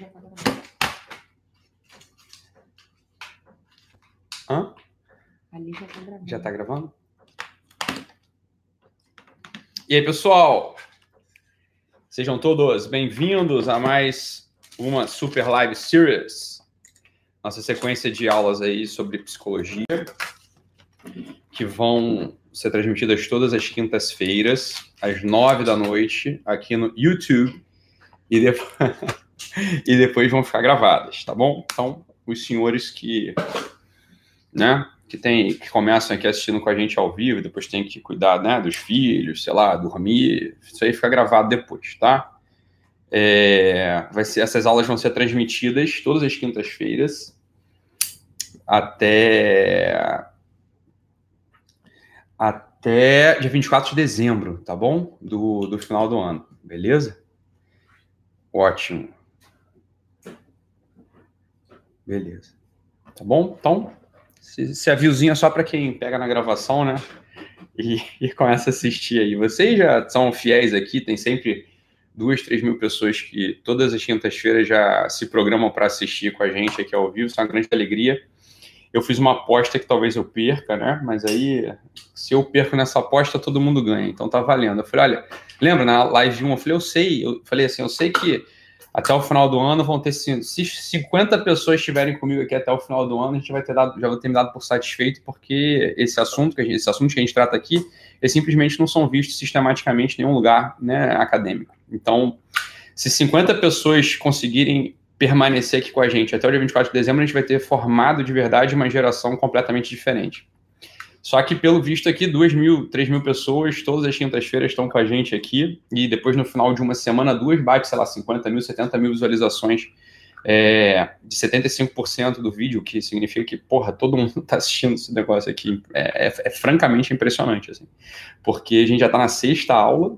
já gravando. Hã? Ali já tá gravando. Já tá gravando? E aí, pessoal? Sejam todos bem-vindos a mais uma Super Live Series. Nossa sequência de aulas aí sobre psicologia, que vão ser transmitidas todas as quintas-feiras, às nove da noite, aqui no YouTube. E depois, e depois vão ficar gravadas, tá bom? Então, os senhores que, né, que tem, que começam aqui assistindo com a gente ao vivo, depois tem que cuidar, né, dos filhos, sei lá, dormir, isso aí fica gravado depois, tá? É, vai ser, essas aulas vão ser transmitidas todas as quintas-feiras até até dia 24 de dezembro, tá bom? Do, do final do ano, beleza? Ótimo. Beleza. Tá bom? Então, esse, avisozinho é só para quem pega na gravação, né? E, e, começa a assistir aí. Vocês já são fiéis aqui, tem sempre duas, três mil pessoas que todas as quintas-feiras já se programam para assistir com a gente aqui ao vivo, isso é uma grande alegria. Eu fiz uma aposta que talvez eu perca, né? Mas aí, se eu perco nessa aposta, todo mundo ganha, então tá valendo. Eu falei, olha, lembra na live 1, eu falei, eu sei, eu falei assim, eu sei que até o final do ano vão ter se 50 pessoas estiverem comigo aqui até o final do ano, a gente vai ter dado, já vou ter me dado por satisfeito, porque esse assunto que a gente, esse assunto que a gente trata aqui, eles simplesmente não são vistos sistematicamente em nenhum lugar né, acadêmico. Então, se 50 pessoas conseguirem permanecer aqui com a gente até o dia 24 de dezembro, a gente vai ter formado de verdade uma geração completamente diferente. Só que, pelo visto aqui, duas mil, três mil pessoas, todas as quintas-feiras estão com a gente aqui, e depois, no final de uma semana, duas bate, sei lá, 50 mil, 70 mil visualizações é, de 75% do vídeo, que significa que, porra, todo mundo está assistindo esse negócio aqui. É, é, é, francamente impressionante, assim. Porque a gente já está na sexta aula,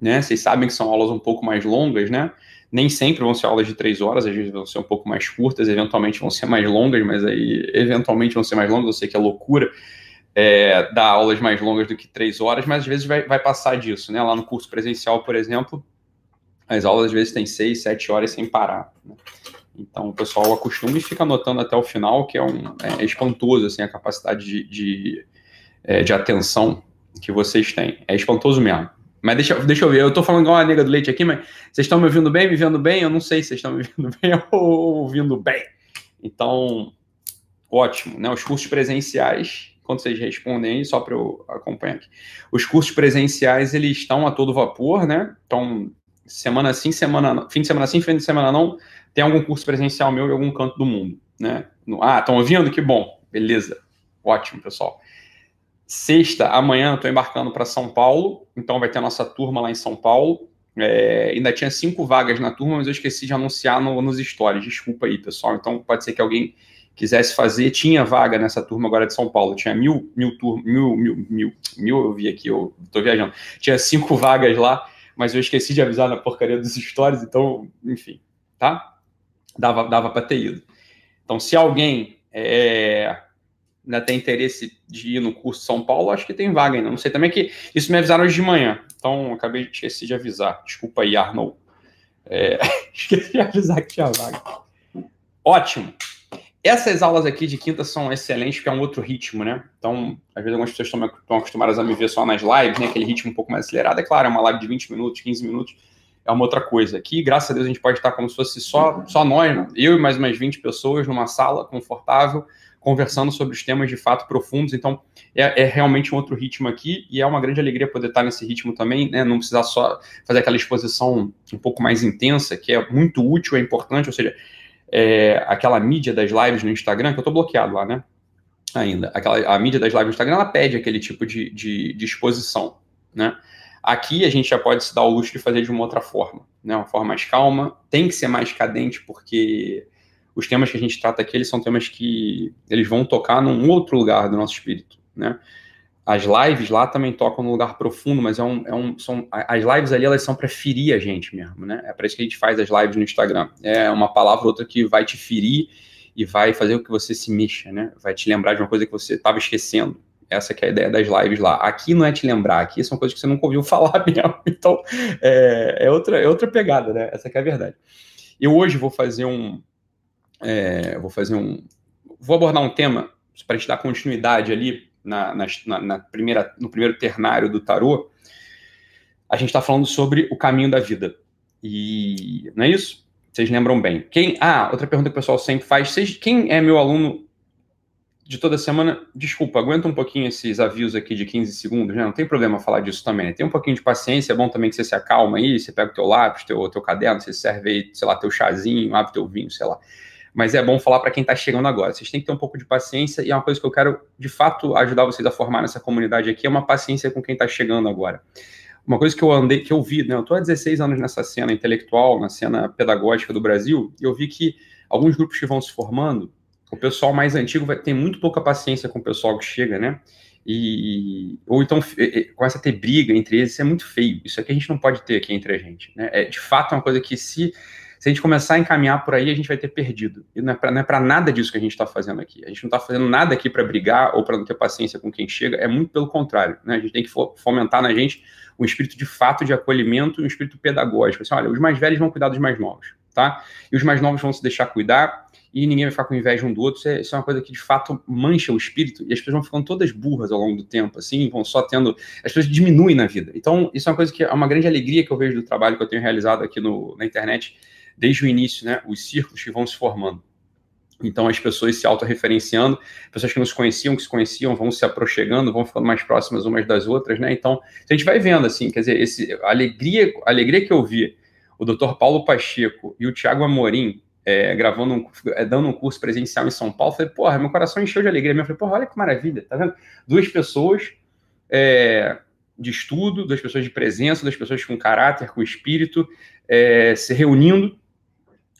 né? Vocês sabem que são aulas um pouco mais longas, né? Nem sempre vão ser aulas de três horas, às vezes vão ser um pouco mais curtas, eventualmente vão ser mais longas, mas aí, eventualmente vão ser mais longas, eu sei que é loucura é, dar aulas mais longas do que três horas, mas às vezes vai, vai passar disso, né? Lá no curso presencial, por exemplo, as aulas às vezes têm seis, sete horas sem parar. Né? Então o pessoal acostuma e fica anotando até o final, que é, um, é espantoso assim, a capacidade de, de, é, de, atenção que vocês têm. É espantoso mesmo. Mas deixa, deixa eu ver, eu tô falando igual a nega do leite aqui, mas vocês estão me ouvindo bem, me vendo bem? Eu não sei se vocês estão me ouvindo bem ou ouvindo bem. Então, ótimo, né? Os cursos presenciais quando vocês respondem aí, só para eu acompanhar aqui. Os cursos presenciais, eles estão a todo vapor, né? Então, semana sim, semana fim de semana sim, fim de semana não, tem algum curso presencial meu em algum canto do mundo, né? Ah, estão ouvindo? Que bom. Beleza. Ótimo, pessoal. Sexta, amanhã, estou embarcando para São Paulo, então vai ter a nossa turma lá em São Paulo. É, ainda tinha cinco vagas na turma, mas eu esqueci de anunciar no, nos stories. Desculpa aí, pessoal. Então pode ser que alguém quisesse fazer, tinha vaga nessa turma agora de São Paulo, tinha mil, mil turmas, mil, mil, mil, mil, eu vi aqui, eu tô viajando, tinha cinco vagas lá, mas eu esqueci de avisar na porcaria dos stories, então, enfim, tá? Dava, dava para ter ido. Então, se alguém é, ainda tem interesse de ir no curso São Paulo, acho que tem vaga ainda. Não sei também que isso me avisaram hoje de manhã, então acabei de esquecer de avisar. Desculpa aí, Arnold. É, esqueci de avisar que tinha vaga. Ótimo. Essas aulas aqui de quinta são excelentes, porque é um outro ritmo, né? Então, às vezes algumas pessoas estão, acostumadas a me ver só nas lives, né? Aquele ritmo um pouco mais acelerado. É claro, é uma live de 20 minutos, 15 minutos, é uma outra coisa. Aqui, graças a Deus, a gente pode estar como se fosse só, só nós, né? eu e mais umas 20 pessoas numa sala confortável, conversando sobre os temas de fato profundos. Então, é, é, realmente um outro ritmo aqui e é uma grande alegria poder estar nesse ritmo também, né? Não precisar só fazer aquela exposição um pouco mais intensa, que é muito útil, é importante, ou seja, é, aquela mídia das lives no Instagram, que eu estou bloqueado lá, né? Ainda. Aquela, a mídia das lives no Instagram, ela pede aquele tipo de, de, de, exposição, né? Aqui a gente já pode se dar o luxo de fazer de uma outra forma, né? Uma forma mais calma, tem que ser mais cadente, porque os temas que a gente trata aqui, eles são temas que eles vão tocar num outro lugar do nosso espírito, né? As lives lá também tocam num lugar profundo, mas é um, é um, são, as lives ali elas são para ferir a gente mesmo, né? É para isso que a gente faz as lives no Instagram. É uma palavra ou outra que vai te ferir e vai fazer com que você se mexa, né? Vai te lembrar de uma coisa que você estava esquecendo. Essa que é a ideia das lives lá. Aqui não é te lembrar, aqui são coisas que você nunca ouviu falar mesmo. Então, é, é outra, é outra pegada, né? Essa que é a verdade. Eu hoje vou fazer um. É, vou fazer um. Vou abordar um tema para te dar continuidade ali na, na, na, primeira, no primeiro ternário do tarô. A gente está falando sobre o caminho da vida. E não é isso? Vocês lembram bem. Quem? Ah, outra pergunta que o pessoal sempre faz. Vocês, quem é meu aluno de toda semana, desculpa, aguenta um pouquinho esses avisos aqui de 15 segundos, né? Não tem problema falar disso também, né? Tem um pouquinho de paciência, é bom também que você se acalma aí, você pega o teu lápis, teu, teu caderno, você serve aí, sei lá, teu chazinho, abre teu vinho, sei lá. Mas é bom falar para quem está chegando agora. Vocês têm que ter um pouco de paciência e é uma coisa que eu quero, de fato, ajudar vocês a formar nessa comunidade aqui, é uma paciência com quem está chegando agora. Uma coisa que eu andei, que eu vi, né? Eu estou há 16 anos nessa cena intelectual, na cena pedagógica do Brasil, e eu vi que alguns grupos que vão se formando, o pessoal mais antigo vai ter muito pouca paciência com o pessoal que chega, né? E, ou então começa a ter briga entre eles, isso é muito feio. Isso aqui a gente não pode ter aqui entre a gente. Né? É, de fato, é uma coisa que se, se a gente começar a encaminhar por aí, a gente vai ter perdido. E não é para é nada disso que a gente está fazendo aqui. A gente não está fazendo nada aqui para brigar ou para não ter paciência com quem chega, é muito pelo contrário. Né? A gente tem que fomentar na gente um espírito de fato de acolhimento um espírito pedagógico. Assim, olha, os mais velhos vão cuidar dos mais novos, tá? E os mais novos vão se deixar cuidar e ninguém vai ficar com inveja um do outro. Isso é, isso é, uma coisa que de fato mancha o espírito e as pessoas vão ficando todas burras ao longo do tempo, assim, vão só tendo. As pessoas diminuem na vida. Então, isso é uma coisa que é uma grande alegria que eu vejo do trabalho que eu tenho realizado aqui no, na internet desde o início, né? Os círculos que vão se formando. Então, as pessoas se autorreferenciando, pessoas que não se conheciam, que se conheciam, vão se aproximando, vão ficando mais próximas umas das outras, né? Então, a gente vai vendo, assim, quer dizer, esse, a, alegria, a alegria que eu vi o Dr. Paulo Pacheco e o Tiago Amorim é, gravando um, é, dando um curso presencial em São Paulo, falei, porra, meu coração encheu de alegria. Eu falei, porra, olha que maravilha, tá vendo? Duas pessoas é, de estudo, duas pessoas de presença, duas pessoas com caráter, com espírito, é, se reunindo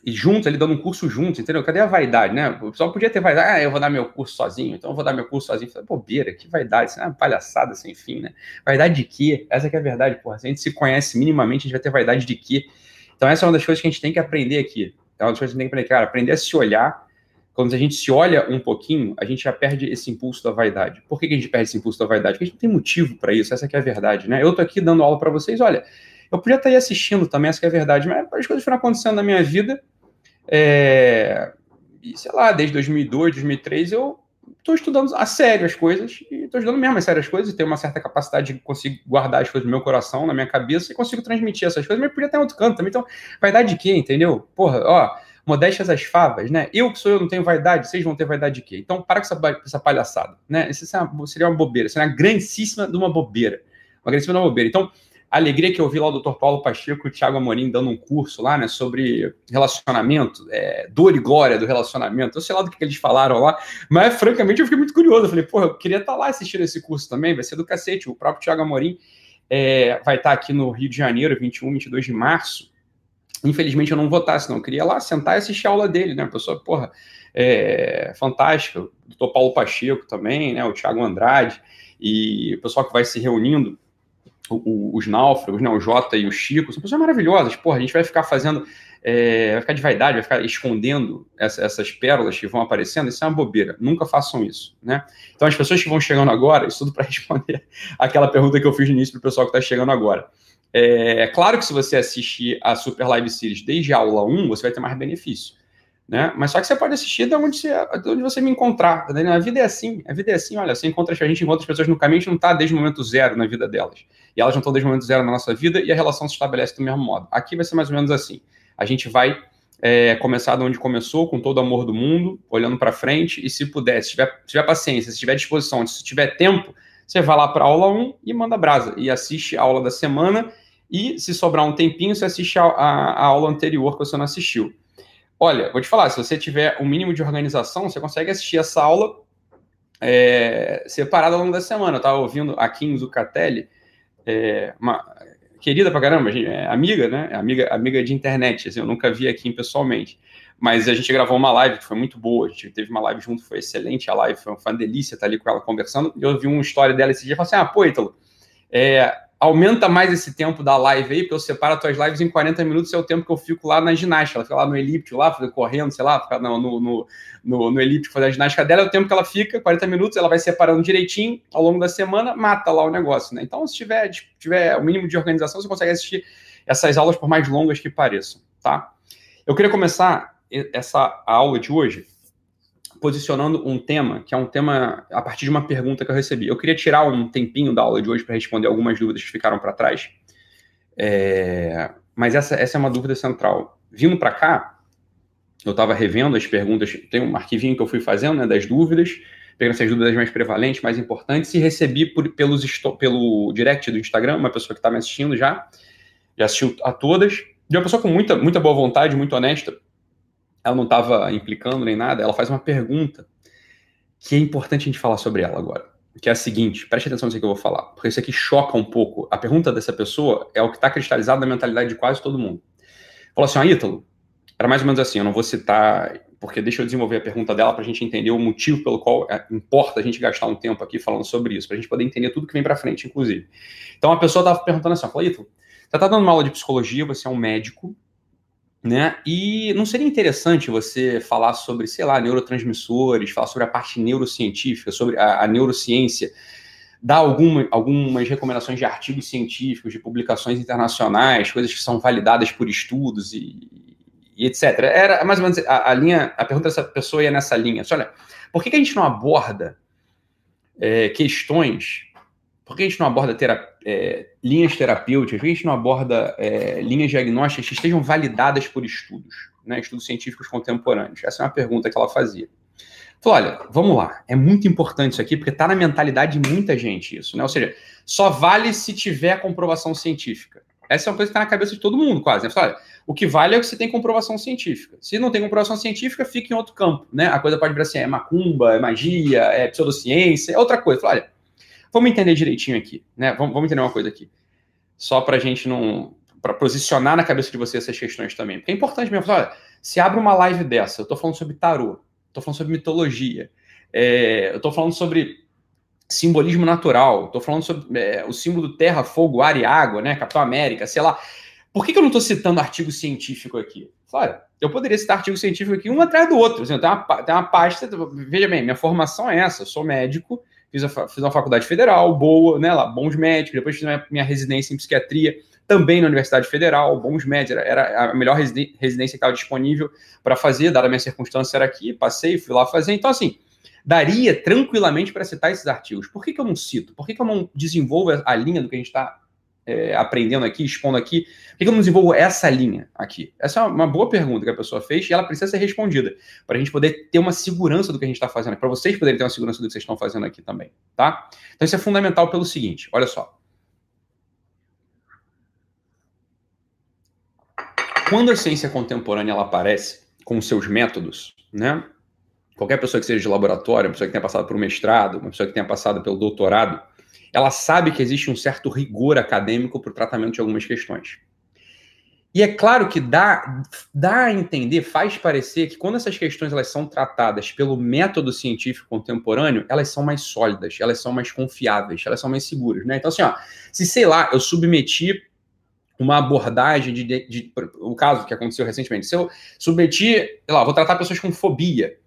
e juntos, ali dando um curso juntos, entendeu? Cadê a vaidade, né? O pessoal podia ter vaidade, ah, eu vou dar meu curso sozinho, então eu vou dar meu curso sozinho. Falei, bobeira, que vaidade, isso é uma palhaçada sem fim, né? Vaidade de quê? Essa que é a verdade, porra. Se a gente se conhece minimamente, a gente vai ter vaidade de quê? Então essa é uma das coisas que a gente tem que aprender aqui. É uma das coisas que a gente tem que aprender, cara, aprender a se olhar. Quando a gente se olha um pouquinho, a gente já perde esse impulso da vaidade. Por que, que a gente perde esse impulso da vaidade? Porque a gente não tem motivo para isso, essa que é a verdade, né? Eu tô aqui dando aula para vocês, olha, eu podia estar aí assistindo também, essa que é a verdade, mas as coisas foram acontecendo na minha vida, é, e sei lá, desde 2002, 2003, eu estou estudando a sério as coisas, e estou estudando mesmo a sério as coisas, e tenho uma certa capacidade de conseguir guardar as coisas no meu coração, na minha cabeça, e consigo transmitir essas coisas, mas podia ter outro canto também. Então, vaidade de quê, entendeu? Porra, ó, modéstias as favas, né? Eu que sou eu não tenho vaidade, vocês vão ter vaidade de quê? Então, para com essa, essa palhaçada, né? Isso é seria uma bobeira, seria uma grandíssima de uma bobeira. Uma grandíssima de uma bobeira. Então, a alegria que eu vi lá o Dr. Paulo Pacheco e o Thiago Amorim dando um curso lá, né, sobre relacionamento, é, dor e glória do relacionamento. Eu sei lá do que, que eles falaram lá, mas francamente eu fiquei muito curioso. Eu falei, pô, eu queria estar tá lá assistindo esse curso também, vai ser do cacete. O próprio Thiago Amorim é, vai estar tá aqui no Rio de Janeiro, 21, 22 de março. Infelizmente eu não vou estar, senão eu queria lá sentar e assistir a aula dele, né? A pessoa, porra, é, fantástica. O doutor Paulo Pacheco também, né? O Thiago Andrade e o pessoal que vai se reunindo o, os náufragos, né, o Jota e o Chico, são pessoas maravilhosas. Porra, a gente vai ficar fazendo, é, vai ficar de vaidade, vai ficar escondendo essa, essas pérolas que vão aparecendo, isso é uma bobeira. Nunca façam isso, né? Então, as pessoas que vão chegando agora, isso tudo para responder aquela pergunta que eu fiz no início para o pessoal que está chegando agora. É, é, claro que se você assistir a Super Live Series desde a aula 1, você vai ter mais benefício né? Mas só que você pode assistir de onde você, de onde você me encontrar. A vida é assim, a vida é assim, olha, você encontra, a gente encontra as pessoas no caminho, a gente não está desde o momento zero na vida delas. E elas não estão desde o momento zero na nossa vida e a relação se estabelece do mesmo modo. Aqui vai ser mais ou menos assim. A gente vai é, começar de onde começou, com todo o amor do mundo, olhando para frente, e se puder, se tiver, se tiver paciência, se tiver disposição, se tiver tempo, você vai lá para aula 1 e manda brasa, e assiste a aula da semana, e se sobrar um tempinho, você assiste a, a, a aula anterior que você não assistiu. Olha, vou te falar, se você tiver um mínimo de organização, você consegue assistir essa aula é, separada ao longo da semana. Eu estava ouvindo a Kim Zucatelli, é, uma querida pra caramba, gente, é amiga, né? Amiga, amiga de internet, assim, eu nunca vi a Kim pessoalmente. Mas a gente gravou uma live que foi muito boa, a gente teve uma live junto, foi excelente a live, foi uma delícia estar ali com ela conversando. E eu vi uma história dela esse dia e falei assim: ah, pô, Ítalo, é, aumenta mais esse tempo da live aí, porque eu separo as tuas lives em 40 minutos, é o tempo que eu fico lá na ginástica. Ela fica lá no elíptico, lá, correndo, sei lá, fica no, no, no, no elíptico fazer a ginástica dela, é o tempo que ela fica, 40 minutos, ela vai separando direitinho ao longo da semana, mata lá o negócio, né? Então, se tiver, tiver o mínimo de organização, você consegue assistir essas aulas por mais longas que pareçam, tá? Eu queria começar essa aula de hoje posicionando um tema que é um tema a partir de uma pergunta que eu recebi. Eu queria tirar um tempinho da aula de hoje para responder algumas dúvidas que ficaram para trás. É, mas essa, essa é uma dúvida central. Vindo para cá, eu estava revendo as perguntas, tem um arquivinho que eu fui fazendo né, das dúvidas, pegando essas dúvidas mais prevalentes, mais importantes, e recebi por, pelos, pelo direct do Instagram, uma pessoa que está me assistindo já, já assistiu a todas, de uma pessoa com muita, muita boa vontade, muito honesta, ela não estava implicando nem nada, ela faz uma pergunta que é importante a gente falar sobre ela agora, que é a seguinte, preste atenção nisso que eu vou falar, porque isso aqui choca um pouco. A pergunta dessa pessoa é o que está cristalizado na mentalidade de quase todo mundo. Falou assim, ah, Ítalo, era mais ou menos assim, eu não vou citar, porque deixa eu desenvolver a pergunta dela para a gente entender o motivo pelo qual é, importa a gente gastar um tempo aqui falando sobre isso, para a gente poder entender tudo que vem para frente, inclusive. Então a pessoa estava perguntando assim, falou, Ítalo, você está dando uma aula de psicologia, você é um médico, né? E não seria interessante você falar sobre, sei lá, neurotransmissores, falar sobre a parte neurocientífica, sobre a, a neurociência, dar alguma, algumas recomendações de artigos científicos, de publicações internacionais, coisas que são validadas por estudos e, e etc. Era mais ou menos a, a, linha, a pergunta dessa pessoa ia nessa linha. Assim, olha, por que, que a gente não aborda é, questões por que a gente não aborda é, linhas terapêuticas? A gente não aborda é, linhas diagnósticas que estejam validadas por estudos, né, estudos científicos contemporâneos? Essa é uma pergunta que ela fazia. Falou, olha, vamos lá, é muito importante isso aqui, porque está na mentalidade de muita gente isso, né? Ou seja, só vale se tiver comprovação científica. Essa é uma coisa que está na cabeça de todo mundo, quase. Né? Fala, olha, o que vale é o que você tem comprovação científica. Se não tem comprovação científica, fica em outro campo, né? A coisa pode vir assim, é macumba, é magia, é pseudociência, é outra coisa. Fala, olha, Vamos entender direitinho aqui, né? Vamos, vamos entender uma coisa aqui. Só para a gente não. para posicionar na cabeça de você essas questões também. Porque é importante mesmo. Olha, se abre uma live dessa, eu estou falando sobre tarô, estou falando sobre mitologia, é, eu estou falando sobre simbolismo natural, estou falando sobre é, o símbolo do terra, fogo, ar e água, né? Capitão América, sei lá. Por que, que eu não estou citando artigo científico aqui? Olha, eu poderia citar artigo científico aqui um atrás do outro. Assim, tem, uma, tem uma pasta. Veja bem, minha formação é essa, eu sou médico fiz, a, fiz uma faculdade federal, boa, né, lá, bons médicos, depois fiz minha, minha residência em psiquiatria, também na Universidade Federal, bons médicos, era, era a melhor residência que estava disponível para fazer, dada a minha circunstância era aqui, passei, fui lá fazer, então assim, daria tranquilamente para citar esses artigos. Por que, que eu não cito? Por que, que eu não desenvolvo a linha do que a gente está é, aprendendo aqui, expondo aqui? Por que, eu não desenvolvo essa linha aqui? Essa é uma boa pergunta que a pessoa fez e ela precisa ser respondida para a gente poder ter uma segurança do que a gente está fazendo, para vocês poderem ter uma segurança do que vocês estão fazendo aqui também, tá? Então isso é fundamental pelo seguinte, olha só. Quando a ciência contemporânea ela aparece com seus métodos, né? Qualquer pessoa que seja de laboratório, uma pessoa que tenha passado por um mestrado, uma pessoa que tenha passado pelo doutorado, ela sabe que existe um certo rigor acadêmico para o tratamento de algumas questões. E é claro que dá, dá a entender, faz parecer que quando essas questões elas são tratadas pelo método científico contemporâneo, elas são mais sólidas, elas são mais confiáveis, elas são mais seguras. Né? Então, assim, ó, se sei lá, eu submeti uma abordagem de, de, de, o caso que aconteceu recentemente, se eu submeti, sei lá, vou tratar pessoas com fobia,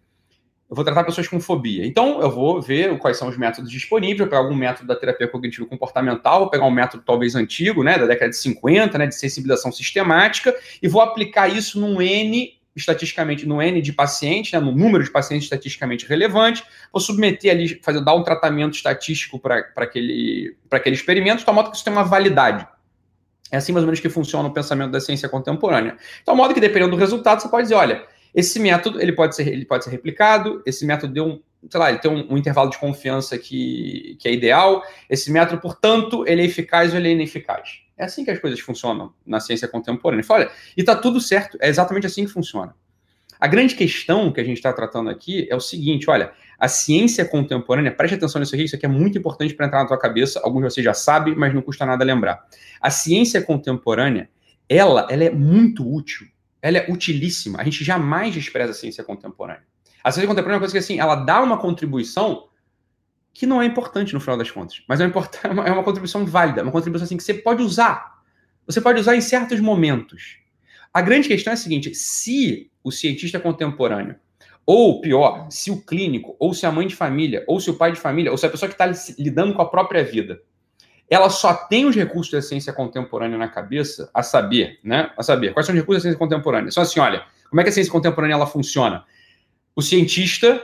eu vou tratar pessoas com fobia. Então, eu vou ver quais são os métodos disponíveis, pegar algum método da terapia cognitivo comportamental, vou pegar um método talvez antigo, né, da década de 50, né, de sensibilização sistemática, e vou aplicar isso num N estatisticamente no N de pacientes, né, no número de pacientes estatisticamente relevante, vou submeter ali, fazer, dar um tratamento estatístico para aquele, aquele experimento, de modo que isso tem uma validade. É assim mais ou menos que funciona o pensamento da ciência contemporânea. Então, modo que dependendo do resultado, você pode dizer, olha, esse método ele pode ser, ele pode ser replicado, esse método deu um, sei lá, ele tem um, um, intervalo de confiança que, que é ideal, esse método, portanto, ele é eficaz ou ele é ineficaz. É assim que as coisas funcionam na ciência contemporânea. Fala, olha, e está tudo certo, é exatamente assim que funciona. A grande questão que a gente está tratando aqui é o seguinte: olha, a ciência contemporânea, preste atenção nisso aqui, isso aqui é muito importante para entrar na tua cabeça, alguns de vocês já sabem, mas não custa nada lembrar. A ciência contemporânea, ela, ela é muito útil ela é utilíssima. A gente jamais despreza a ciência contemporânea. A ciência contemporânea é uma coisa que, assim, ela dá uma contribuição que não é importante no final das contas, mas é uma, é uma contribuição válida, uma contribuição assim, que você pode usar. Você pode usar em certos momentos. A grande questão é a seguinte: se o cientista contemporâneo, ou pior, se o clínico, ou se a mãe de família, ou se o pai de família, ou se a pessoa que está lidando com a própria vida, ela só tem os recursos da ciência contemporânea na cabeça, a saber, né? A saber, quais são os recursos da ciência contemporânea? São assim, olha, como é que a ciência contemporânea ela funciona? O cientista,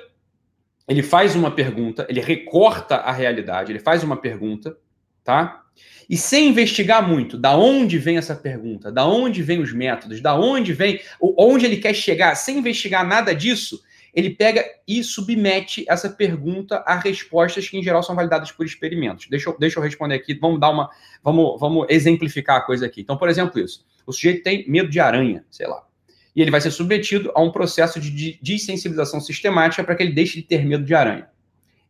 ele faz uma pergunta, ele recorta a realidade, ele faz uma pergunta, tá? E sem investigar muito, da onde vem essa pergunta, da onde vem os métodos, da onde vem, onde ele quer chegar, sem investigar nada disso, ele pega e submete essa pergunta a respostas que, em geral, são validadas por experimentos. Deixa eu, deixa eu responder aqui, vamos dar uma. Vamos, vamos exemplificar a coisa aqui. Então, por exemplo, isso. O sujeito tem medo de aranha, sei lá. E ele vai ser submetido a um processo de desensibilização sistemática para que ele deixe de ter medo de aranha.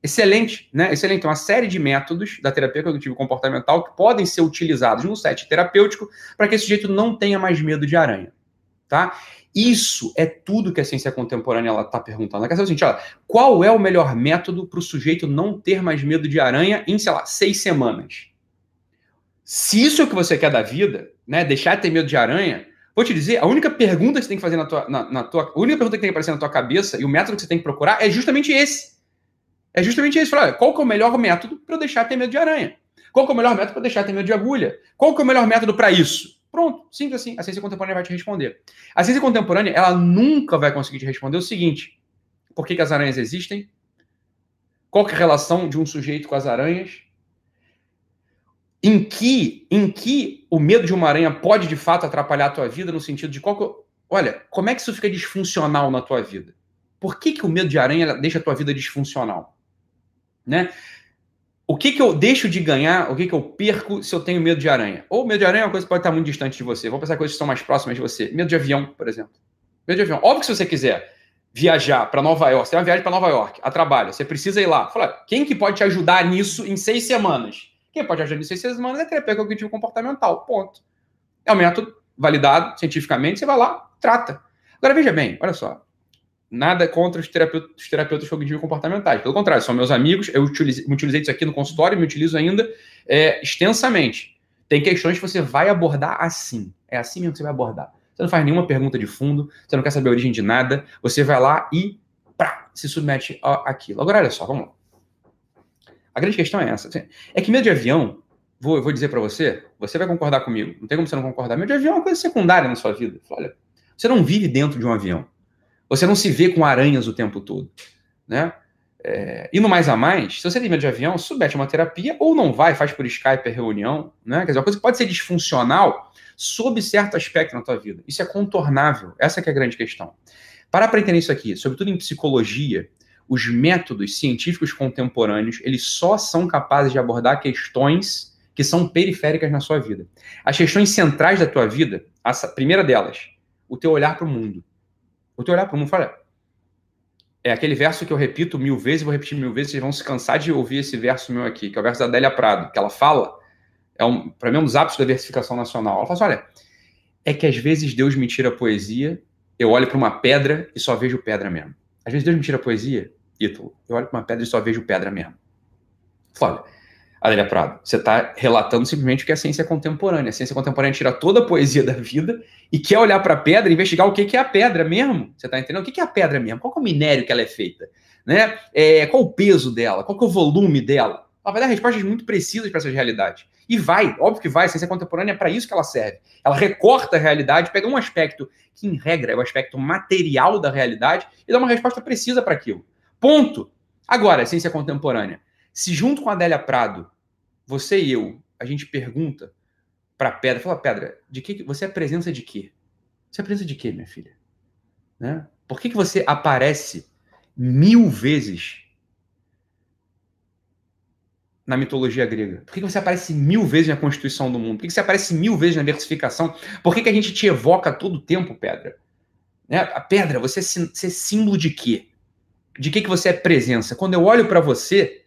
Excelente, né? Excelente. Uma série de métodos da terapia cognitivo comportamental que podem ser utilizados no set terapêutico para que esse sujeito não tenha mais medo de aranha, tá? Isso é tudo que a ciência contemporânea está perguntando. Ela quer saber o seguinte: olha, qual é o melhor método para o sujeito não ter mais medo de aranha em, sei lá, seis semanas? Se isso é o que você quer da vida, né? Deixar de ter medo de aranha, vou te dizer, a única pergunta que você tem que fazer na tua. Na, na tua a única pergunta que tem que aparecer na tua cabeça e o método que você tem que procurar é justamente esse. É justamente esse. Falar, qual que é o melhor método para eu deixar de ter medo de aranha? Qual que é o melhor método para deixar de ter medo de agulha? Qual que é o melhor método para isso? Pronto, simples assim. A ciência contemporânea vai te responder. A ciência contemporânea, ela nunca vai conseguir te responder o seguinte: por que, que as aranhas existem? Qual é a relação de um sujeito com as aranhas? Em que, em que o medo de uma aranha pode de fato atrapalhar a tua vida no sentido de qual que, olha, como é que isso fica disfuncional na tua vida? Por que, que o medo de aranha deixa a tua vida disfuncional? Né? O que, que eu deixo de ganhar, o que, que eu perco se eu tenho medo de aranha? Ou medo de aranha é uma coisa que pode estar muito distante de você. Vamos pensar coisas que são mais próximas de você. Medo de avião, por exemplo. Medo de avião. Óbvio que se você quiser viajar para Nova York, você tem uma viagem para Nova York, a trabalho, você precisa ir lá. Fala, quem que pode te ajudar nisso em seis semanas? Quem pode ajudar nisso em seis semanas é terapia cognitivo comportamental. Ponto. É um método validado cientificamente, você vai lá, trata. Agora veja bem, olha só nada contra os terapeutas, os terapeutas cognitivos comportamentais. Pelo contrário, são meus amigos, eu utilizei, utilizei isso aqui no consultório me utilizo ainda é, extensamente. Tem questões que você vai abordar assim. É assim mesmo que você vai abordar. Você não faz nenhuma pergunta de fundo, você não quer saber a origem de nada, você vai lá e pá, se submete àquilo. Agora, olha só, vamos lá. A grande questão é essa. É que medo de avião, vou, eu vou dizer para você, você vai concordar comigo, não tem como você não concordar. Medo de avião é uma coisa secundária na sua vida. Olha, você não vive dentro de um avião. Você não se vê com aranhas o tempo todo, né? É, e no mais a mais, se você tem medo de avião, submete uma terapia ou não vai, faz por Skype a reunião, né? Quer dizer, uma coisa que pode ser disfuncional sob certo aspecto na tua vida. Isso é contornável. Essa é a grande questão. Para para entender isso aqui, sobretudo em psicologia, os métodos científicos contemporâneos, eles só são capazes de abordar questões que são periféricas na sua vida. As questões centrais da tua vida, a primeira delas, o teu olhar para o mundo. Vou te olhar para o mundo e falar. É aquele verso que eu repito mil vezes, vou repetir mil vezes, vocês vão se cansar de ouvir esse verso meu aqui, que é o verso da Adélia Prado, que ela fala, é um, para mim, um dos ápices da versificação nacional. Ela fala assim: olha, é que às vezes Deus me tira a poesia, eu olho para uma pedra e só vejo pedra mesmo. Às vezes Deus me tira a poesia, Ítalo, eu olho para uma pedra e só vejo pedra mesmo. Fala, Adélia Prado, você está relatando simplesmente o que é a ciência contemporânea. A ciência contemporânea tira toda a poesia da vida e quer olhar para a pedra e investigar o que, é a pedra mesmo. Você está entendendo? O que, que é a pedra mesmo? Qual é o minério que ela é feita? Né? É, qual o peso dela? Qual é o volume dela? Ela vai dar respostas muito precisas para essas realidades. E vai, óbvio que vai, a ciência contemporânea é para isso que ela serve. Ela recorta a realidade, pega um aspecto que, em regra, é o aspecto material da realidade e dá uma resposta precisa para aquilo. Ponto. Agora, a ciência contemporânea, se junto com a Adélia Prado você e eu, a gente pergunta para a pedra, fala, pedra, de que você é presença de quê? Você é presença de quê, minha filha? Né? Por que, que você aparece mil vezes na mitologia grega? Por que, que você aparece mil vezes na constituição do mundo? Por que, que você aparece mil vezes na versificação? Por que, que a gente te evoca todo tempo, pedra? Né? A pedra, você é, você é símbolo de quê? De que, que você é presença? Quando eu olho para você,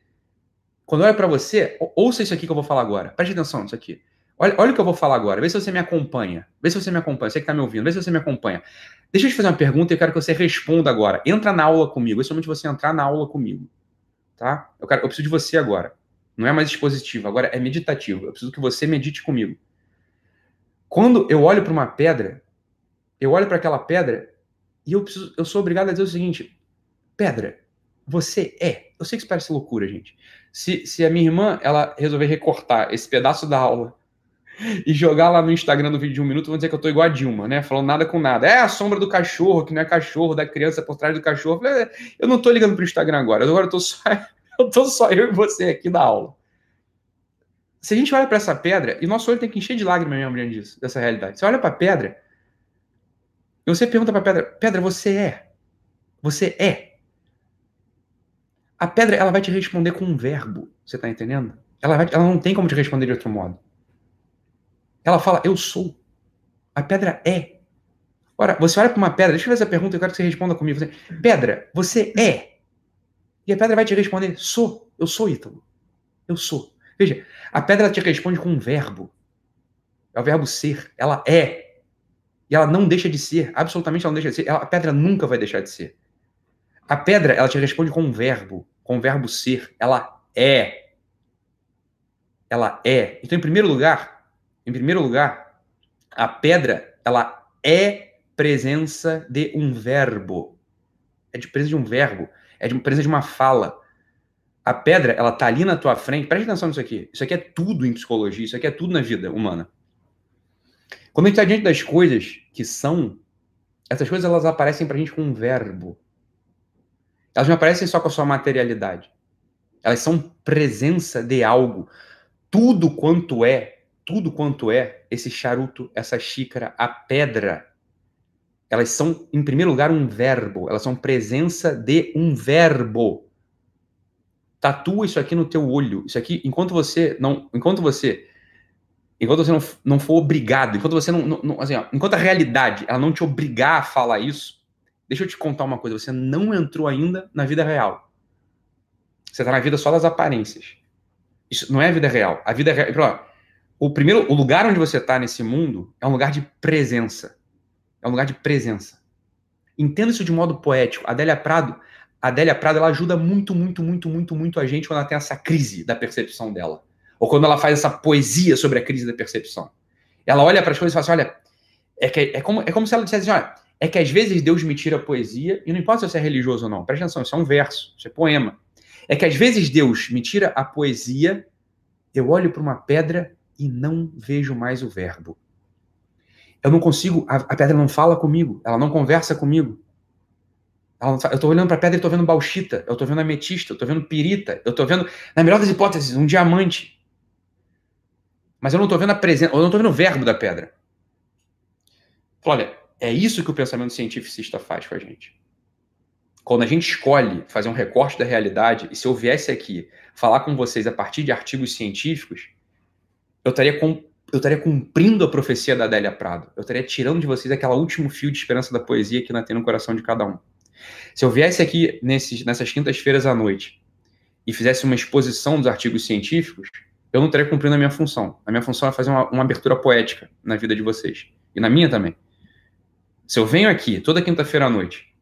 quando olha para você, ouça isso aqui que eu vou falar agora. Preste atenção nisso aqui. Olha, olha o que eu vou falar agora. Vê se você me acompanha. Vê se você me acompanha. Você que está me ouvindo. Vê se você me acompanha. Deixa eu te fazer uma pergunta e eu quero que você responda agora. Entra na aula comigo. É somente você entrar na aula comigo. Tá? Eu, quero, eu preciso de você agora. Não é mais expositivo, agora é meditativo. Eu preciso que você medite comigo. Quando eu olho para uma pedra, eu olho para aquela pedra e eu, preciso, eu sou obrigado a dizer o seguinte: pedra, você é. Eu sei que isso parece loucura, gente. Se, se a minha irmã ela resolver recortar esse pedaço da aula e jogar lá no Instagram do vídeo de um minuto, vão dizer que eu tô igual a Dilma, né? Falando nada com nada. É a sombra do cachorro, que não é cachorro, da criança por trás do cachorro. É, eu não tô ligando pro Instagram agora. Agora eu tô só, eu tô só eu e você aqui da aula. Se a gente olha para essa pedra, e nosso olho tem que encher de lágrimas mesmo diante disso, dessa realidade. Você olha para a pedra, e você pergunta para a pedra: Pedra, você é? Você é? A pedra, ela vai te responder com um verbo. Você está entendendo? Ela, vai, ela não tem como te responder de outro modo. Ela fala: Eu sou. A pedra é. Ora, você olha para uma pedra, deixa eu ver essa pergunta, eu quero que você responda comigo. Você, pedra, você é? E a pedra vai te responder: Sou. Eu sou Ítalo. Eu sou. Veja, a pedra te responde com um verbo. É o verbo ser. Ela é. E ela não deixa de ser. Absolutamente ela não deixa de ser. Ela, a pedra nunca vai deixar de ser. A pedra, ela te responde com um verbo. Com o verbo ser. Ela é. Ela é. Então, em primeiro lugar, em primeiro lugar, a pedra, ela é presença de um verbo. É de presença de um verbo. É de presença de uma fala. A pedra, ela tá ali na tua frente. Preste atenção nisso aqui. Isso aqui é tudo em psicologia, isso aqui é tudo na vida humana. Quando a gente está diante das coisas que são, essas coisas elas aparecem pra gente com um verbo. Elas não aparecem só com a sua materialidade. Elas são presença de algo. Tudo quanto é, tudo quanto é, esse charuto, essa xícara, a pedra, elas são, em primeiro lugar, um verbo. Elas são presença de um verbo tatua isso aqui no teu olho. Isso aqui, enquanto você não, enquanto você, enquanto você não, não for obrigado, enquanto você não, não assim, ó, enquanto a realidade ela não te obrigar a falar isso, deixa eu te contar uma coisa, você não entrou ainda na vida real. Você está na vida só das aparências. Isso não é a vida real. A vida real, o primeiro, o lugar onde você está nesse mundo é um lugar de presença. É um lugar de presença. Entenda isso de modo poético. Adélia Prado, a Adélia Prado ela ajuda muito, muito, muito, muito, muito a gente quando ela tem essa crise da percepção dela. Ou quando ela faz essa poesia sobre a crise da percepção. Ela olha para as coisas e fala assim: olha, é, que, é, como, é como se ela dissesse assim: olha, é que às vezes Deus me tira a poesia, e não importa se você é religioso ou não, presta atenção, isso é um verso, isso é poema. É que às vezes Deus me tira a poesia, eu olho para uma pedra e não vejo mais o verbo. Eu não consigo, a, a pedra não fala comigo, ela não conversa comigo. Eu estou olhando para a pedra e estou vendo bauxita, eu estou vendo ametista, eu estou vendo pirita, eu estou vendo, na melhor das hipóteses, um diamante. Mas eu não estou vendo a presença, eu não estou vendo o verbo da pedra. Olha, é isso que o pensamento cientificista faz com a gente. Quando a gente escolhe fazer um recorte da realidade, e se eu viesse aqui falar com vocês a partir de artigos científicos, eu estaria, com, eu estaria cumprindo a profecia da Adélia Prado. Eu estaria tirando de vocês aquele último fio de esperança da poesia que ainda tem no coração de cada um. Se eu viesse aqui nesses, nessas quintas-feiras à noite e fizesse uma exposição dos artigos científicos, eu não estaria cumprindo a minha função. A minha função é fazer uma, uma abertura poética na vida de vocês. E na minha também. Se eu venho aqui toda quinta-feira à noite,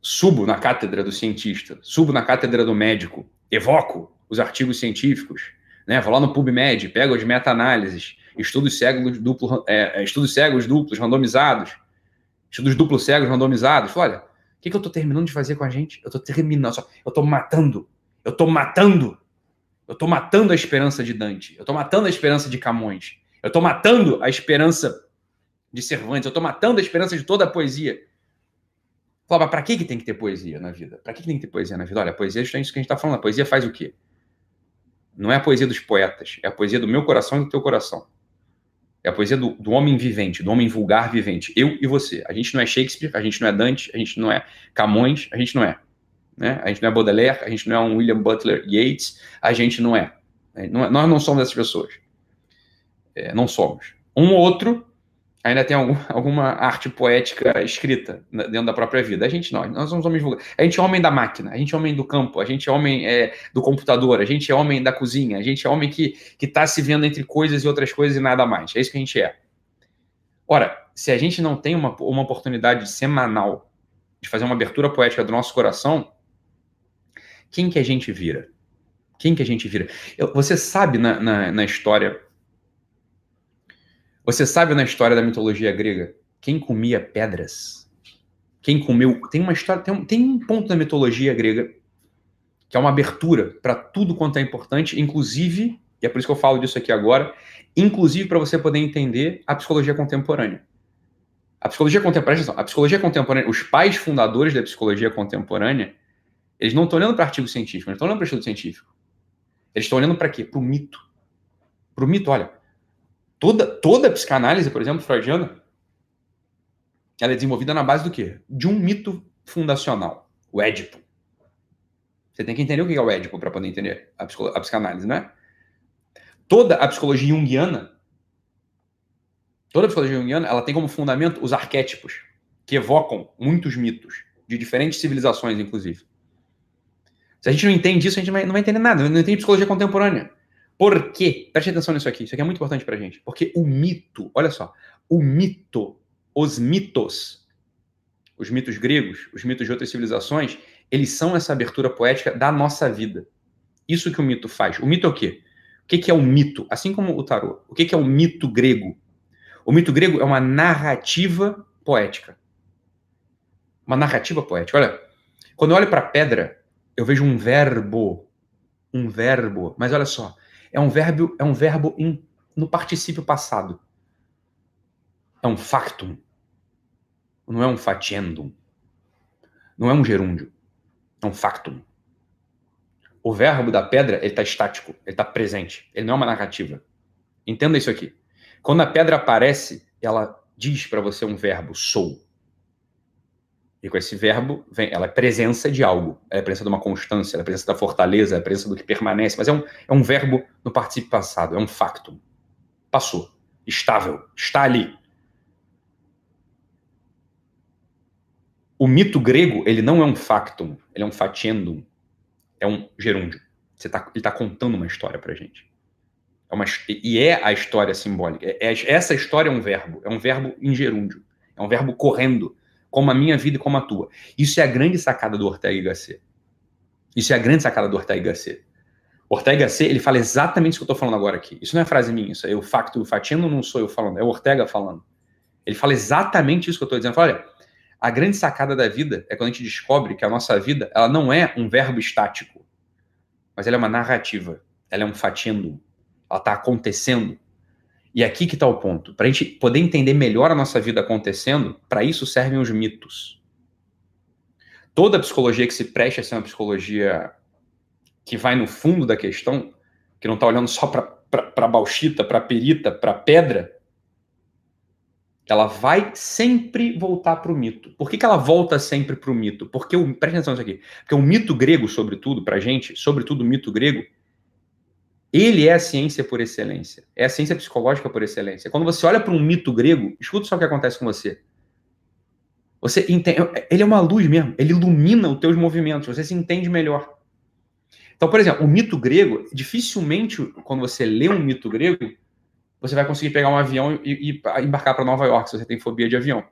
subo na cátedra do cientista, subo na cátedra do médico, evoco os artigos científicos, né? vou lá no PubMed, pego as meta-análises, estudos cegos, duplo, é, estudos cegos duplos randomizados, estudos duplos cegos randomizados. Olha, que, que eu tô terminando de fazer com a gente? Eu tô terminando, eu tô matando. Eu tô matando. Eu tô matando a esperança de Dante. Eu tô matando a esperança de Camões. Eu tô matando a esperança de Cervantes. Eu tô matando a esperança de toda a poesia. Fala, para que, que tem que ter poesia na vida? Para que, que tem que ter poesia na vida? Olha, a poesia é isso que a gente tá falando. A poesia faz o quê? Não é a poesia dos poetas, é a poesia do meu coração e do teu coração. É a poesia do, do, homem vivente, do homem vulgar vivente. Eu e você. A gente não é Shakespeare, a gente não é Dante, a gente não é Camões, a gente não é. Né? A gente não é Baudelaire, a gente não é um William Butler Yeats, a gente não é. Não é nós não somos essas pessoas. É, não somos. Um ou outro ainda tem algum, alguma arte poética escrita dentro da própria vida. A gente não, nós somos homens vulgares. A gente é homem da máquina, a gente é homem do campo, a gente é homem é, do computador, a gente é homem da cozinha, a gente é homem que está se vendo entre coisas e outras coisas e nada mais. É isso que a gente é. Ora, se a gente não tem uma, uma oportunidade semanal de fazer uma abertura poética do nosso coração, quem que a gente vira? Quem que a gente vira? Eu, você sabe na, na, na história você sabe na história da mitologia grega quem comia pedras? Quem comeu. Tem uma história, tem um, tem um ponto da mitologia grega que é uma abertura para tudo quanto é importante, inclusive, e é por isso que eu falo disso aqui agora, inclusive para você poder entender a psicologia contemporânea. A psicologia contemporânea, a psicologia contemporânea, os pais fundadores da psicologia contemporânea, eles não estão olhando para artigo científico, eles estão olhando para estudo científico. Eles estão olhando para quê? Para o mito. Para o mito, olha. Toda, toda a psicanálise, por exemplo, freudiana, ela é desenvolvida na base do quê? De um mito fundacional, o Édipo. Você tem que entender o que é o Édipo para poder entender a, a psicanálise, né? Toda a psicologia junguiana, toda a psicologia junguiana, ela tem como fundamento os arquétipos, que evocam muitos mitos, de diferentes civilizações, inclusive. Se a gente não entende isso, a gente não vai entender nada, não entende psicologia contemporânea. Por quê? Preste atenção nisso aqui, isso aqui é muito importante pra gente. Porque o mito, olha só, o mito, os mitos, os mitos gregos, os mitos de outras civilizações, eles são essa abertura poética da nossa vida. Isso que o mito faz. O mito é o quê? O que é o mito? Assim como o tarô. O que é o mito grego? O mito grego é uma narrativa poética. Uma narrativa poética. Olha, quando eu olho para a pedra, eu vejo um verbo. Um verbo. Mas olha só, é um verbo, é um verbo no particípio passado. É um factum. Não é um faciendum. Não é um gerúndio. É um factum. O verbo da pedra, ele está estático, ele está presente. Ele não é uma narrativa. Entenda isso aqui. Quando a pedra aparece, ela diz para você um verbo, sou. E com esse verbo, vem, ela é presença de algo. Ela é presença de uma constância, ela é presença da fortaleza, ela é presença do que permanece. Mas é um, é um verbo no participio passado, é um factum. Passou. Estável. Está ali. O mito grego, ele não é um factum, ele é um fatiendum, é um gerúndio. Você tá, ele está contando uma história para gente. É uma, e é a história simbólica. É, é, essa história é um verbo, é um verbo em gerúndio, é um verbo correndo, como a minha vida e como a tua. Isso é a grande sacada do Ortega y Gasset. Isso é a grande sacada do Ortega y Gasset. Ortega y Gasset, ele fala exatamente isso que eu estou falando agora aqui. Isso não é frase minha, isso é o facto, o fatiendo não sou eu falando, é o Ortega falando. Ele fala exatamente isso que eu estou dizendo. Fala, olha, a grande sacada da vida é quando a gente descobre que a nossa vida ela não é um verbo estático, mas ela é uma narrativa, ela é um fatindo, ela está acontecendo. E aqui que está o ponto. Para a gente poder entender melhor a nossa vida acontecendo, para isso servem os mitos. Toda psicologia que se preste a ser uma psicologia que vai no fundo da questão, que não está olhando só para a bauxita, para a perita, para a pedra, ela vai sempre voltar para o mito. Por que, que ela volta sempre para o mito? Porque o, presta atenção nisso aqui. Porque o mito grego, sobretudo, para a gente, sobretudo o mito grego, ele é a ciência por excelência. É a ciência psicológica por excelência. Quando você olha para um mito grego, escuta só o que acontece com você. Você entende, ele é uma luz mesmo, ele ilumina os teus movimentos, você se entende melhor. Então, por exemplo, o mito grego, dificilmente, quando você lê um mito grego, você vai conseguir pegar um avião e, e embarcar para Nova York, se você tem fobia de avião.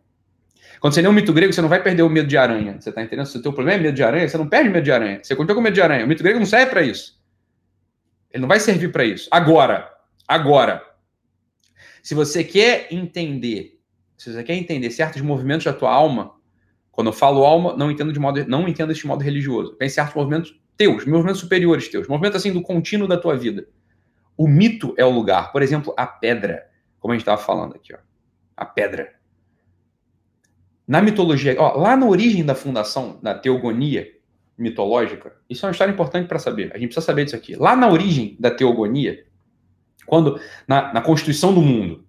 Quando você lê um mito grego, você não vai perder o medo de aranha. Você está entendendo? Se o teu problema é medo de aranha, você não perde medo de aranha. Você continua com medo de aranha. O mito grego não serve para isso. Ele não vai servir para isso. Agora, agora, se você quer entender, se você quer entender certos movimentos da tua alma, quando eu falo alma, não entendo de modo, não entendo este modo religioso. Pense certos movimentos teus, movimentos superiores teus, movimentos assim do contínuo da tua vida. O mito é o lugar. Por exemplo, a pedra, como a gente estava falando aqui, ó. A pedra. Na mitologia, ó, lá na origem da fundação da teogonia mitológica, isso é uma história importante para saber. A gente precisa saber disso aqui. Lá na origem da teogonia, quando na, na constituição do mundo,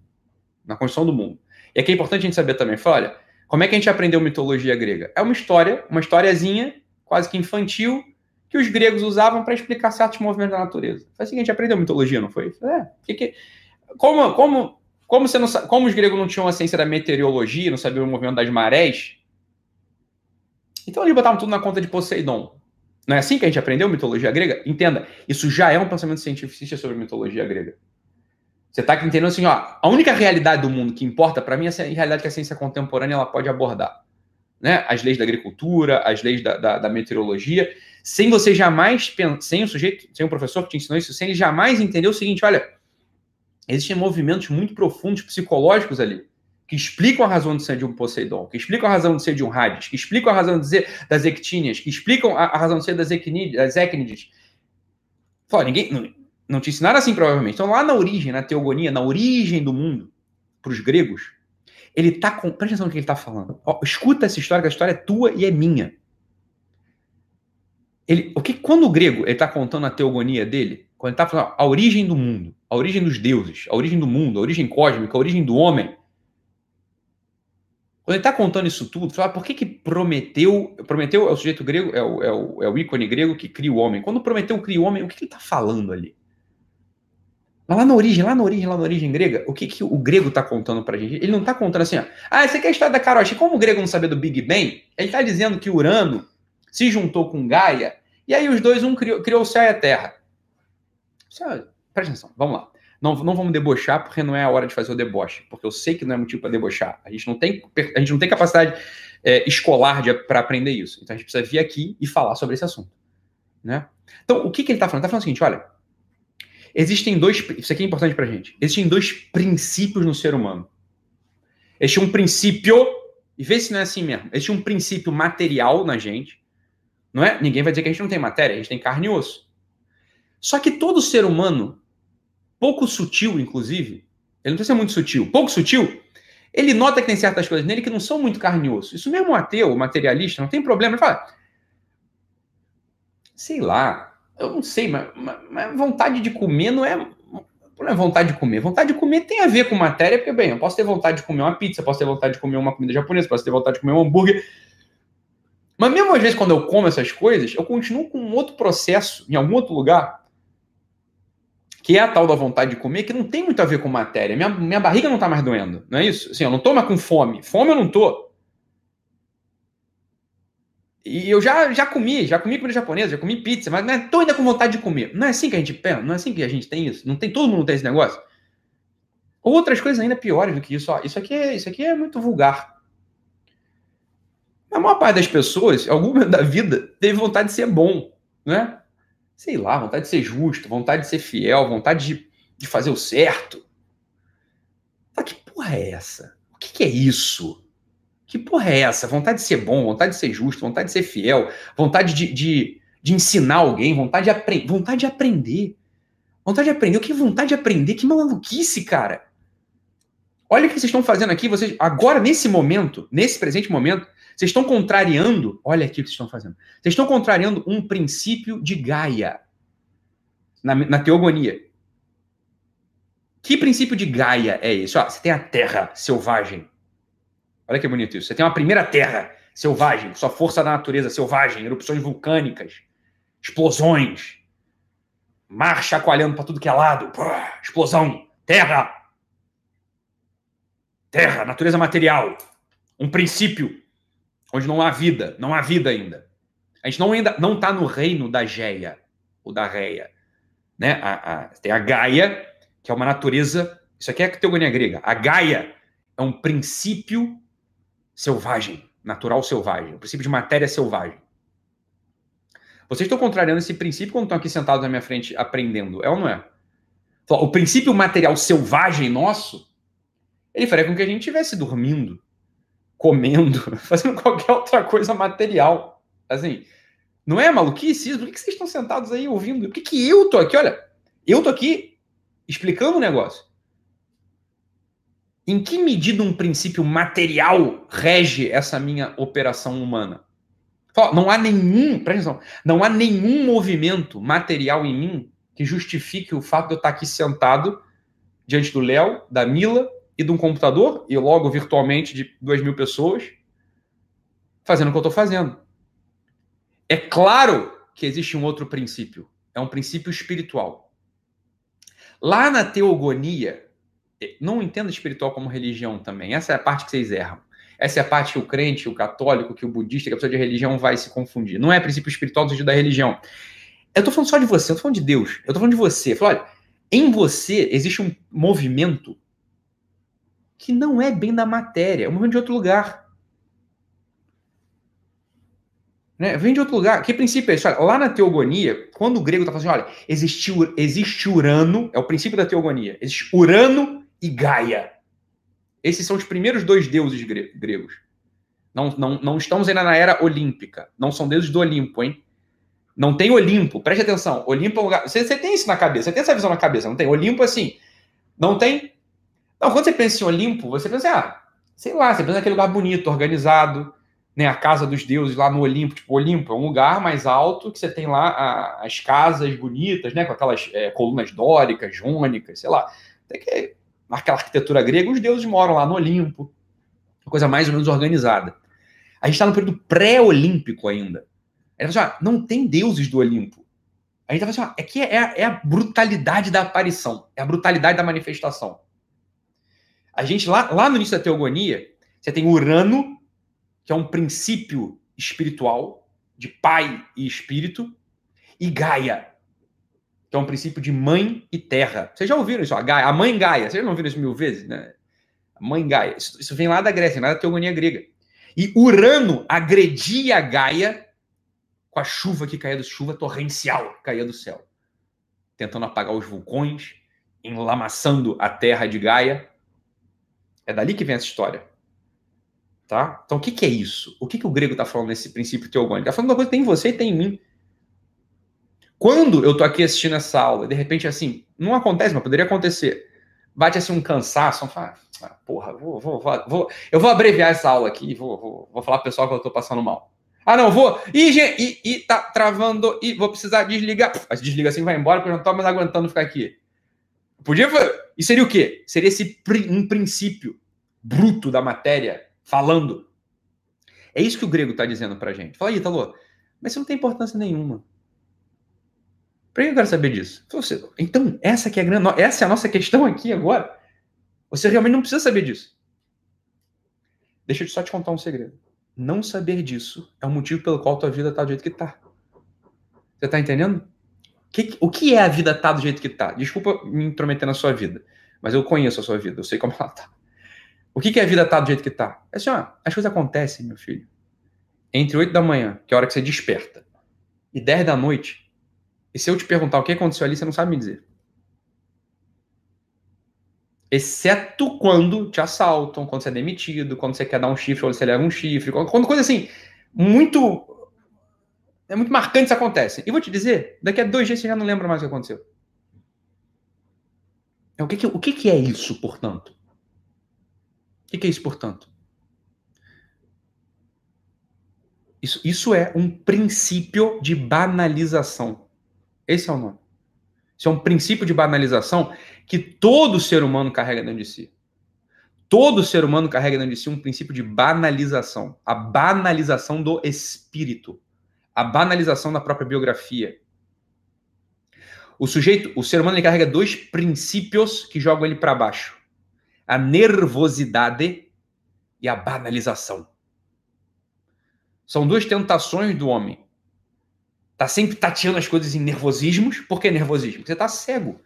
na construção do mundo. E aqui é importante a gente saber também, fala, olha, como é que a gente aprendeu mitologia grega? É uma história, uma historiazinha quase que infantil, que os gregos usavam para explicar certos movimentos da natureza. Foi assim que a gente aprendeu mitologia, não foi? É, que, que, como, como, como, você não, como os gregos não tinham a ciência da meteorologia, não sabiam o movimento das marés, então eles botavam tudo na conta de Poseidon. Não é assim que a gente aprendeu mitologia grega? Entenda, isso já é um pensamento cientificista sobre mitologia grega. Você está entendendo assim, ó, a única realidade do mundo que importa para mim é a realidade que a ciência contemporânea ela pode abordar. Né? As leis da agricultura, as leis da, da, da meteorologia, sem você jamais, sem o sujeito, sem o professor que te ensinou isso, sem ele jamais entender o seguinte, olha, existem movimentos muito profundos psicológicos ali, que explicam a razão de ser de um Poseidon, que explicam a razão de ser de um Hades, que explicam a razão de ser das Ectíneas, que explicam a, a razão de ser das, Ecnídeas. Fala, ninguém não, não te ensinaram assim, provavelmente. Então, lá na origem, na teogonia, na origem do mundo, para os gregos, ele está com. Presta atenção no que ele está falando. Ó, escuta essa história, que a história é tua e é minha. Ele, o que, quando o grego ele está contando a teogonia dele, quando ele está falando a origem do mundo, a origem dos deuses, a origem do mundo, a origem cósmica, a origem do homem, quando ele está contando isso tudo, fala, por que, que Prometeu. Prometeu é o sujeito grego, é o, é, o, é o ícone grego que cria o homem. Quando Prometeu cria o homem, o que, que ele está falando ali? Mas lá na origem, lá na origem, lá na origem grega, o que, que o grego está contando pra gente? Ele não está contando assim, ó, ah, você quer a história da Karoshi. Como o grego não sabia do Big Bang, ele está dizendo que Urano se juntou com Gaia, e aí os dois, um criou, criou o céu e a terra. Presta atenção, vamos lá. Não, não vamos debochar porque não é a hora de fazer o deboche, porque eu sei que não é motivo para debochar. A gente não tem, a gente não tem capacidade é, escolar para aprender isso. Então a gente precisa vir aqui e falar sobre esse assunto. Né? Então, o que, que ele está falando? Ele está falando o seguinte: olha, existem dois. Isso aqui é importante para gente. Existem dois princípios no ser humano. Existe um princípio, e vê se não é assim mesmo. Existe um princípio material na gente. Não é? Ninguém vai dizer que a gente não tem matéria, a gente tem carne e osso. Só que todo ser humano pouco sutil, inclusive, ele não precisa ser muito sutil, pouco sutil, ele nota que tem certas coisas nele que não são muito carne e osso. Isso mesmo o ateu, materialista, não tem problema. Ele fala, sei lá, eu não sei, mas, mas, mas vontade de comer não é, não é vontade de comer. Vontade de comer tem a ver com matéria, porque, bem, eu posso ter vontade de comer uma pizza, posso ter vontade de comer uma comida japonesa, posso ter vontade de comer um hambúrguer. Mas mesmo às vezes, quando eu como essas coisas, eu continuo com um outro processo em algum outro lugar que é a tal da vontade de comer, que não tem muito a ver com matéria. Minha, minha barriga não está mais doendo, não é isso? Assim, eu não estou mais com fome. Fome eu não estou. E eu já, já comi, já comi comida japonesa, já comi pizza, mas não estou ainda com vontade de comer. Não é assim que a gente pensa, não é assim que a gente tem isso. Não tem, todo mundo tem esse negócio. Outras coisas ainda piores do que isso. Ó, isso, aqui é, isso aqui é muito vulgar. A maior parte das pessoas, algum momento da vida, teve vontade de ser bom, né? Sei lá, vontade de ser justo, vontade de ser fiel, vontade de, de fazer o certo. Mas que porra é essa? O que, que é isso? Que porra é essa? Vontade de ser bom, vontade de ser justo, vontade de ser fiel, vontade de, de, de ensinar alguém, vontade de, aprender, vontade de aprender. Vontade de aprender. O que é vontade de aprender? Que maluquice, cara. Olha o que vocês estão fazendo aqui. Vocês, agora, nesse momento, nesse presente momento, vocês estão contrariando, olha aqui o que vocês estão fazendo. Vocês estão contrariando um princípio de Gaia na, na teogonia. Que princípio de Gaia é esse? Ó, você tem a terra selvagem. Olha que bonito isso. Você tem uma primeira terra selvagem, sua força da natureza selvagem, erupções vulcânicas, explosões, mar chacoalhando para tudo que é lado, explosão, terra. Terra, natureza material. Um princípio onde não há vida, não há vida ainda. A gente não ainda não está no reino da Geia, ou da Reia. Né? A, a, tem a Gaia, que é uma natureza. Isso aqui é a categoria grega. A Gaia é um princípio selvagem, natural selvagem, um princípio de matéria selvagem. Vocês estão contrariando esse princípio quando estão aqui sentados na minha frente aprendendo, é ou não é? O princípio material selvagem nosso, ele faria com que a gente estivesse dormindo, comendo, fazendo qualquer outra coisa material. Assim, não é maluquice isso? Por que vocês estão sentados aí ouvindo? Por que, que eu tô aqui? Olha, eu tô aqui explicando o negócio. Em que medida um princípio material rege essa minha operação humana? Não há nenhum, presta atenção, não há nenhum movimento material em mim que justifique o fato de eu estar aqui sentado diante do Léo, da Mila e de um computador, e logo virtualmente de duas mil pessoas, fazendo o que eu estou fazendo. É claro que existe um outro princípio. É um princípio espiritual. Lá na teogonia, eh, não entenda espiritual como religião também. Essa é a parte que vocês erram. Essa é a parte que o crente, o católico, que o budista, que a pessoa de religião vai se confundir. Não é princípio espiritual do sentido da religião. Eu estou falando só de você, eu estou falando de Deus. Eu estou falando de você. Eu falo, olha, em você existe um movimento que não é bem da matéria, é um movimento de outro lugar. Né? Vem de outro lugar. Que princípio é esse? Olha, lá na teogonia, quando o grego está falando assim, olha, existe, existe Urano, é o princípio da teogonia, existe Urano e Gaia. Esses são os primeiros dois deuses gregos. Não, não, não estamos ainda na era olímpica. Não são deuses do Olimpo, hein? Não tem Olimpo. Preste atenção. Olimpo é um lugar. Você, você tem isso na cabeça. Você tem essa visão na cabeça. Não tem? Olimpo, assim. Não tem. Não, quando você pensa em Olimpo, você pensa, ah, sei lá, você pensa naquele lugar bonito, organizado, né? A casa dos deuses lá no Olimpo. Tipo, Olimpo é um lugar mais alto que você tem lá a, as casas bonitas, né? Com aquelas é, colunas dóricas, jônicas, sei lá. Tem que. Naquela arquitetura grega, os deuses moram lá no Olimpo. Uma coisa mais ou menos organizada. A gente está no período pré-olímpico ainda. Ele fala assim, ah, não tem deuses do Olimpo. A gente tá falando assim, ah, é que é, é, a brutalidade da aparição, é a brutalidade da manifestação. A gente, lá, lá no início da teogonia, você tem Urano, que é um princípio espiritual, de pai e espírito, e Gaia, que é um princípio de mãe e terra. Vocês já ouviram isso? A, Gaia, a mãe Gaia, vocês já ouviram isso mil vezes? Né? A mãe Gaia. Isso, isso vem lá da Grécia, lá da teogonia grega. E Urano agredia Gaia com a chuva que caía do chuva torrencial caía do céu, tentando apagar os vulcões, enlamaçando a terra de Gaia. É dali que vem essa história. Tá? Então, o que, que é isso? O que, que o grego está falando nesse princípio teogônico? Está falando uma coisa que tem em você e tem em mim. Quando eu tô aqui assistindo essa aula, de repente, assim, não acontece, mas poderia acontecer. Bate assim um cansaço, fala, ah, porra, vou, vou, vou, eu vou abreviar essa aula aqui, vou, vou, vou falar pro pessoal que eu tô passando mal. Ah, não, vou. Ih, gente, e, e tá travando, e vou precisar desligar. Desliga assim, vai embora, porque eu não tô mais aguentando ficar aqui. Podia. E seria o quê? Seria esse um princípio bruto da matéria falando. É isso que o grego está dizendo pra gente. Fala aí, Talô, mas isso não tem importância nenhuma. Por que eu quero saber disso? Então, essa, que é a, grande, essa é a nossa questão aqui agora. Você realmente não precisa saber disso. Deixa eu só te contar um segredo. Não saber disso é o motivo pelo qual tua vida está do jeito que está. Você está entendendo? Que, o que é a vida tá do jeito que está? Desculpa me intrometer na sua vida, mas eu conheço a sua vida, eu sei como ela está. O que, que é a vida tá do jeito que está? É assim, ó, as coisas acontecem, meu filho. Entre 8 da manhã, que é a hora que você desperta, e 10 da noite, e se eu te perguntar o que aconteceu ali, você não sabe me dizer exceto quando te assaltam, quando você é demitido, quando você quer dar um chifre ou você leva um chifre, quando coisa assim, muito. É muito marcante isso acontece. E vou te dizer, daqui a dois dias você já não lembra mais o que aconteceu. É, o que, que, o que, que é isso, portanto? O que, que é isso, portanto? Isso, isso é um princípio de banalização. Esse é o nome. Isso é um princípio de banalização que todo ser humano carrega dentro de si. Todo ser humano carrega dentro de si um princípio de banalização. A banalização do espírito. A banalização da própria biografia. O sujeito, o ser humano, ele carrega dois princípios que jogam ele para baixo: a nervosidade e a banalização. São duas tentações do homem. Tá sempre tateando as coisas em nervosismos. Por que nervosismo? Porque você tá cego.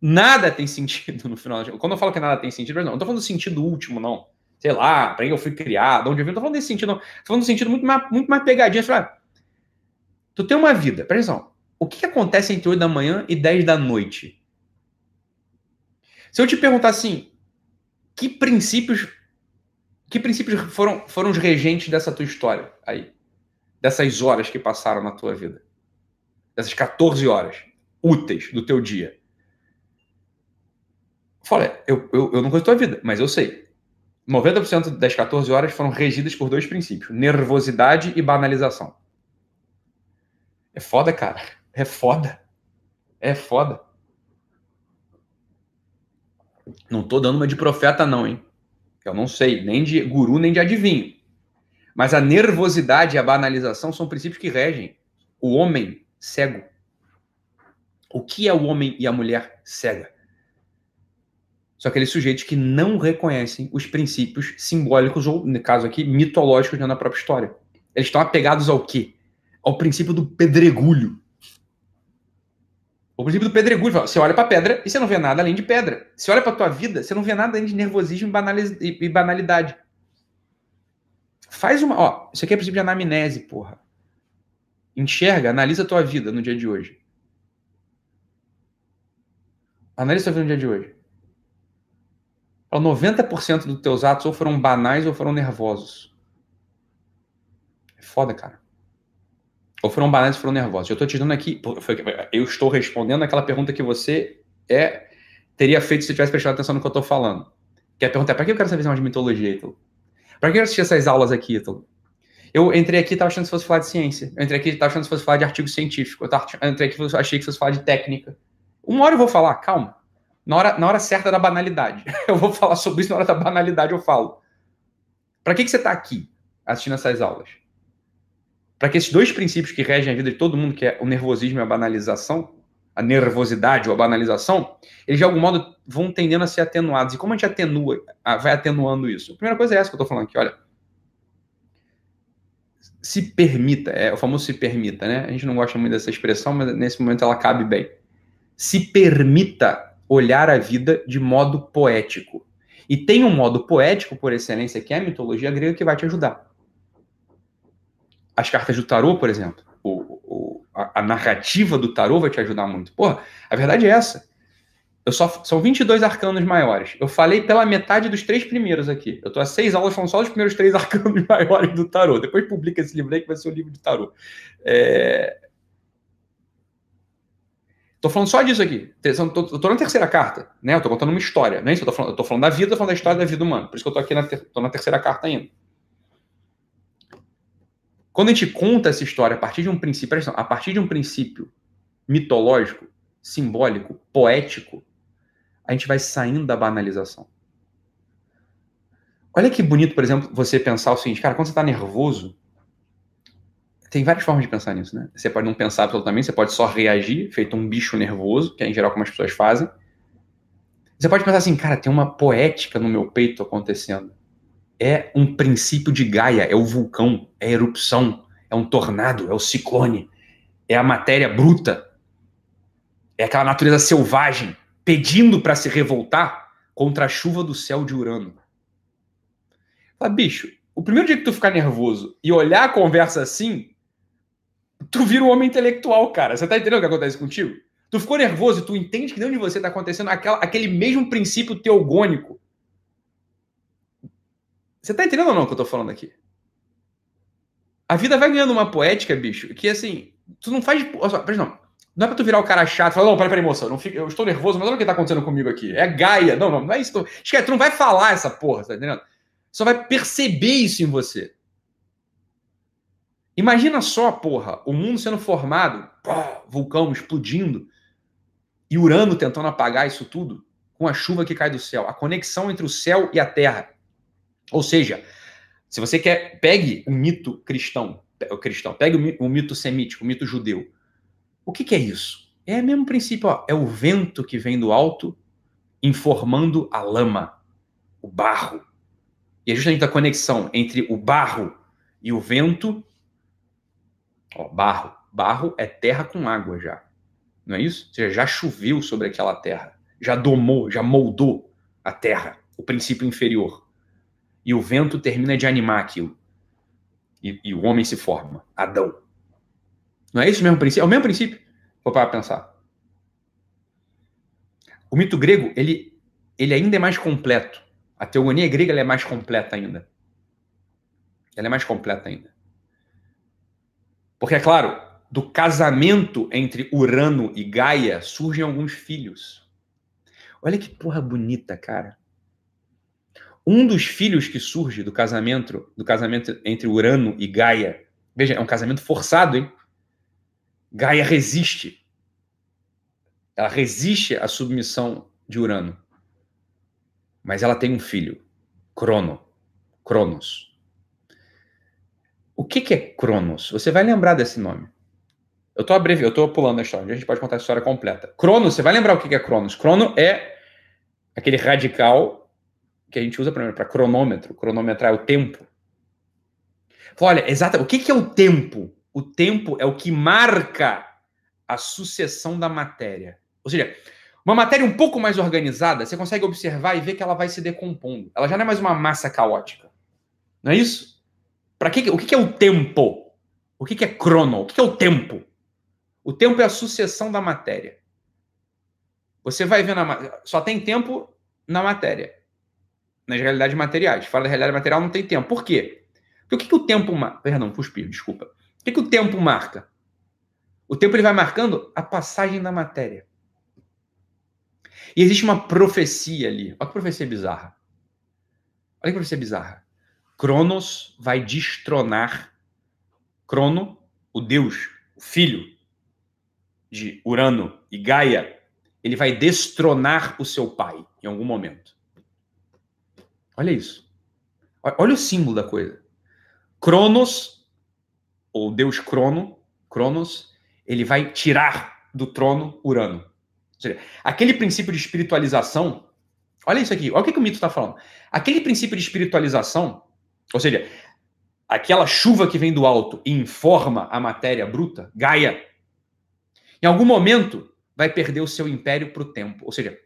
Nada tem sentido no final. Quando eu falo que nada tem sentido, não, não tô falando do sentido último, não. Sei lá, para quem eu fui criado, onde eu vim, não tô falando desse sentido, não. Tô falando do sentido muito mais, muito mais pegadinha. Falar, tu tem uma vida, presta atenção. O que, acontece entre 8 da manhã e 10 da noite? Se eu te perguntar assim, que princípios que princípios foram, foram os regentes dessa tua história aí? dessas horas que passaram na tua vida. Dessas 14 horas úteis do teu dia. Fala, eu, eu, eu não conheço a tua vida, mas eu sei. 90% das 14 horas foram regidas por dois princípios: nervosidade e banalização. É foda, cara. É foda. É foda. Não tô dando uma de profeta, não, hein? Eu não sei, nem de guru, nem de adivinho. Mas a nervosidade e a banalização são princípios que regem o homem cego. O que é o homem e a mulher cega? São aqueles sujeitos que não reconhecem os princípios simbólicos, ou, no caso aqui, mitológicos da própria história. Eles estão apegados ao quê? Ao princípio do pedregulho. O princípio do pedregulho. Você olha para pedra e você não vê nada além de pedra. Você olha para tua vida, você não vê nada além de nervosismo e banalidade. Faz uma. Ó, isso aqui é princípio de anamnese, porra. Enxerga, analisa a tua vida no dia de hoje. Analisa a tua vida no dia de hoje. 90% dos teus atos ou foram banais ou foram nervosos. É foda, cara. Ou foram banais ou foram nervosos. Eu estou te dando aqui, eu estou respondendo aquela pergunta que você é teria feito se tivesse prestado atenção no que eu estou falando. Que é a pergunta é, para que eu quero saber mais de mitologia, Ítalo? Para que eu assistir essas aulas aqui, Ítalo? Eu entrei aqui e estava achando que fosse falar de ciência. Eu entrei aqui e estava achando que fosse falar de artigo científico. Eu, entrei aqui e achei que fosse falar de técnica. Uma hora eu vou falar, calma. Na hora, na hora certa da banalidade. Eu vou falar sobre isso na hora da banalidade, eu falo. Para que, que você está aqui assistindo essas aulas? Para que esses dois princípios que regem a vida de todo mundo, que é o nervosismo e a banalização, a nervosidade ou a banalização, eles de algum modo vão tendendo a ser atenuados. E como a gente atenua, vai atenuando isso? A primeira coisa é essa que eu estou falando aqui, olha. Se permita, é o famoso se permita, né? A gente não gosta muito dessa expressão, mas nesse momento ela cabe bem. Se permita olhar a vida de modo poético. E tem um modo poético, por excelência, que é a mitologia grega, que vai te ajudar. As cartas do tarô, por exemplo, o, o, a, a, narrativa do tarô vai te ajudar muito. Porra, a verdade é essa. Eu só, são 22 arcanos maiores. Eu falei pela metade dos três primeiros aqui. Eu tô há seis aulas falando só dos primeiros três arcanos maiores do tarô. Depois publica esse livro aí que vai ser o livro de tarô. É... Tô falando só disso aqui. Eu tô, na terceira carta, né? Eu tô contando uma história, é isso? Eu tô falando, eu tô falando da vida, tô falando da história da vida humana. Por isso que eu tô aqui na, ter, tô na terceira carta ainda. Quando a gente conta essa história a partir de um princípio, atenção, a partir de um princípio mitológico, simbólico, poético, a gente vai saindo da banalização. Olha que bonito, por exemplo, você pensar o seguinte, cara, quando você está nervoso, tem várias formas de pensar nisso, né? Você pode não pensar absolutamente, você pode só reagir, feito um bicho nervoso, que é em geral como as pessoas fazem. Você pode pensar assim, cara, tem uma poética no meu peito acontecendo é um princípio de Gaia, é o vulcão, é a erupção, é um tornado, é o ciclone, é a matéria bruta, é aquela natureza selvagem pedindo para se revoltar contra a chuva do céu de Urano. Fala, bicho, o primeiro dia que tu ficar nervoso e olhar a conversa assim, tu vira um homem intelectual, cara. Você tá entendendo o que acontece contigo? Tu ficou nervoso e tu entende que dentro de você tá acontecendo aquela, aquele mesmo princípio teogônico você tá entendendo ou não o que eu tô falando aqui? A vida vai ganhando uma poética, bicho, que assim, tu não faz. Olha não. Não é pra tu virar o cara chato e falar, não, peraí, peraí, moça, eu, não fico, eu estou nervoso, mas olha o que tá acontecendo comigo aqui. É Gaia. Não, não, não é isso. Esquece, tu não vai falar essa porra, tá entendendo? Só vai perceber isso em você. Imagina só, porra, o mundo sendo formado, pô, vulcão explodindo, e Urano tentando apagar isso tudo, com a chuva que cai do céu. A conexão entre o céu e a terra. Ou seja, se você quer, pegue o mito cristão, o cristão, pegue o mito semítico, o mito judeu. O que, que é isso? É o mesmo princípio, ó, é o vento que vem do alto informando a lama, o barro. E é justamente a conexão entre o barro e o vento. Ó, barro. Barro é terra com água já. Não é isso? Ou seja, já choveu sobre aquela terra. Já domou, já moldou a terra, o princípio inferior e o vento termina de animar aquilo. E, e o homem se forma, Adão. Não é isso o mesmo princípio? É o mesmo princípio. Vou para pensar. O mito grego, ele, ele ainda é mais completo. A teogonia grega é mais completa ainda. Ela é mais completa ainda. Porque, é claro, do casamento entre Urano e Gaia surgem alguns filhos. Olha que porra bonita, cara. Um dos filhos que surge do casamento, do casamento entre Urano e Gaia, veja, é um casamento forçado, hein? Gaia resiste. Ela resiste à submissão de Urano. Mas ela tem um filho, Crono, Cronos. O que, que é Cronos? Você vai lembrar desse nome. Eu estou abrevi... eu tô pulando a história, a gente pode contar a história completa. Cronos, você vai lembrar o que, que é Cronos? Crono é aquele radical que a gente usa para cronômetro, cronometrar é o tempo. Olha, exato, o que, que é o tempo? O tempo é o que marca a sucessão da matéria. Ou seja, uma matéria um pouco mais organizada, você consegue observar e ver que ela vai se decompondo. Ela já não é mais uma massa caótica. Não é isso? Para que o que, é o tempo? O que, é crono? O que é o tempo? O tempo é a sucessão da matéria. Você vai ver na só tem tempo na matéria. Nas realidades materiais. Fora da realidade material não tem tempo. Por quê? Porque o que, que o tempo marca? Perdão, cuspir, desculpa. O que, que o tempo marca? O tempo ele vai marcando a passagem da matéria. E existe uma profecia ali. Olha que profecia bizarra. Olha que profecia bizarra. Cronos vai destronar. Crono, o deus, o filho de Urano e Gaia, ele vai destronar o seu pai em algum momento. Olha isso. Olha o símbolo da coisa. Cronos, ou Deus Crono, Cronos, ele vai tirar do trono Urano. Ou seja, aquele princípio de espiritualização. Olha isso aqui, olha o que, que o mito está falando. Aquele princípio de espiritualização, ou seja, aquela chuva que vem do alto e informa a matéria bruta, Gaia, em algum momento vai perder o seu império para o tempo. Ou seja,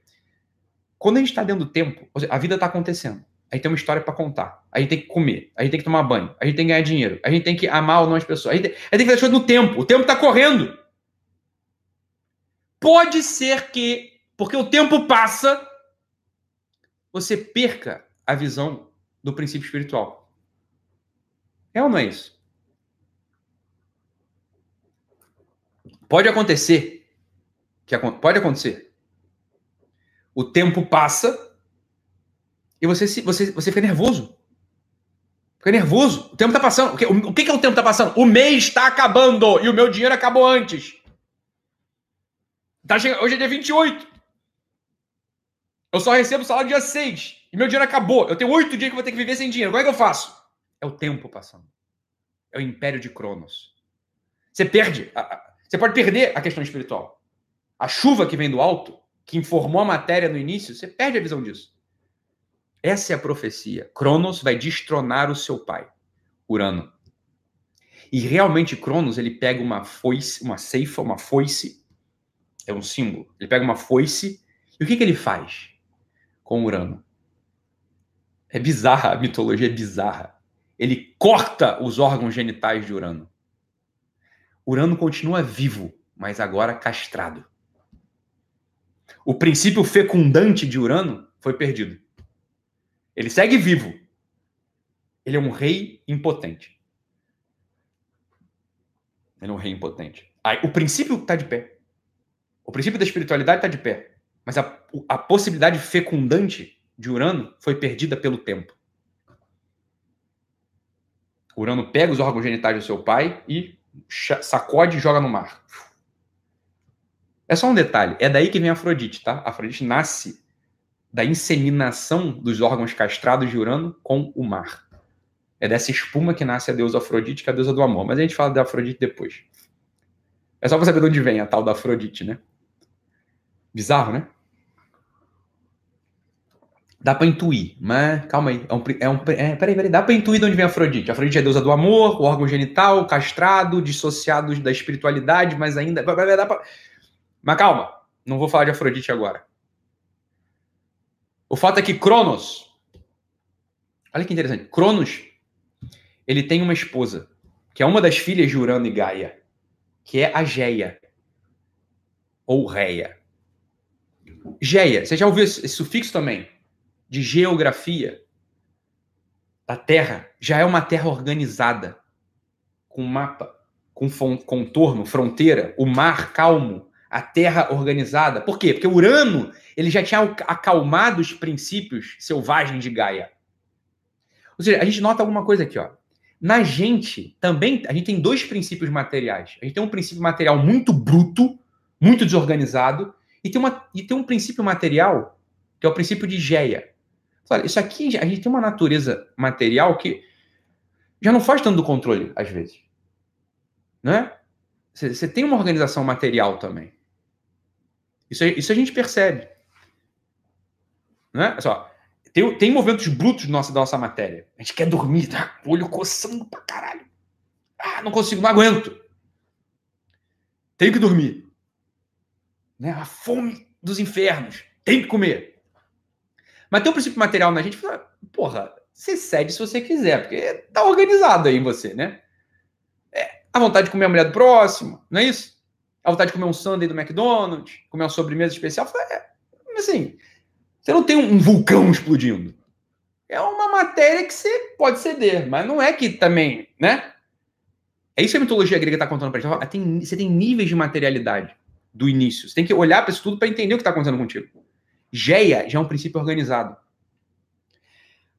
quando a gente está dentro do tempo, a vida está acontecendo. A gente tem uma história para contar. A gente tem que comer. A gente tem que tomar banho. A gente tem que ganhar dinheiro. A gente tem que amar ou não as pessoas. A gente tem, a gente tem que fazer coisas no tempo. O tempo está correndo. Pode ser que, porque o tempo passa, você perca a visão do princípio espiritual. É ou não é isso? Pode acontecer. Que, pode acontecer. O tempo passa e você, se, você, você fica nervoso. Fica nervoso. O tempo está passando. O que, o, o que, que é o tempo está passando? O mês está acabando e o meu dinheiro acabou antes. Tá chegando, hoje é dia 28. Eu só recebo o salário dia 6. E meu dinheiro acabou. Eu tenho oito dias que vou ter que viver sem dinheiro. Como é que eu faço? É o tempo passando. É o império de Cronos. Você perde. Você pode perder a questão espiritual. A chuva que vem do alto, que informou a matéria no início, você perde a visão disso. Essa é a profecia. Cronos vai destronar o seu pai, Urano. E realmente Cronos, ele pega uma foice, uma ceifa, uma foice, é um símbolo. Ele pega uma foice, e o que, que ele faz com Urano? É bizarra, a mitologia é bizarra. Ele corta os órgãos genitais de Urano. Urano continua vivo, mas agora castrado. O princípio fecundante de Urano foi perdido. Ele segue vivo. Ele é um rei impotente. Ele é um rei impotente. Aí, o princípio está de pé. O princípio da espiritualidade está de pé. Mas a, a possibilidade fecundante de Urano foi perdida pelo tempo. Urano pega os órgãos genitais do seu pai e sacode e joga no mar. É só um detalhe. É daí que vem Afrodite, tá? Afrodite nasce da inseminação dos órgãos castrados de Urano com o mar. É dessa espuma que nasce a deusa Afrodite, que é a deusa do amor. Mas a gente fala da Afrodite depois. É só pra saber de onde vem a tal da Afrodite, né? Bizarro, né? Dá pra intuir, mas calma aí. É um, é um, é, peraí, peraí. Dá pra intuir de onde vem a Afrodite. A Afrodite é a deusa do amor, o órgão genital, castrado, dissociado da espiritualidade, mas ainda. Mas calma, não vou falar de Afrodite agora. O fato é que Cronos, olha que interessante, Cronos, ele tem uma esposa, que é uma das filhas de Urano e Gaia, que é a Geia, ou Reia. Geia, você já ouviu esse sufixo também? De geografia. A Terra já é uma Terra organizada, com mapa, com contorno, fronteira, o mar calmo, a Terra organizada. Por quê? Porque Urano ele já tinha acalmado os princípios selvagens de Gaia. Ou seja, a gente nota alguma coisa aqui, ó. Na gente também a gente tem dois princípios materiais. A gente tem um princípio material muito bruto, muito desorganizado, e tem, uma, e tem um princípio material que é o princípio de Geia. Olha, isso aqui a gente tem uma natureza material que já não faz tanto do controle às vezes, né? Você tem uma organização material também. Isso, isso a gente percebe. Né? Só, tem, tem movimentos brutos nossa, da nossa matéria. A gente quer dormir, tá? Olho coçando pra caralho. Ah, não consigo, não aguento. Tenho que dormir. Né? A fome dos infernos. Tem que comer. Mas tem um princípio material na gente. Porra, você cede se você quiser, porque tá organizado aí em você, né? É, a vontade de comer a mulher do próximo, não é isso? A vontade de comer um sundae do McDonald's, comer uma sobremesa especial. É, assim, você não tem um vulcão explodindo. é uma matéria que você pode ceder, mas não é que também, né? É isso que a mitologia grega está contando para gente. Você tem níveis de materialidade do início. Você tem que olhar para isso tudo para entender o que está acontecendo contigo. Geia já é um princípio organizado.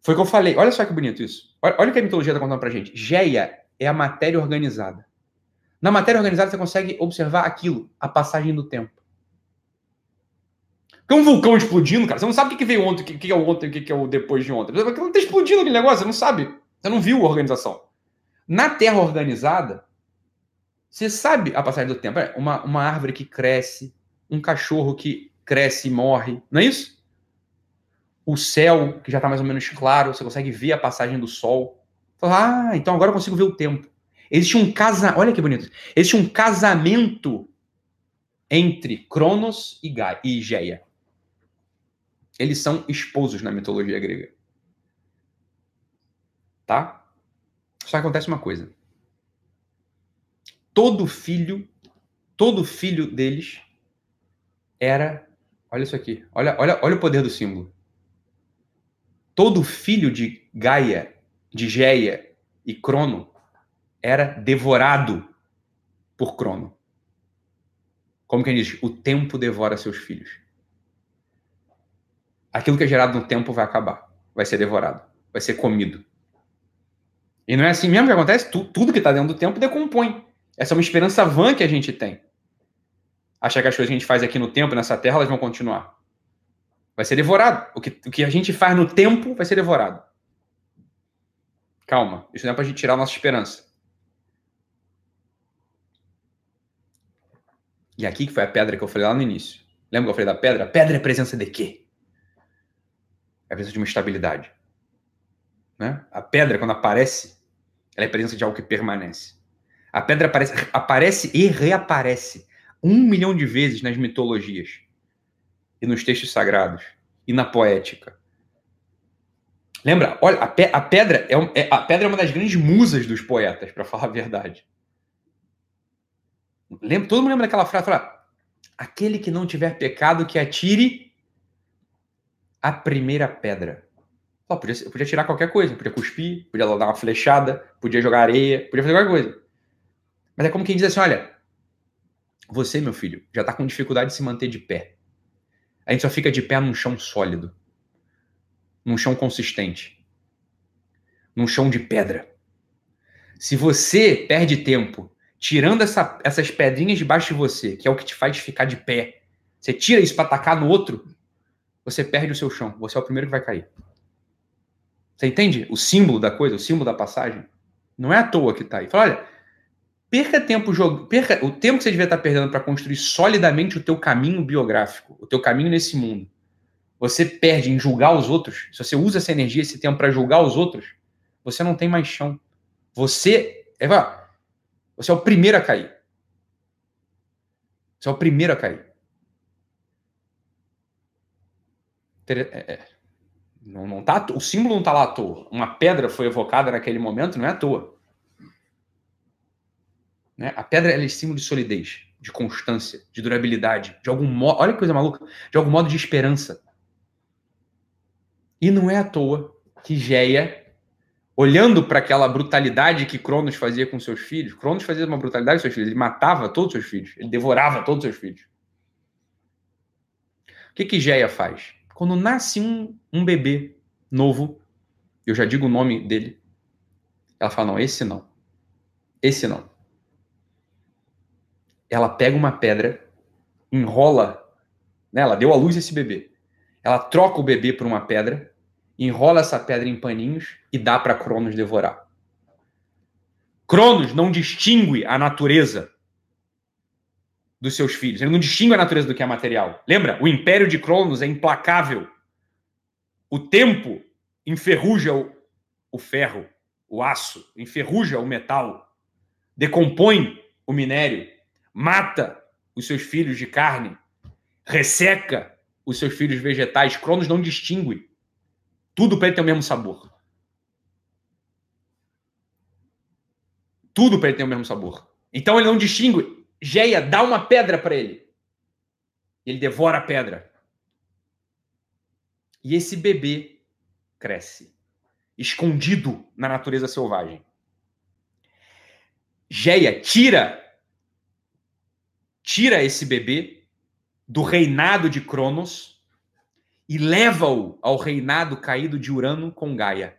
Foi o que eu falei. Olha só que bonito isso. Olha, olha o que a mitologia está contando para gente. Geia é a matéria organizada. Na matéria organizada você consegue observar aquilo, a passagem do tempo. Que é um vulcão explodindo, cara. Você não sabe o que veio ontem, o que é o ontem, o que é o depois de ontem. Porque não está explodindo aquele negócio, você não sabe. Você não viu a organização. Na Terra organizada, você sabe a passagem do tempo. É uma, uma árvore que cresce, um cachorro que cresce e morre, não é isso? O céu, que já está mais ou menos claro, você consegue ver a passagem do sol. ah, então agora eu consigo ver o tempo. Existe um casamento, olha que bonito. Existe um casamento entre Cronos e, Gaia, Geia. Eles são esposos na mitologia grega. Tá? Só acontece uma coisa. Todo filho, todo filho deles era, olha isso aqui, olha, olha, olha o poder do símbolo. Todo filho de Gaia, de Geia e Crono era devorado por Crono. Como que ele diz? O tempo devora seus filhos. Aquilo que é gerado no tempo vai acabar, vai ser devorado, vai ser comido. E não é assim mesmo que acontece? tudo que está dentro do tempo decompõe. Essa é uma esperança vã que a gente tem. Achar que as coisas que a gente faz aqui no tempo, nessa terra, elas vão continuar. Vai ser devorado. O que, o que a gente faz no tempo vai ser devorado. Calma. Isso não é para a gente tirar a nossa esperança. E aqui que foi a pedra que eu falei lá no início. Lembra que eu falei da pedra? A pedra é presença de quê? É a presença de uma estabilidade. Né? A pedra, quando aparece, ela é presença de algo que permanece. A pedra aparece, aparece e reaparece um milhão de vezes nas mitologias e nos textos sagrados e na poética. Lembra? Olha, a, pe a pedra é, é, a pedra é uma das grandes musas dos poetas, para falar a verdade. Lembra, todo mundo lembra daquela frase? Fala, Aquele que não tiver pecado, que atire a primeira pedra. Podia, podia tirar qualquer coisa, podia cuspir, podia dar uma flechada, podia jogar areia, podia fazer qualquer coisa. Mas é como quem diz assim: olha, você, meu filho, já está com dificuldade de se manter de pé. A gente só fica de pé num chão sólido, num chão consistente, num chão de pedra. Se você perde tempo tirando essa, essas pedrinhas debaixo de você, que é o que te faz ficar de pé, você tira isso para atacar no outro, você perde o seu chão. Você é o primeiro que vai cair. Você entende o símbolo da coisa, o símbolo da passagem? Não é à toa que está aí. Fala, olha, perca tempo jogando, perca o tempo que você devia estar tá perdendo para construir solidamente o teu caminho biográfico, o teu caminho nesse mundo. Você perde em julgar os outros. Se você usa essa energia, esse tempo para julgar os outros, você não tem mais chão. Você, é, você é o primeiro a cair. Você é o primeiro a cair. É, é. Não, não tá, o símbolo não está lá à toa. Uma pedra foi evocada naquele momento, não é à toa. Né? A pedra é símbolo de solidez, de constância, de durabilidade, de algum modo. Olha que coisa maluca! De algum modo de esperança. E não é à toa que Geia olhando para aquela brutalidade que Cronos fazia com seus filhos, Cronos fazia uma brutalidade com seus filhos, ele matava todos os seus filhos, ele devorava todos os seus filhos. O que que Geia faz? Quando nasce um, um bebê novo, eu já digo o nome dele, ela fala, não, esse não, esse não. Ela pega uma pedra, enrola, né, ela deu à luz esse bebê, ela troca o bebê por uma pedra, enrola essa pedra em paninhos e dá para Cronos devorar. Cronos não distingue a natureza dos seus filhos. Ele não distingue a natureza do que é material. Lembra? O império de Cronos é implacável. O tempo enferruja o, o ferro, o aço, enferruja o metal, decompõe o minério, mata os seus filhos de carne, resseca os seus filhos vegetais. Cronos não distingue. Tudo para ele ter o mesmo sabor. Tudo para ele ter o mesmo sabor. Então ele não distingue. Geia, dá uma pedra para ele. Ele devora a pedra. E esse bebê cresce. escondido na natureza selvagem. Geia tira tira esse bebê do reinado de Cronos e leva-o ao reinado caído de Urano com Gaia.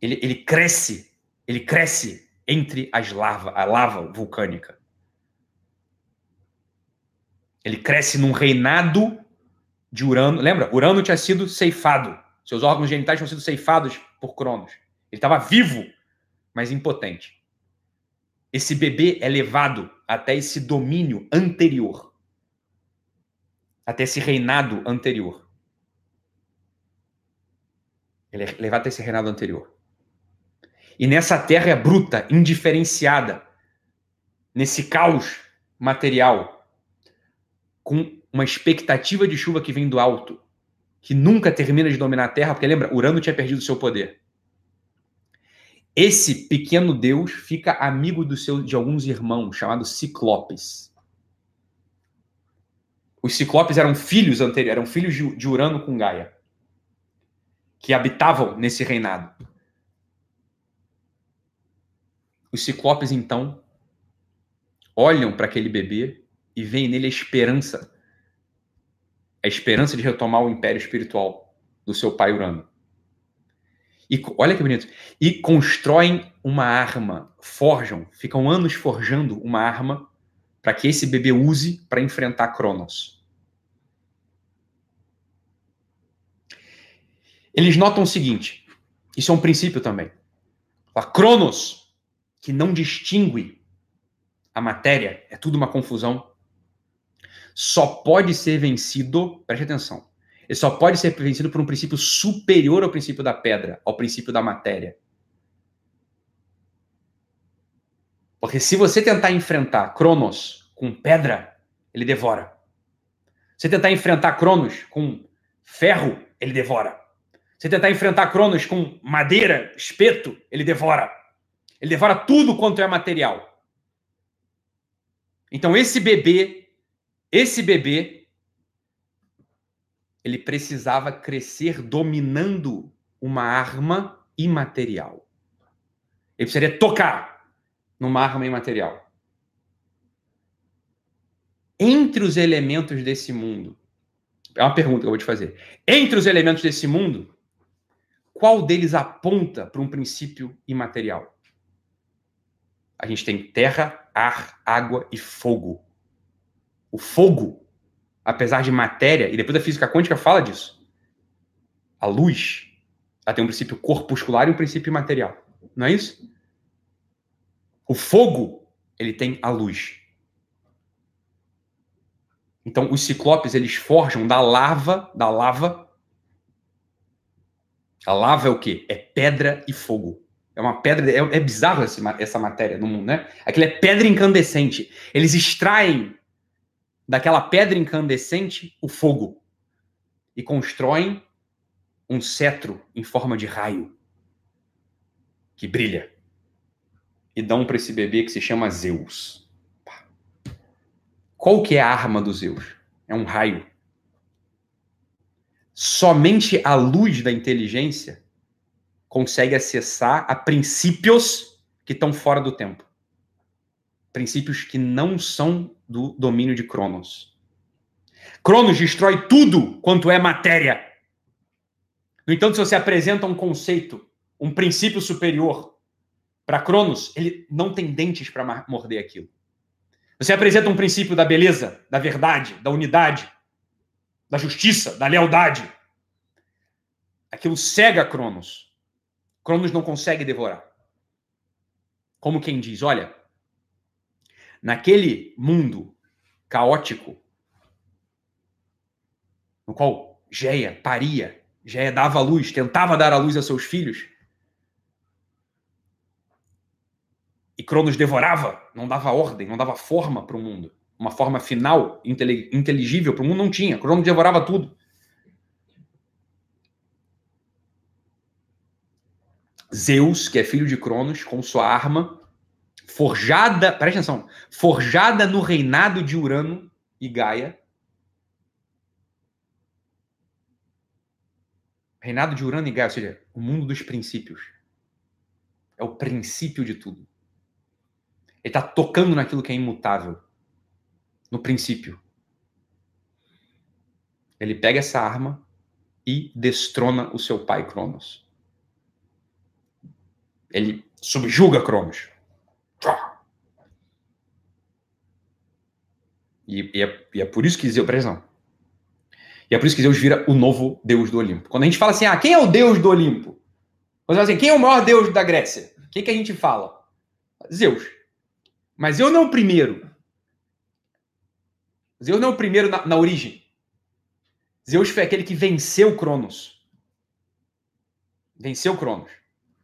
Ele, ele cresce, ele cresce entre as lava, a lava vulcânica. Ele cresce num reinado de Urano. Lembra? Urano tinha sido ceifado. Seus órgãos genitais tinham sido ceifados por Cronos. Ele estava vivo, mas impotente. Esse bebê é levado até esse domínio anterior, até esse reinado anterior. Ele é levado até esse reinado anterior. E nessa terra bruta, indiferenciada, nesse caos material, com uma expectativa de chuva que vem do alto, que nunca termina de dominar a terra, porque lembra, Urano tinha perdido seu poder. Esse pequeno deus fica amigo seu, de alguns irmãos, chamados Ciclopes. Os Ciclopes eram filhos anteriores, eram filhos de, de Urano com Gaia, que habitavam nesse reinado. Os Ciclopes, então, olham para aquele bebê e veem nele a esperança a esperança de retomar o império espiritual do seu pai Urano. E olha que bonito. E constroem uma arma, forjam, ficam anos forjando uma arma para que esse bebê use para enfrentar Cronos. Eles notam o seguinte: isso é um princípio também. A Cronos, que não distingue a matéria, é tudo uma confusão, só pode ser vencido, preste atenção, ele só pode ser vencido por um princípio superior ao princípio da pedra, ao princípio da matéria. Porque se você tentar enfrentar Cronos com pedra, ele devora. Se tentar enfrentar Cronos com ferro, ele devora. Se tentar enfrentar Cronos com madeira, espeto, ele devora. Ele devora tudo quanto é material. Então esse bebê, esse bebê ele precisava crescer dominando uma arma imaterial. Ele precisaria tocar numa arma imaterial. Entre os elementos desse mundo, é uma pergunta que eu vou te fazer. Entre os elementos desse mundo, qual deles aponta para um princípio imaterial? A gente tem terra, ar, água e fogo. O fogo apesar de matéria, e depois a física quântica fala disso. A luz, ela tem um princípio corpuscular e um princípio material. Não é isso? O fogo, ele tem a luz. Então, os ciclopes, eles forjam da lava, da lava. A lava é o quê? É pedra e fogo. É uma pedra, é, é bizarro essa, essa matéria no mundo, né? Aquilo é pedra incandescente. Eles extraem daquela pedra incandescente o fogo e constroem um cetro em forma de raio que brilha e dão para esse bebê que se chama Zeus. Qual que é a arma dos Zeus? É um raio. Somente a luz da inteligência consegue acessar a princípios que estão fora do tempo princípios que não são do domínio de Cronos. Cronos destrói tudo quanto é matéria. No entanto, se você apresenta um conceito, um princípio superior para Cronos, ele não tem dentes para morder aquilo. Você apresenta um princípio da beleza, da verdade, da unidade, da justiça, da lealdade. Aquilo cega Cronos. Cronos não consegue devorar. Como quem diz, olha, naquele mundo caótico, no qual Geia paria, Geia dava luz, tentava dar a luz a seus filhos, e Cronos devorava, não dava ordem, não dava forma para o mundo. Uma forma final, inteligível para o mundo não tinha. Cronos devorava tudo. Zeus, que é filho de Cronos, com sua arma, forjada, presta atenção, forjada no reinado de Urano e Gaia, Reinado de Urano e Gaia, ou seja, o mundo dos princípios. É o princípio de tudo. Ele está tocando naquilo que é imutável. No princípio. Ele pega essa arma e destrona o seu pai, Cronos. Ele subjuga Cronos. E, e, é, e é, por isso que Zeus, presta E é por isso que Zeus vira o novo deus do Olimpo. Quando a gente fala assim, ah, quem é o deus do Olimpo? Quando assim, quem é o maior deus da Grécia? O que, que a gente fala? Zeus. Mas eu não primeiro. Zeus não é o primeiro na, na origem. Zeus foi aquele que venceu Cronos. Venceu Cronos.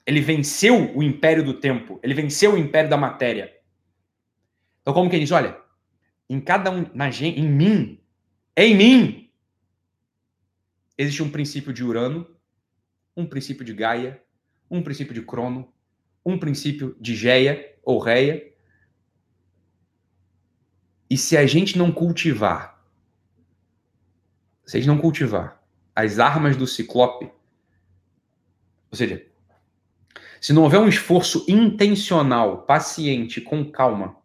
Ele venceu o império do tempo. Ele venceu o império da matéria. Então, como que ele diz? Olha, em cada um, na gente, em mim, em mim, existe um princípio de Urano, um princípio de Gaia, um princípio de Crono, um princípio de Geia ou Reia. E se a gente não cultivar, se a gente não cultivar as armas do Ciclope, ou seja, se não houver um esforço intencional, paciente, com calma,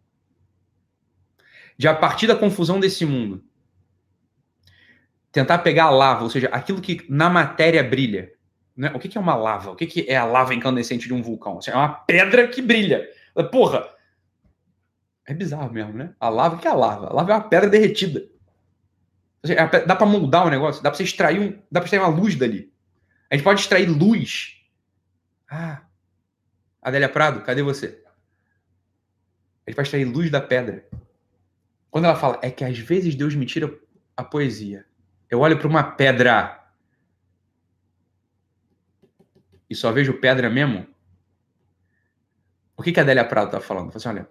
de a partir da confusão desse mundo, tentar pegar a lava, ou seja, aquilo que na matéria brilha. Né? O que é uma lava? O que é a lava incandescente de um vulcão? é uma pedra que brilha. Porra! É bizarro mesmo, né? A lava, o que é a lava? A lava é uma pedra derretida. Seja, dá para moldar o negócio, dá para você extrair um, dá para extrair uma luz dali. A gente pode extrair luz. Ah, Adélia Prado, cadê você? A gente pode extrair luz da pedra. Quando ela fala, é que às vezes Deus me tira a poesia. Eu olho para uma pedra e só vejo pedra mesmo. O que, que a Adélia Prado está falando? Fala assim, olha,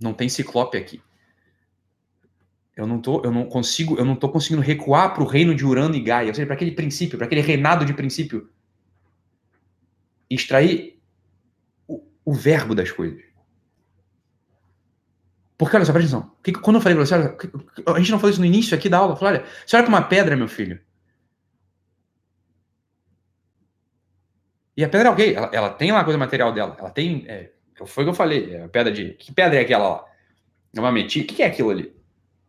não tem ciclope aqui. Eu não tô, eu não consigo, eu não tô conseguindo recuar para o reino de Urano e Gaia, ou seja, para aquele princípio, para aquele reinado de princípio. Extrair o, o verbo das coisas. Porque, olha só, presta atenção. Que, quando eu falei pra você, olha, a gente não falou isso no início aqui da aula. Eu falei, olha, você olha pra uma pedra, meu filho. E a pedra é ok, ela, ela tem lá a coisa material dela. Ela tem. É, foi o que eu falei. É pedra de. Que pedra é aquela lá? É uma ametista? O que é aquilo ali?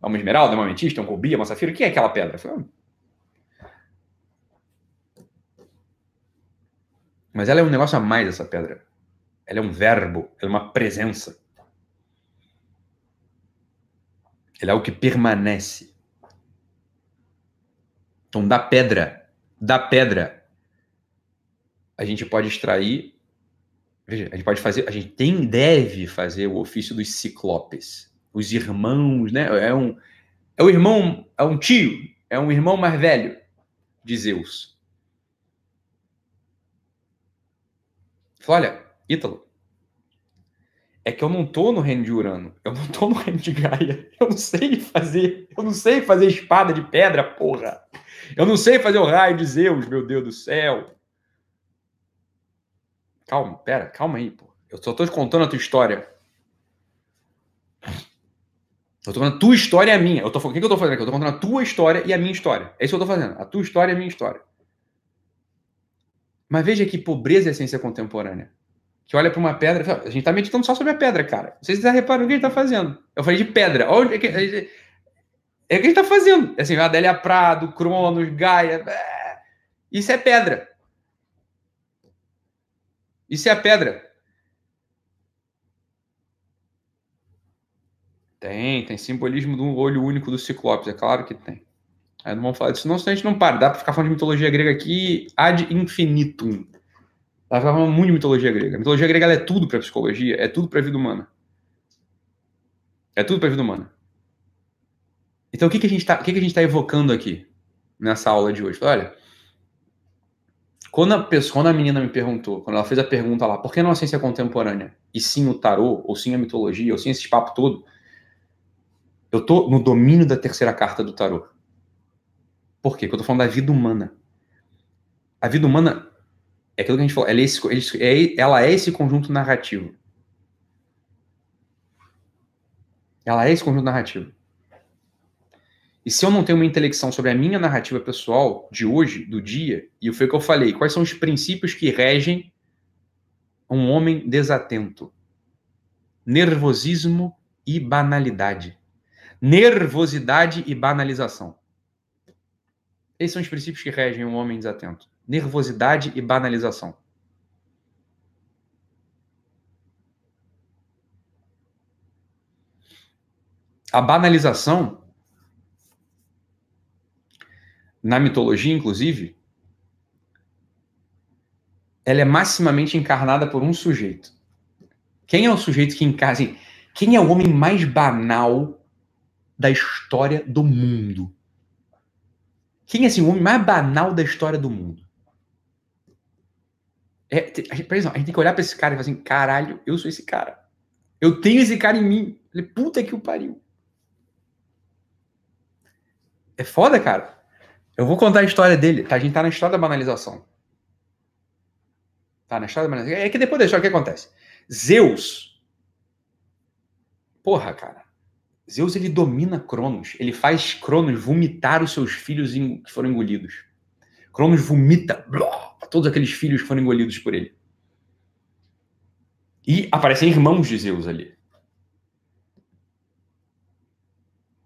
É uma esmeralda, é uma ametista, é um rubi, é uma safira? O que é aquela pedra? Falei, Mas ela é um negócio a mais, essa pedra. Ela é um verbo, ela é uma presença. Ele é o que permanece. Então, da pedra, da pedra, a gente pode extrair. Veja, a gente pode fazer, a gente tem, deve fazer o ofício dos ciclopes. Os irmãos, né? É um, é o irmão, é um tio, é um irmão mais velho de Zeus. olha, Ítalo, é que eu não tô no reino de Urano, eu não tô no reino de Gaia. Eu não sei fazer, eu não sei fazer espada de pedra, porra. Eu não sei fazer o raio de Zeus, meu Deus do céu. Calma, pera, calma aí, pô. Eu só tô te contando a tua história. Eu tô contando a tua história e a minha. Eu tô, o que, que eu tô fazendo aqui? Eu tô contando a tua história e a minha história. É isso que eu tô fazendo. A tua história e a minha história. Mas veja que pobreza é a ciência contemporânea que olha para uma pedra a gente está meditando só sobre a pedra, cara. Vocês já reparam o que a gente está fazendo. Eu falei de pedra. Olha, é, que, é, é o que a gente está fazendo. Assim, Adélia Prado, Cronos, Gaia. É, isso é pedra. Isso é a pedra. Tem, tem simbolismo do olho único do Ciclopes, é claro que tem. Aí não vamos falar disso, não, senão a gente não para. Dá para ficar falando de mitologia grega aqui ad infinitum. Ela falava muito de mitologia grega. A mitologia grega é tudo para psicologia, é tudo para vida humana. É tudo para vida humana. Então o que, que a gente está tá evocando aqui nessa aula de hoje? Olha, quando a, pessoa, quando a menina me perguntou, quando ela fez a pergunta lá, por que não a ciência contemporânea? E sim o tarô, ou sim a mitologia, ou sim esse papo todo, eu tô no domínio da terceira carta do tarô. Por quê? Porque eu tô falando da vida humana. A vida humana é aquilo que a gente falou, ela é esse, é, ela é esse conjunto narrativo. Ela é esse conjunto narrativo. E se eu não tenho uma intelecção sobre a minha narrativa pessoal de hoje, do dia, e foi o que eu falei, quais são os princípios que regem um homem desatento? Nervosismo e banalidade. Nervosidade e banalização. Esses são os princípios que regem um homem desatento. Nervosidade e banalização. A banalização, na mitologia, inclusive, ela é maximamente encarnada por um sujeito. Quem é o sujeito que encarna? Assim, quem é o homem mais banal da história do mundo? Quem é assim, o homem mais banal da história do mundo? É, a, gente, a gente tem que olhar para esse cara e falar assim: caralho, eu sou esse cara. Eu tenho esse cara em mim. Ele, puta que o pariu. É foda, cara. Eu vou contar a história dele. Tá? A gente tá na história da banalização. Tá na história da banalização. É que depois da história, o que acontece? Zeus. Porra, cara. Zeus ele domina Cronos. Ele faz Cronos vomitar os seus filhos que foram engolidos. Cronos vomita blá, todos aqueles filhos que foram engolidos por ele. E aparecem irmãos de Zeus ali.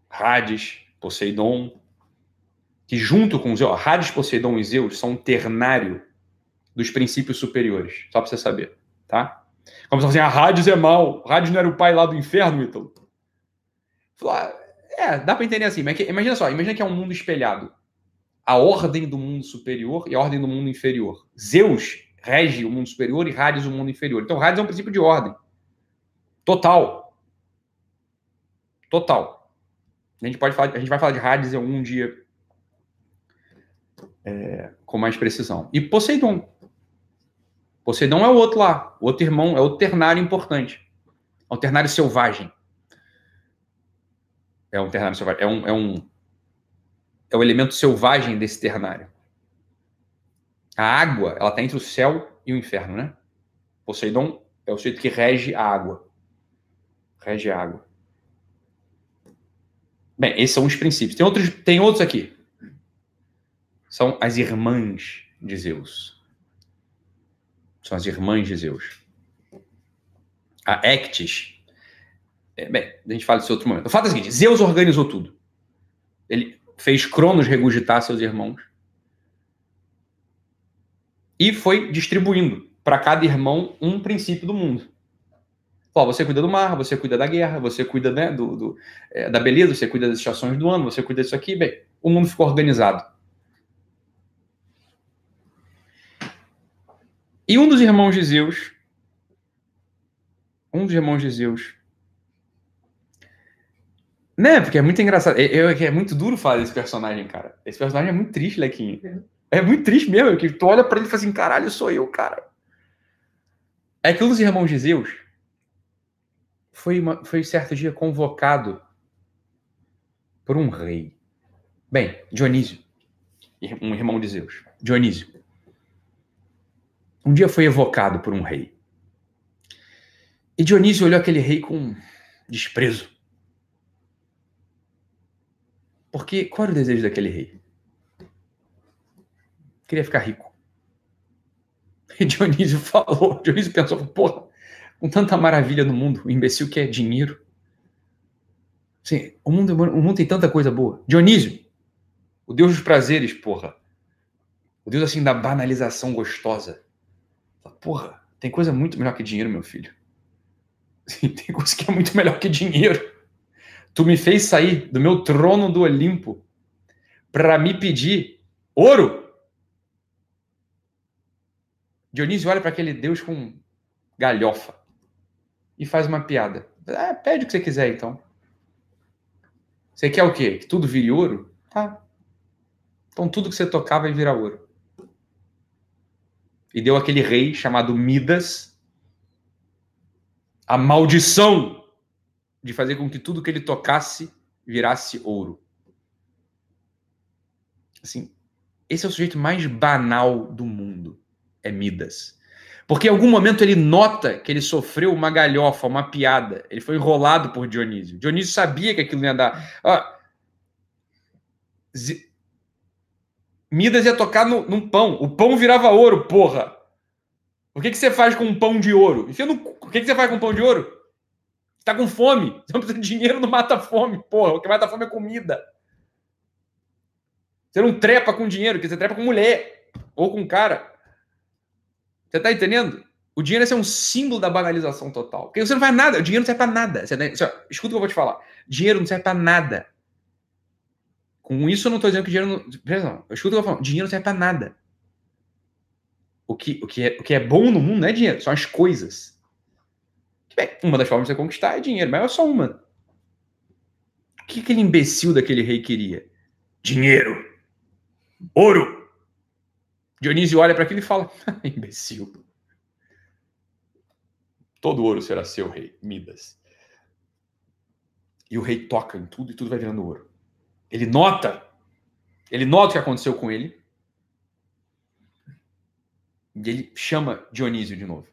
Hades, Poseidon, que junto com Zeus, Hades, Poseidon e Zeus são um ternário dos princípios superiores. Só para você saber, tá? Como se assim, a ah, Hades é mal. Hades não era o pai lá do inferno, Ítalo? Ah, é, dá para entender assim. Mas que, imagina só, imagina que é um mundo espelhado. A ordem do mundo superior e a ordem do mundo inferior. Zeus rege o mundo superior e Hades o mundo inferior. Então, Hades é um princípio de ordem. Total. Total. A gente, pode falar, a gente vai falar de Hades em algum dia é, com mais precisão. E Poseidon. Poseidon é o outro lá, o outro irmão, é o ternário importante. É um ternário selvagem. É um ternário selvagem. É um, é um, é o elemento selvagem desse ternário. A água, ela está entre o céu e o inferno, né? Poseidon é o sujeito que rege a água. Rege a água. Bem, esses são os princípios. Tem outros, tem outros aqui. São as irmãs de Zeus. São as irmãs de Zeus. A Ectis. É, bem, a gente fala desse outro momento. O fato é o seguinte: Zeus organizou tudo. Ele fez Cronos regurgitar seus irmãos. E foi distribuindo para cada irmão um princípio do mundo. Ó, você cuida do mar, você cuida da guerra, você cuida né, do, do é, da beleza, você cuida das estações do ano, você cuida disso aqui. Bem, o mundo ficou organizado. E um dos irmãos de Zeus, um dos irmãos de Zeus, né? Porque é muito engraçado. É, é, é muito duro falar desse personagem, cara. Esse personagem é muito triste, Lequinho. É muito triste mesmo. Que tu olha para ele e fala assim: caralho, sou eu, cara. É que um dos irmãos de Zeus foi, uma, foi certo dia convocado por um rei. Bem, Dionísio, um irmão de Zeus. Dionísio um dia foi evocado por um rei. E Dionísio olhou aquele rei com desprezo. Porque qual era o desejo daquele rei? Queria ficar rico. E Dionísio falou, Dionísio pensou, porra, com tanta maravilha no mundo, o imbecil quer dinheiro. Assim, o mundo, o mundo tem tanta coisa boa. Dionísio, o deus dos prazeres, porra. O deus assim da banalização gostosa. Porra, tem coisa muito melhor que dinheiro, meu filho. Tem coisa que é muito melhor que dinheiro. Tu me fez sair do meu trono do Olimpo para me pedir ouro. Dionísio olha para aquele Deus com galhofa e faz uma piada. Ah, pede o que você quiser, então. Você quer o quê? Que tudo vire ouro? Tá. Então tudo que você tocar vai virar ouro e deu aquele rei chamado Midas a maldição de fazer com que tudo que ele tocasse virasse ouro. Assim, esse é o sujeito mais banal do mundo, é Midas. Porque em algum momento ele nota que ele sofreu uma galhofa, uma piada. Ele foi enrolado por Dionísio. Dionísio sabia que aquilo ia dar. Ah, Midas ia tocar no, num pão. O pão virava ouro, porra. O que, que você faz com um pão de ouro? Enfia no... O que, que você faz com um pão de ouro? Você tá com fome. Você não precisa de dinheiro, não mata fome, porra. O que mata fome é comida. Você não trepa com dinheiro, que você trepa com mulher ou com cara. Você tá entendendo? O dinheiro é um símbolo da banalização total. Porque você não faz nada. O dinheiro não serve para nada. Você, escuta o que eu vou te falar. Dinheiro não serve para nada. Com isso, eu não estou dizendo que dinheiro não. Perdão, escuta o que eu. Dinheiro não serve para nada. O que, o, que é, o que é bom no mundo não é dinheiro, são as coisas. Bem, uma das formas de você conquistar é dinheiro, mas é só uma. O que aquele imbecil daquele rei queria? Dinheiro. Ouro. Dionísio olha para aquilo e fala: imbecil. Todo ouro será seu, rei, Midas. E o rei toca em tudo e tudo vai virando ouro. Ele nota, ele nota o que aconteceu com ele. E ele chama Dionísio de novo.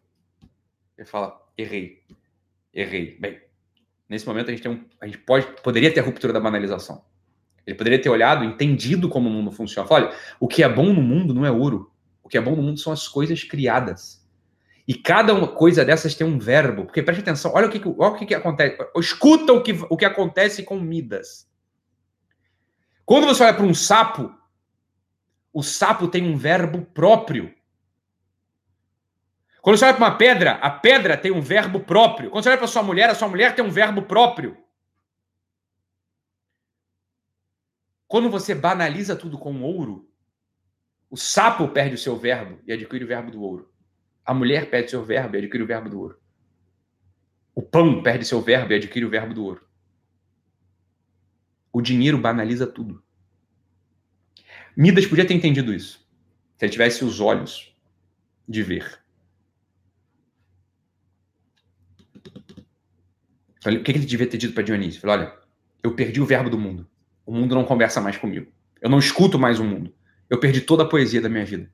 Ele fala: errei, errei. Bem, nesse momento a gente, tem um, a gente pode, poderia ter a ruptura da banalização. Ele poderia ter olhado, entendido como o mundo funciona. Fala, olha, o que é bom no mundo não é ouro. O que é bom no mundo são as coisas criadas. E cada uma coisa dessas tem um verbo. Porque preste atenção, olha o que, olha o que, que acontece. Escuta o que, o que acontece com Midas. Quando você olha para um sapo, o sapo tem um verbo próprio. Quando você olha para uma pedra, a pedra tem um verbo próprio. Quando você olha para sua mulher, a sua mulher tem um verbo próprio. Quando você banaliza tudo com ouro, o sapo perde o seu verbo e adquire o verbo do ouro. A mulher perde seu verbo e adquire o verbo do ouro. O pão perde seu verbo e adquire o verbo do ouro. O dinheiro banaliza tudo. Midas podia ter entendido isso. Se ele tivesse os olhos de ver. O que ele devia ter dito para Dionísio? Falei, olha, eu perdi o verbo do mundo. O mundo não conversa mais comigo. Eu não escuto mais o mundo. Eu perdi toda a poesia da minha vida.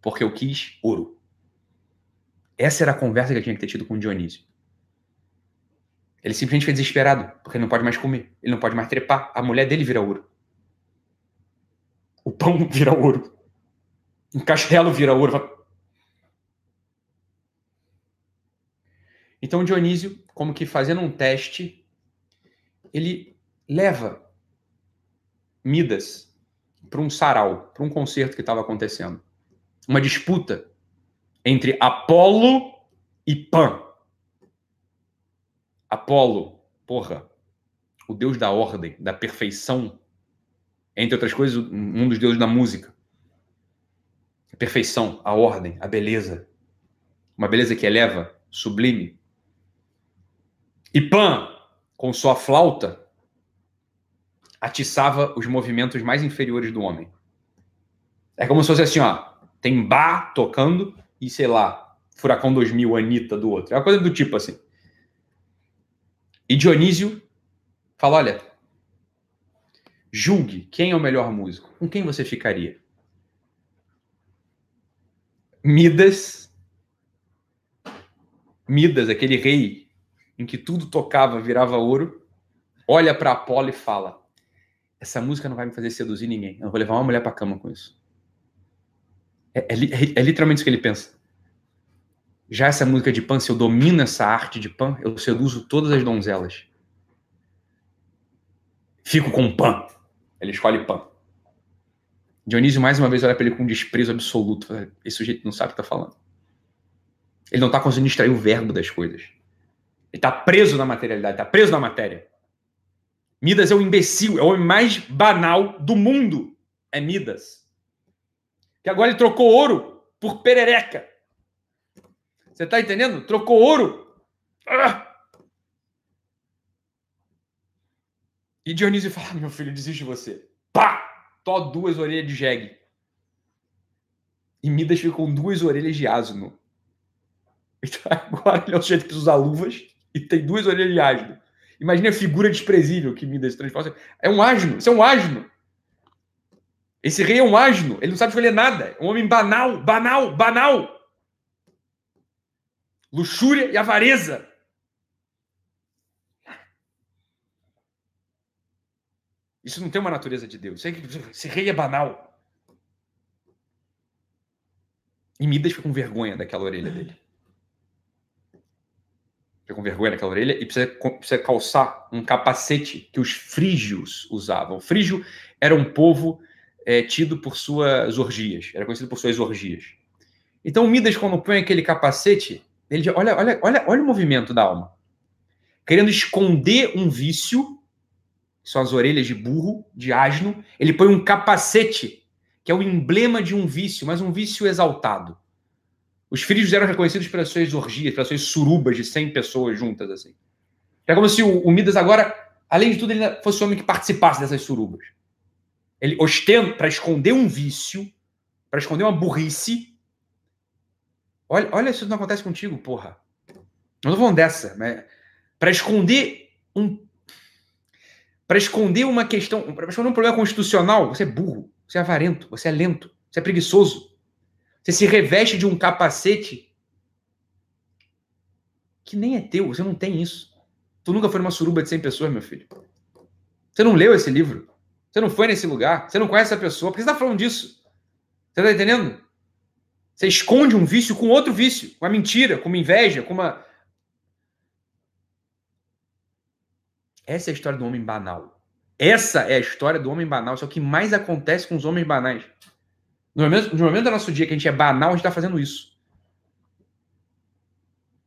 Porque eu quis ouro. Essa era a conversa que ele tinha que ter tido com Dionísio. Ele simplesmente foi desesperado, porque ele não pode mais comer, ele não pode mais trepar. A mulher dele vira ouro. O pão vira ouro. Um castelo vira ouro. Então Dionísio, como que fazendo um teste, ele leva Midas para um sarau, para um concerto que estava acontecendo. Uma disputa entre Apolo e Pan. Apolo, porra, o deus da ordem, da perfeição, entre outras coisas, um dos deuses da música. A perfeição, a ordem, a beleza. Uma beleza que eleva, sublime. E Pan, com sua flauta, atiçava os movimentos mais inferiores do homem. É como se fosse assim, ó, tem Bá tocando e, sei lá, Furacão 2000, Anitta do outro. É uma coisa do tipo assim. E Dionísio fala: olha, julgue quem é o melhor músico. Com quem você ficaria? Midas. Midas, aquele rei em que tudo tocava, virava ouro, olha para Apolo e fala: Essa música não vai me fazer seduzir ninguém. Eu vou levar uma mulher para cama com isso. É, é, é, literalmente isso que ele pensa. Já essa música de Pan, se eu domino essa arte de Pan, eu seduzo todas as donzelas. Fico com Pan. Ele escolhe Pan. Dionísio mais uma vez olha para ele com desprezo absoluto. Esse sujeito não sabe o que está falando. Ele não está conseguindo extrair o verbo das coisas. Ele está preso na materialidade, está preso na matéria. Midas é o imbecil, é o homem mais banal do mundo. É Midas que agora ele trocou ouro por perereca. Você está entendendo? Trocou ouro. Ah! E Dionísio fala: ah, meu filho, desiste de você. Pá! Tó duas orelhas de jegue. E Midas fica com duas orelhas de asno. Então agora ele é o sujeito que usar luvas e tem duas orelhas de asno. Imagina a figura desprezível que Midas transforma. É um asno, isso é um asno. Esse rei é um asno, ele não sabe escolher nada. É um homem banal, banal, banal. Luxúria e avareza. Isso não tem uma natureza de Deus. Esse rei é banal. E Midas fica com vergonha daquela orelha dele. Fica com vergonha daquela orelha e precisa, calçar um capacete que os frígios usavam. O frígio era um povo é, tido por suas orgias, era conhecido por suas orgias. Então, Midas, quando põe aquele capacete, ele olha, olha, olha, olha o movimento da alma. Querendo esconder um vício, são as orelhas de burro, de asno, ele põe um capacete, que é o emblema de um vício, mas um vício exaltado. Os frígios eram reconhecidos pelas suas orgias, pelas suas surubas de 100 pessoas juntas, assim. É como se o, o Midas agora, além de tudo, ele fosse o homem que participasse dessas surubas. Ele ostenta para esconder um vício, para esconder uma burrice. Olha, olha se isso não acontece contigo, porra. Não tô falando dessa, mas para esconder um para esconder uma questão, para esconder um problema constitucional, você é burro, você é avarento, você é lento, você é preguiçoso. Você se reveste de um capacete que nem é teu, você não tem isso. Tu nunca foi numa suruba de 100 pessoas, meu filho. Você não leu esse livro. Você não foi nesse lugar, você não conhece a pessoa, por que você está falando disso? Você está entendendo? Você esconde um vício com outro vício, com uma mentira, com uma inveja, com uma. Essa é a história do homem banal. Essa é a história do homem banal. Isso é o que mais acontece com os homens banais. No momento, no momento do nosso dia que a gente é banal, a gente está fazendo isso.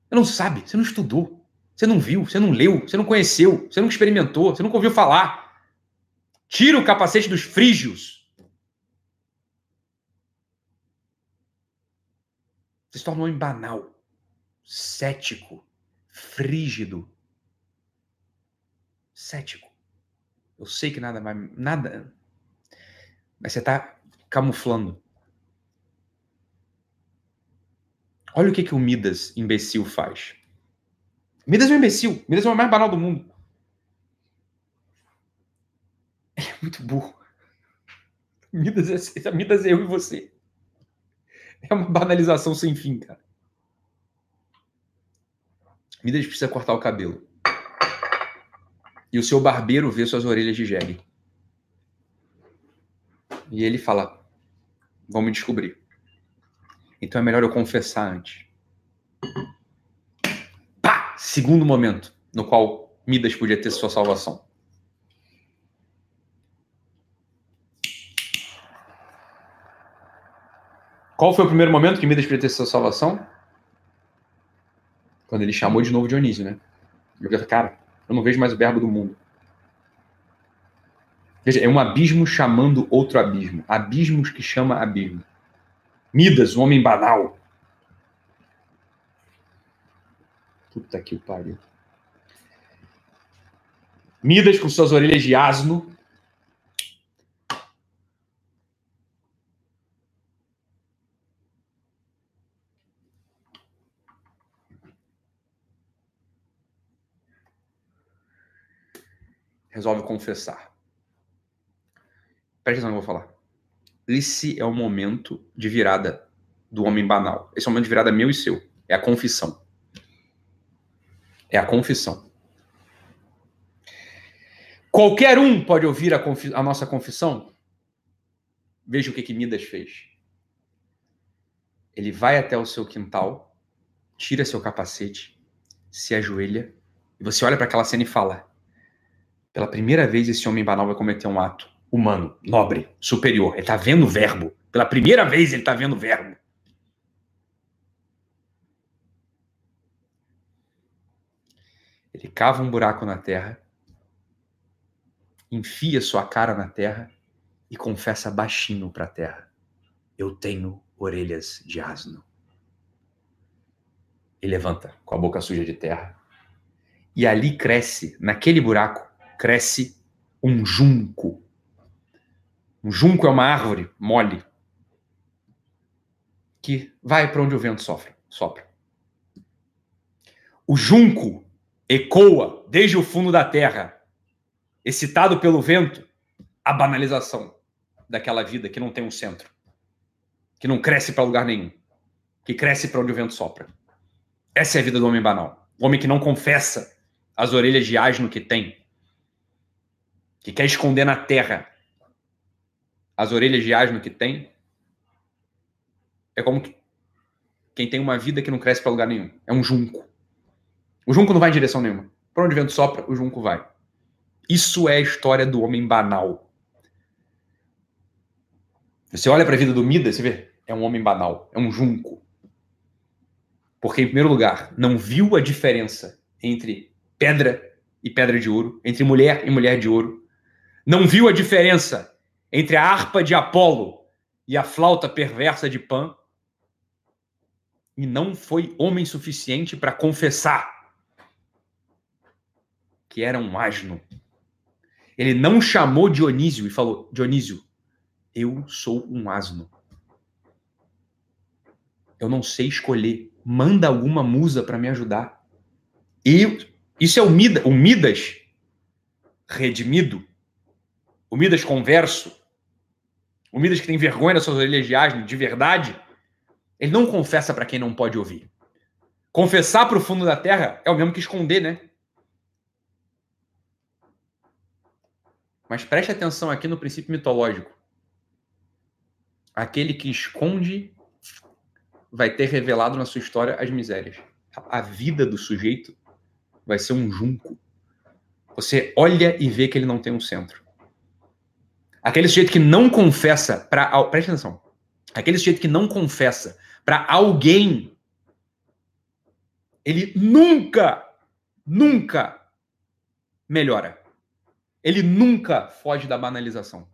Você não sabe, você não estudou, você não viu, você não leu, você não conheceu, você não experimentou, você nunca ouviu falar. Tira o capacete dos frígios. Se torna um homem banal, cético, frígido. Cético. Eu sei que nada vai. Nada. Mas você está camuflando. Olha o que, que o Midas, imbecil, faz. Midas é um imbecil. Midas é o mais banal do mundo. Ele é muito burro. Midas é, Midas é eu e você. É uma banalização sem fim, cara. Midas precisa cortar o cabelo. E o seu barbeiro vê suas orelhas de jegue. E ele fala: Vão me descobrir. Então é melhor eu confessar antes. Pá! Segundo momento no qual Midas podia ter sua salvação. Qual foi o primeiro momento que Midas podia ter sua salvação? Quando ele chamou de novo Dionísio, né? Ele falou, cara, eu não vejo mais o verbo do mundo. Veja, é um abismo chamando outro abismo. Abismos que chama abismo. Midas, o homem banal. Puta que o pariu. Midas com suas orelhas de asno resolve confessar. Presta atenção no que eu vou falar. Esse é o momento de virada do homem banal. Esse é o momento de virada meu e seu. É a confissão. É a confissão. Qualquer um pode ouvir a, confi a nossa confissão. Veja o que, que Midas fez. Ele vai até o seu quintal, tira seu capacete, se ajoelha, e você olha para aquela cena e fala: pela primeira vez, esse homem banal vai cometer um ato humano, nobre, superior. Ele está vendo o verbo. Pela primeira vez, ele está vendo o verbo. Ele cava um buraco na terra, enfia sua cara na terra e confessa baixinho para a terra: Eu tenho orelhas de asno. E levanta com a boca suja de terra. E ali cresce, naquele buraco, cresce um junco. Um junco é uma árvore mole que vai para onde o vento sofre, sopra. O junco ecoa desde o fundo da terra, excitado pelo vento, a banalização daquela vida que não tem um centro, que não cresce para lugar nenhum, que cresce para onde o vento sopra. Essa é a vida do homem banal. O homem que não confessa as orelhas de asno que tem, que quer esconder na terra as orelhas de asno que tem, é como quem tem uma vida que não cresce para lugar nenhum. É um junco. O junco não vai em direção nenhuma. Para onde o vento sopra, o junco vai. Isso é a história do homem banal. Você olha para a vida do Midas, você vê, é um homem banal, é um junco. Porque, em primeiro lugar, não viu a diferença entre pedra e pedra de ouro, entre mulher e mulher de ouro. Não viu a diferença entre a harpa de Apolo e a flauta perversa de Pan. E não foi homem suficiente para confessar que era um asno. Ele não chamou Dionísio e falou: Dionísio, eu sou um asno. Eu não sei escolher. Manda alguma musa para me ajudar. Eu, isso é o o Midas redimido. O Midas converso. O Midas que tem vergonha das suas asno, de verdade. Ele não confessa para quem não pode ouvir. Confessar para o fundo da terra é o mesmo que esconder, né? Mas preste atenção aqui no princípio mitológico. Aquele que esconde vai ter revelado na sua história as misérias. A vida do sujeito vai ser um junco. Você olha e vê que ele não tem um centro. Aquele sujeito que não confessa para. Preste atenção. Aquele sujeito que não confessa para alguém, ele nunca, nunca melhora. Ele nunca foge da banalização.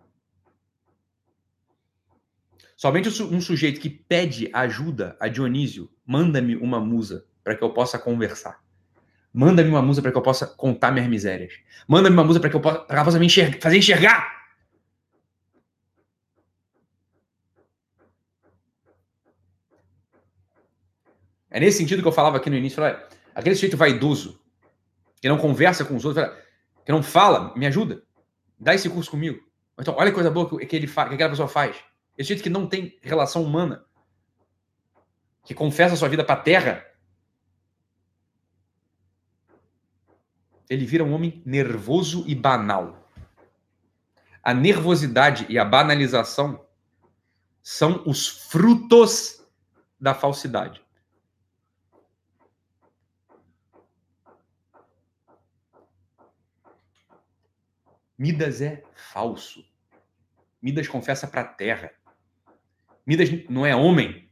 Somente um sujeito que pede ajuda a Dionísio, manda-me uma musa para que eu possa conversar. Manda-me uma musa para que eu possa contar minhas misérias. Manda-me uma musa para que eu possa, pra que possa me enxergar, fazer enxergar. É nesse sentido que eu falava aqui no início. Falava, aquele sujeito vaidoso, que não conversa com os outros, que não fala, me ajuda. Dá esse curso comigo. Então, olha a coisa boa que, que ele que aquela pessoa faz. Esse jeito que não tem relação humana, que confessa sua vida para a terra, ele vira um homem nervoso e banal. A nervosidade e a banalização são os frutos da falsidade. Midas é falso. Midas confessa para a terra. Midas não é homem.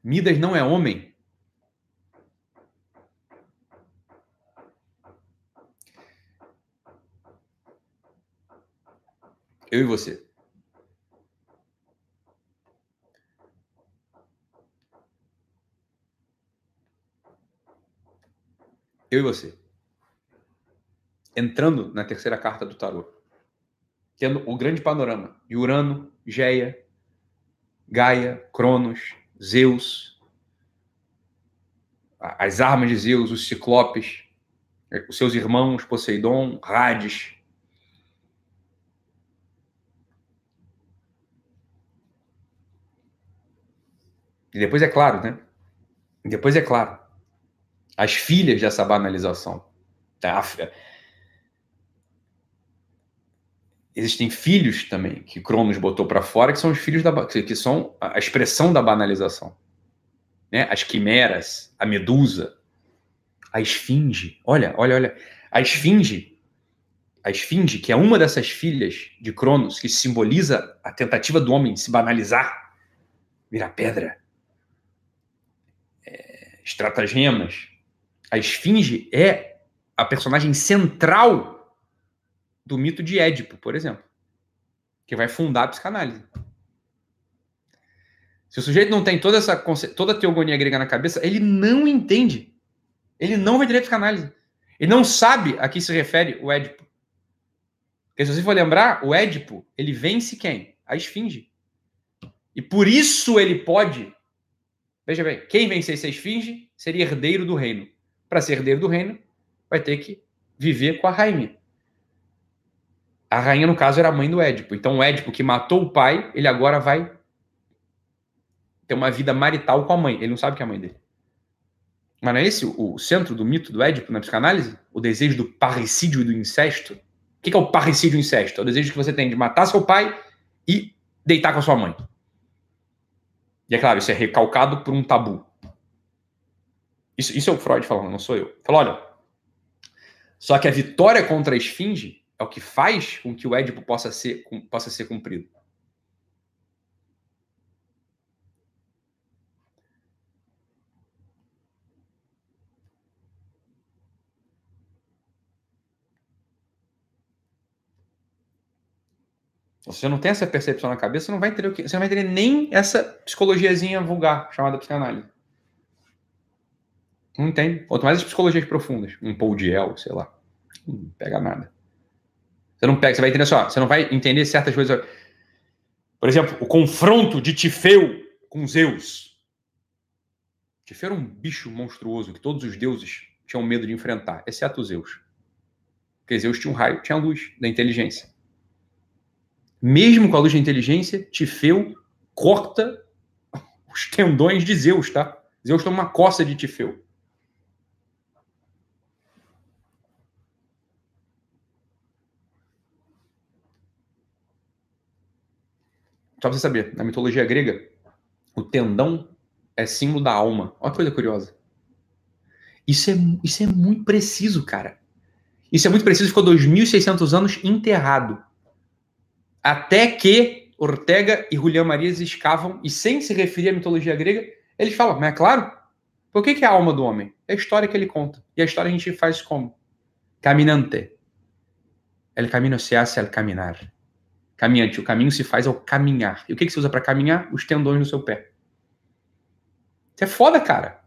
Midas não é homem. Eu e você. Eu e você entrando na terceira carta do tarô, tendo o grande panorama de Urano, Geia, Gaia, Cronos, Zeus, as armas de Zeus, os ciclopes, os seus irmãos, Poseidon, Hades. E depois é claro, né? E depois é claro, as filhas dessa banalização. Tá? Existem filhos também que Cronos botou para fora, que são os filhos da que são a expressão da banalização, né? As quimeras, a medusa, a esfinge. Olha, olha, olha, a esfinge, a esfinge, que é uma dessas filhas de Cronos, que simboliza a tentativa do homem de se banalizar, virar pedra, é, estratagemas. A esfinge é a personagem central do mito de Édipo, por exemplo, que vai fundar a psicanálise. Se o sujeito não tem toda essa toda a teogonia grega na cabeça, ele não entende. Ele não vai à psicanálise. Ele não sabe a que se refere o Édipo. Porque se você for lembrar, o Édipo, ele vence quem? A esfinge. E por isso ele pode. Veja bem, quem vencesse a esfinge seria herdeiro do reino. Para ser herdeiro do reino, vai ter que viver com a rainha. A rainha, no caso, era a mãe do Édipo. Então, o Édipo que matou o pai, ele agora vai ter uma vida marital com a mãe. Ele não sabe que é a mãe dele. Mas não é esse o centro do mito do Édipo na psicanálise? O desejo do parricídio e do incesto? O que é o parricídio e o incesto? É o desejo que você tem de matar seu pai e deitar com a sua mãe. E é claro, isso é recalcado por um tabu. Isso, isso é o Freud falando, não sou eu. Falou, olha, só que a vitória contra a esfinge é o que faz com que o Édipo possa ser, possa ser cumprido. Você não tem essa percepção na cabeça, você não vai entender o você não vai entender nem essa psicologiazinha vulgar chamada psicanálise. Não tem. Quanto mais as psicologias profundas, um Paul Diel, sei lá, não pega nada. Você não pega, você vai entender só, você não vai entender certas coisas. Por exemplo, o confronto de Tifeu com Zeus. Tifeu era um bicho monstruoso que todos os deuses tinham medo de enfrentar, exceto Zeus. Porque Zeus tinha um raio, tinha a luz da inteligência. Mesmo com a luz da inteligência, Tifeu corta os tendões de Zeus, tá? Zeus toma uma coça de Tifeu. Só pra você saber, na mitologia grega, o tendão é símbolo da alma. Olha que coisa curiosa. Isso é, isso é muito preciso, cara. Isso é muito preciso, ficou 2.600 anos enterrado até que Ortega e Julián Marias escavam, e sem se referir à mitologia grega, eles falam, mas é claro, por que, que é a alma do homem? É a história que ele conta. E a história a gente faz como? Caminante. El camino se hace al caminar. Caminhante. O caminho se faz ao caminhar. E o que, que se usa para caminhar? Os tendões no seu pé. Isso é foda, cara.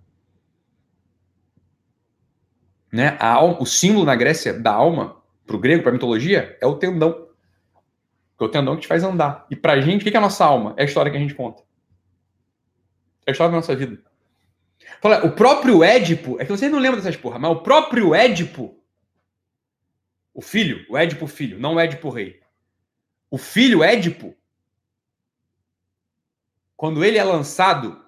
Né? A o símbolo na Grécia da alma, para o grego, para a mitologia, é o tendão. Porque o tendão que te faz andar. E pra gente, o que é a nossa alma? É a história que a gente conta. É a história da nossa vida. Fala, o próprio Édipo, é que vocês não lembram dessas porra, mas o próprio Édipo, o filho, o Édipo filho, não o Édipo rei. O filho Édipo, quando ele é lançado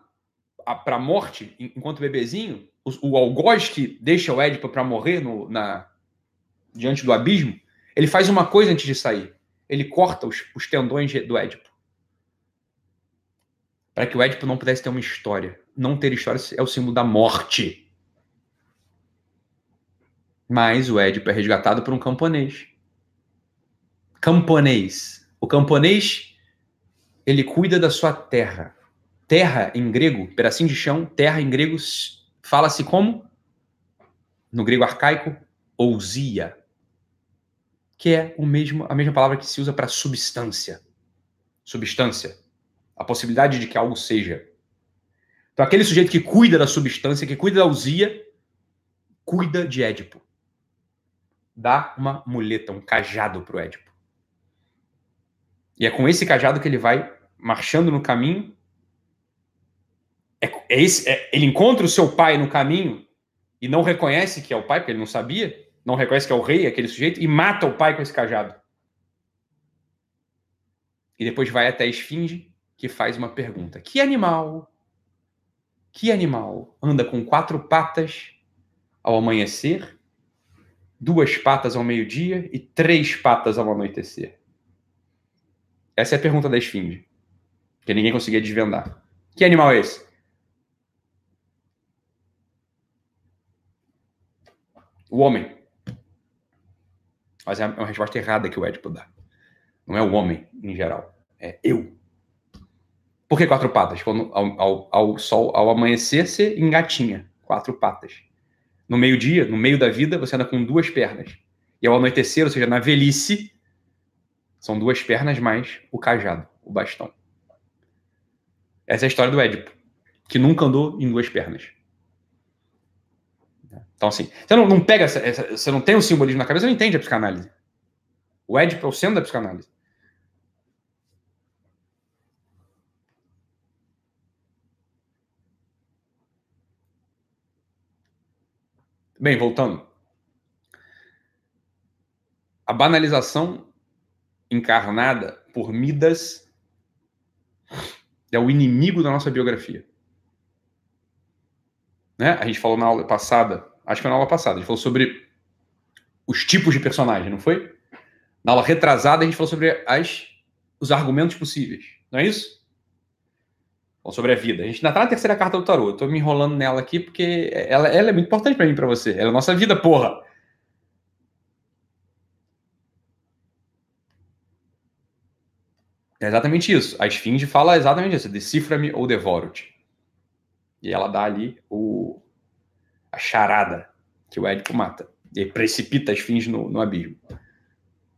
para a morte enquanto bebezinho, o, o algoz que deixa o Édipo para morrer no, na, diante do abismo, ele faz uma coisa antes de sair ele corta os, os tendões do Édipo. Para que o Édipo não pudesse ter uma história. Não ter história é o símbolo da morte. Mas o Édipo é resgatado por um camponês. Camponês. O camponês, ele cuida da sua terra. Terra em grego, pedacinho de chão, terra em grego fala-se como? No grego arcaico, ousia que é o mesmo, a mesma palavra que se usa para substância. Substância. A possibilidade de que algo seja. Então, aquele sujeito que cuida da substância, que cuida da usia, cuida de Édipo. Dá uma muleta, um cajado para o Édipo. E é com esse cajado que ele vai marchando no caminho. É, é esse, é, ele encontra o seu pai no caminho e não reconhece que é o pai, porque ele não sabia não reconhece que é o rei, aquele sujeito, e mata o pai com esse cajado. E depois vai até a esfinge, que faz uma pergunta: Que animal, que animal anda com quatro patas ao amanhecer, duas patas ao meio-dia e três patas ao anoitecer? Essa é a pergunta da esfinge, que ninguém conseguia desvendar. Que animal é esse? O homem. Mas é uma resposta errada que o Édipo dá. Não é o homem, em geral. É eu. Por que quatro patas? Quando ao, ao, ao sol, ao amanhecer, você engatinha. Quatro patas. No meio-dia, no meio da vida, você anda com duas pernas. E ao anoitecer, ou seja, na velhice, são duas pernas mais o cajado, o bastão. Essa é a história do Édipo, que nunca andou em duas pernas. Então, assim, você não, não pega essa, essa, Você não tem o um simbolismo na cabeça, você não entende a psicanálise. O Édipo é o centro da psicanálise. Bem, voltando. A banalização encarnada por Midas é o inimigo da nossa biografia. né? A gente falou na aula passada, acho que foi na aula passada, a gente falou sobre os tipos de personagem, não foi? Na aula retrasada, a gente falou sobre as, os argumentos possíveis, não é isso? Falou sobre a vida. A gente ainda tá na terceira carta do tarô. Eu tô me enrolando nela aqui porque ela, ela é muito importante para mim e você. Ela é a nossa vida, porra. É exatamente isso. A esfinge fala exatamente isso. Decifra-me ou devoro-te. E ela dá ali o, a charada que o Édipo mata. E precipita a esfinge no, no abismo.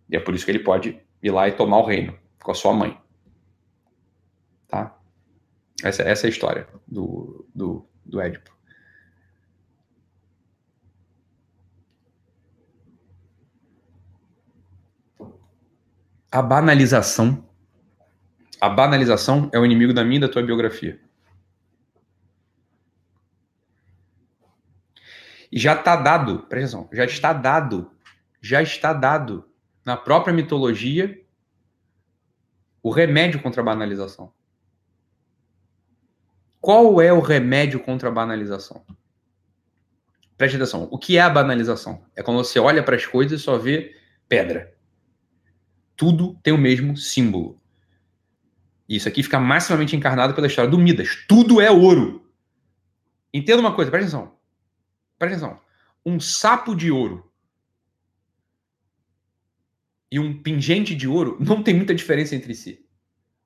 E é por isso que ele pode ir lá e tomar o reino com a sua mãe. Tá? Essa, essa é a história do, do, do Édipo. A banalização a banalização é o inimigo da minha e da tua biografia. E já está dado, presta atenção, já está dado, já está dado na própria mitologia o remédio contra a banalização. Qual é o remédio contra a banalização? Preste atenção. O que é a banalização? É quando você olha para as coisas e só vê pedra. Tudo tem o mesmo símbolo. Isso aqui fica maximamente encarnado pela história do Midas. Tudo é ouro. Entenda uma coisa, presta atenção. Presta atenção. Um sapo de ouro e um pingente de ouro não tem muita diferença entre si.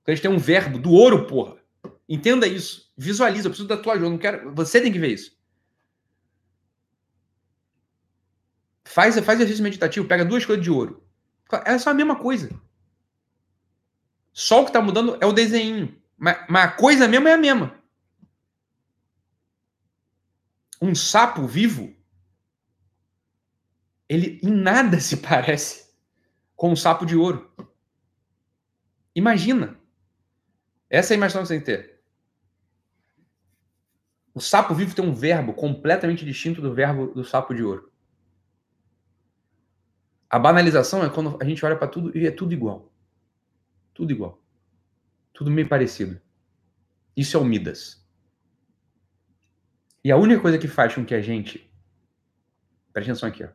Então, a gente tem um verbo do ouro, porra. Entenda isso. Visualiza. Eu preciso da tua ajuda. Não quero... Você tem que ver isso. Faz, faz exercício meditativo. Pega duas coisas de ouro. É só a mesma coisa. Só o que está mudando é o desenho. Mas, mas, a coisa mesmo é a mesma. Um sapo vivo, ele em nada se parece com um sapo de ouro. Imagina. Essa é a imaginação que você tem que ter. O sapo vivo tem um verbo completamente distinto do verbo do sapo de ouro. A banalização é quando a gente olha para tudo e é tudo igual. Tudo igual. Tudo meio parecido. Isso é o Midas. E a única coisa que faz com que a gente. Preste atenção aqui, ó.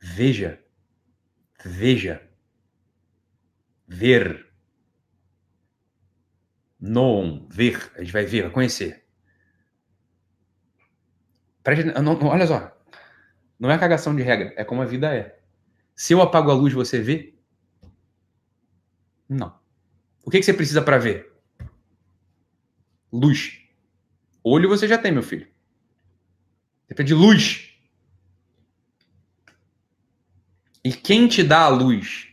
Veja. Veja. Ver. Non. Ver. A gente vai ver, vai conhecer. Preste, não, não, olha só. Não é cagação de regra, é como a vida é. Se eu apago a luz, você vê? Não. O que, que você precisa para ver? Luz. Olho você já tem, meu filho. Depende de luz. E quem te dá a luz?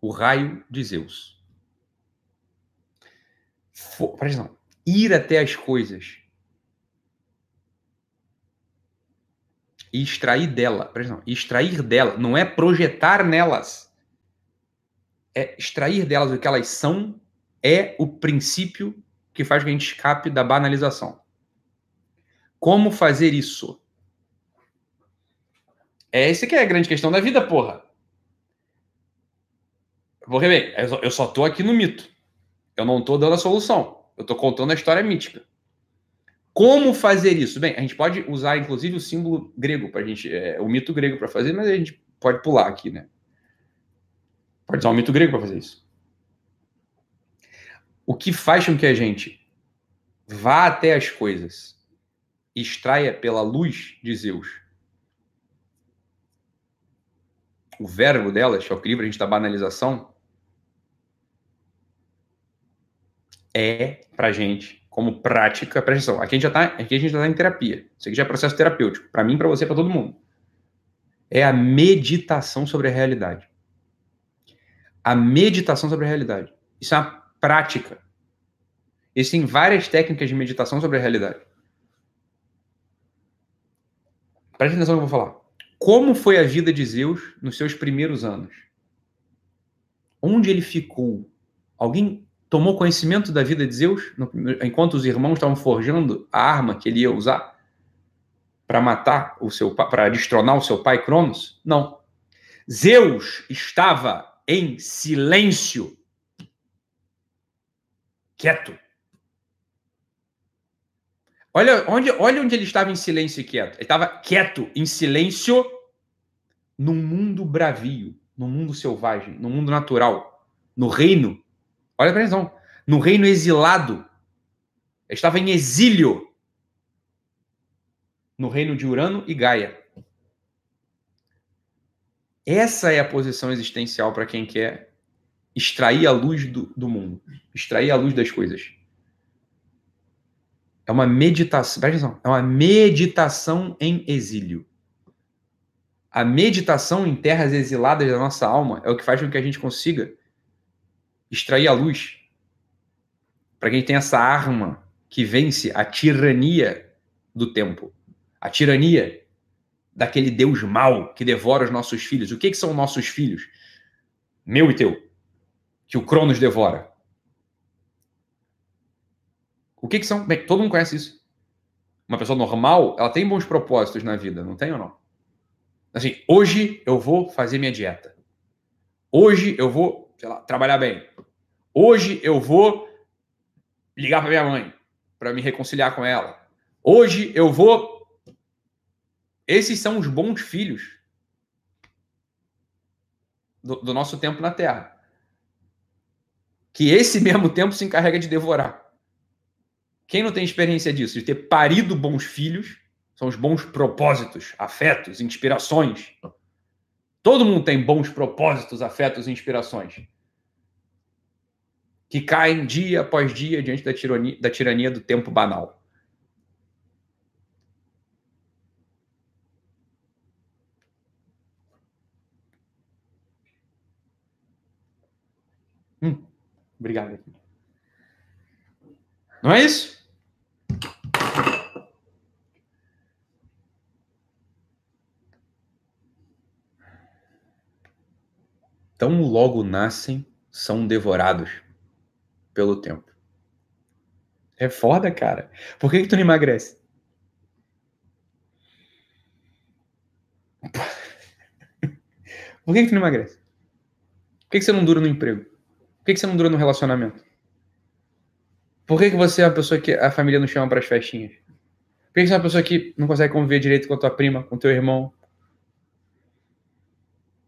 O raio de Zeus. For, presta. Ir até as coisas e extrair dela, presta atenção, extrair dela não é projetar nelas é extrair delas o que elas são é o princípio que faz que a gente escape da banalização. Como fazer isso? É esse que é a grande questão da vida, porra. Vou rever. Eu só tô aqui no mito. Eu não tô dando a solução. Eu tô contando a história mítica. Como fazer isso? Bem, a gente pode usar inclusive o símbolo grego para gente, é, o mito grego para fazer, mas a gente pode pular aqui, né? Pode usar um mito grego para fazer isso. O que faz com que a gente vá até as coisas e extraia pela luz de Zeus o verbo delas, que é o que livra a gente da banalização, é pra gente, como prática, presta atenção, aqui a gente já tá, aqui a gente já tá em terapia. Isso aqui já é processo terapêutico, para mim, para você, para todo mundo. É a meditação sobre a realidade a meditação sobre a realidade. Isso é uma prática. Existem várias técnicas de meditação sobre a realidade. Preste atenção no que eu vou falar. Como foi a vida de Zeus nos seus primeiros anos? Onde ele ficou? Alguém tomou conhecimento da vida de Zeus enquanto os irmãos estavam forjando a arma que ele ia usar para matar o seu para destronar o seu pai Cronos? Não. Zeus estava em silêncio. Quieto. Olha onde, olha onde ele estava em silêncio e quieto. Ele estava quieto, em silêncio, num mundo bravio, num mundo selvagem, no mundo natural, no reino. Olha para atenção. No reino exilado. Ele estava em exílio. No reino de Urano e Gaia. Essa é a posição existencial para quem quer extrair a luz do, do mundo, extrair a luz das coisas. É uma meditação, presta atenção, é uma meditação em exílio. A meditação em terras exiladas da nossa alma é o que faz com que a gente consiga extrair a luz. Para quem tem essa arma que vence a tirania do tempo, a tirania daquele Deus mau que devora os nossos filhos. O que, que são nossos filhos? Meu e teu. Que o Cronos devora. O que, que são? Bem, todo mundo conhece isso. Uma pessoa normal, ela tem bons propósitos na vida, não tem ou não? Assim, hoje eu vou fazer minha dieta. Hoje eu vou, sei lá, trabalhar bem. Hoje eu vou ligar para minha mãe para me reconciliar com ela. Hoje eu vou. Esses são os bons filhos do, do nosso tempo na Terra. Que esse mesmo tempo se encarrega de devorar. Quem não tem experiência disso, de ter parido bons filhos, são os bons propósitos, afetos, inspirações. Todo mundo tem bons propósitos, afetos e inspirações. Que caem dia após dia diante da tirania, da tirania do tempo banal. Hum, obrigado. Não é isso? tão logo nascem, são devorados pelo tempo. É foda, cara. Por que, que tu não emagrece? Por que, que tu não emagrece? Por que, que você não dura no emprego? Que, que você não dura no relacionamento? Por que, que você é uma pessoa que a família não chama para as festinhas? Por que, que você é uma pessoa que não consegue conviver direito com a tua prima, com teu irmão,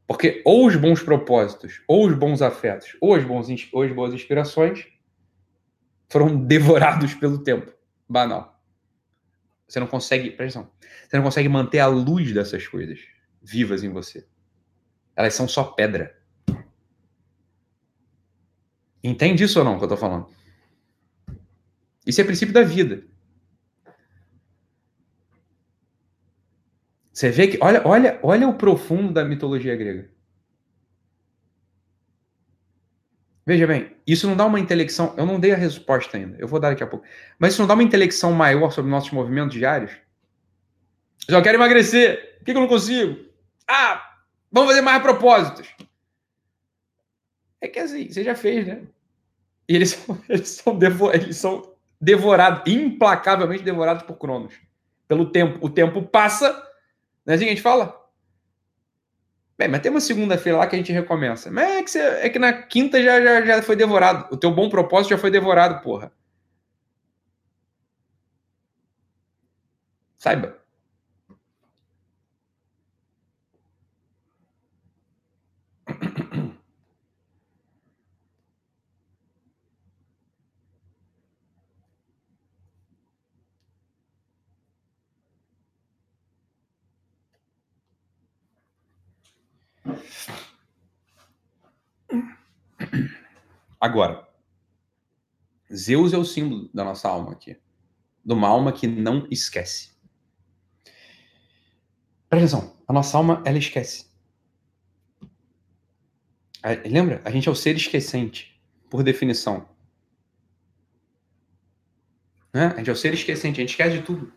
porque ou os bons propósitos, ou os bons afetos, ou as, bons, ou as boas inspirações foram devorados pelo tempo banal. Você não consegue, presta atenção, você não consegue manter a luz dessas coisas vivas em você. Elas são só pedra. Entende isso ou não que eu tô falando? Isso é princípio da vida. Você vê que olha, olha, olha o profundo da mitologia grega. Veja bem, isso não dá uma intelecção. Eu não dei a resposta ainda. Eu vou dar daqui a pouco. Mas isso não dá uma intelecção maior sobre nossos movimentos diários? Eu só quero emagrecer. Por que, eu não consigo? Ah, vamos fazer mais propósitos. É que assim, você já fez, né? E eles são, eles são, devo, eles são devorados, implacavelmente devorados por Cronos. Pelo tempo. O tempo passa não é assim a gente fala? Bem, mas tem uma segunda-feira lá que a gente recomeça. Mas é que, você, é que na quinta já, já, já foi devorado. O teu bom propósito já foi devorado, porra. Saiba. Agora, Zeus é o símbolo da nossa alma aqui. De uma alma que não esquece. Presta atenção, a nossa alma, ela esquece. Lembra? A gente é o ser esquecente, por definição. Né? A gente é o ser esquecente, a gente esquece de tudo.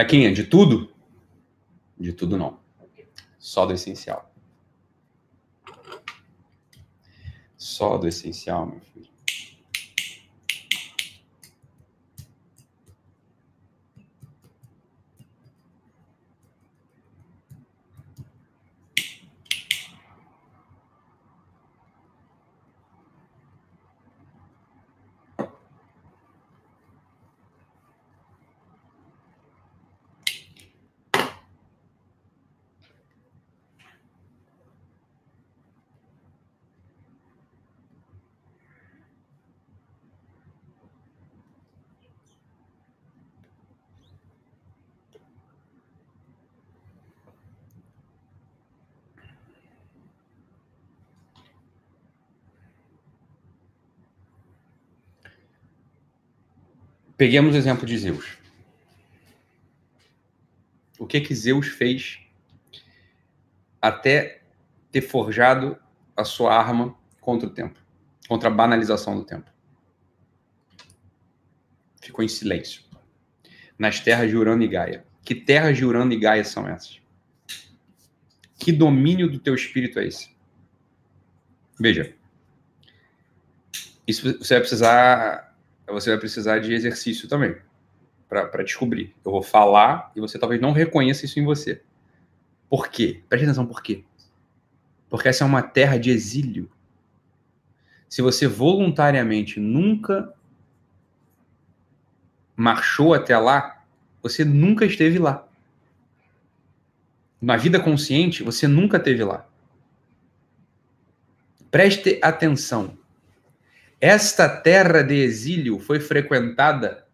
Lequinha, de tudo? De tudo não. Só do essencial. Só do essencial, meu filho. Peguemos o exemplo de Zeus. O que que Zeus fez até ter forjado a sua arma contra o tempo, contra a banalização do tempo? Ficou em silêncio. Nas terras de Urano e Gaia. Que terras de Urano e Gaia são essas? Que domínio do teu espírito é esse? Veja. Isso você vai precisar você vai precisar de exercício também para descobrir. Eu vou falar e você talvez não reconheça isso em você. Por quê? Preste atenção por quê. Porque essa é uma terra de exílio. Se você voluntariamente nunca marchou até lá, você nunca esteve lá. Na vida consciente, você nunca esteve lá. Preste atenção. Esta terra de exílio foi frequentada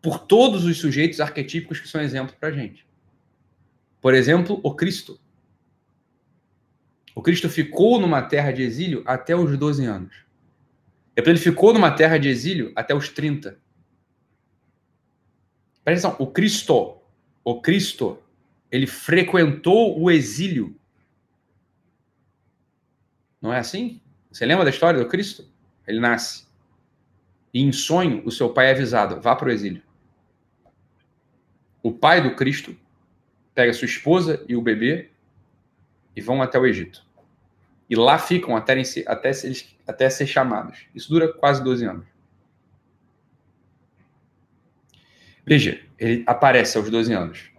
por todos os sujeitos arquetípicos que são exemplo para a gente. Por exemplo, o Cristo. O Cristo ficou numa terra de exílio até os 12 anos. Depois ele ficou numa terra de exílio até os 30. Presta atenção, o Cristo, o Cristo, ele frequentou o exílio. Não é assim? Você lembra da história do Cristo? Ele nasce. E em sonho, o seu pai é avisado: vá para o exílio. O pai do Cristo pega sua esposa e o bebê e vão até o Egito. E lá ficam até, até, até ser chamados. Isso dura quase 12 anos. Veja, ele aparece aos 12 anos.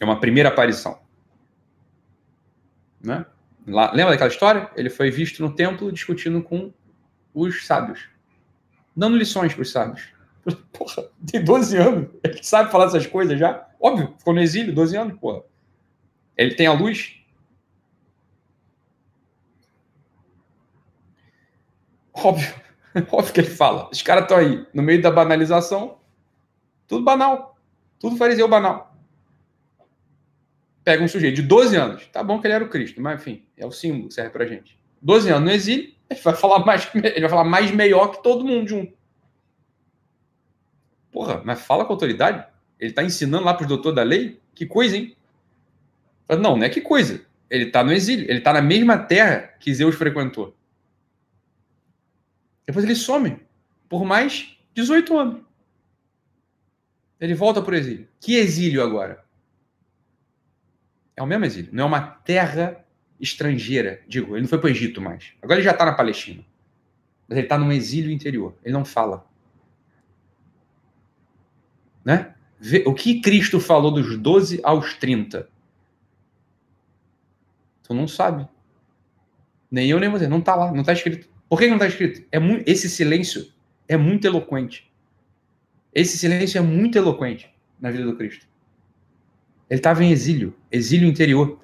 É uma primeira aparição. Né? Lá, lembra daquela história? Ele foi visto no templo discutindo com os sábios, dando lições para os sábios. Porra, tem 12 anos, ele sabe falar essas coisas já? Óbvio, ficou no exílio, 12 anos, porra. Ele tem a luz? Óbvio, óbvio que ele fala. Os caras estão aí, no meio da banalização, tudo banal, tudo fariseu banal pega um sujeito de 12 anos. Tá bom que ele era o Cristo, mas enfim, é o símbolo que serve pra gente. 12 anos no exílio, ele vai falar mais, ele vai falar mais melhor que todo mundo junto. Porra, mas fala com autoridade? Ele tá ensinando lá pros doutores da lei? Que coisa, hein? Não, não é que coisa. Ele tá no exílio, ele tá na mesma terra que Zeus frequentou. Depois ele some por mais 18 anos. Ele volta pro exílio. Que exílio agora? É o mesmo exílio. Não é uma terra estrangeira. Digo, ele não foi para o Egito mais. Agora ele já está na Palestina. Mas ele está num exílio interior. Ele não fala. Né? O que Cristo falou dos 12 aos 30? Tu não sabe. Nem eu, nem você. Não está lá. Não está escrito. Por que não está escrito? É muito, esse silêncio é muito eloquente. Esse silêncio é muito eloquente na vida do Cristo. Ele estava em exílio, exílio interior.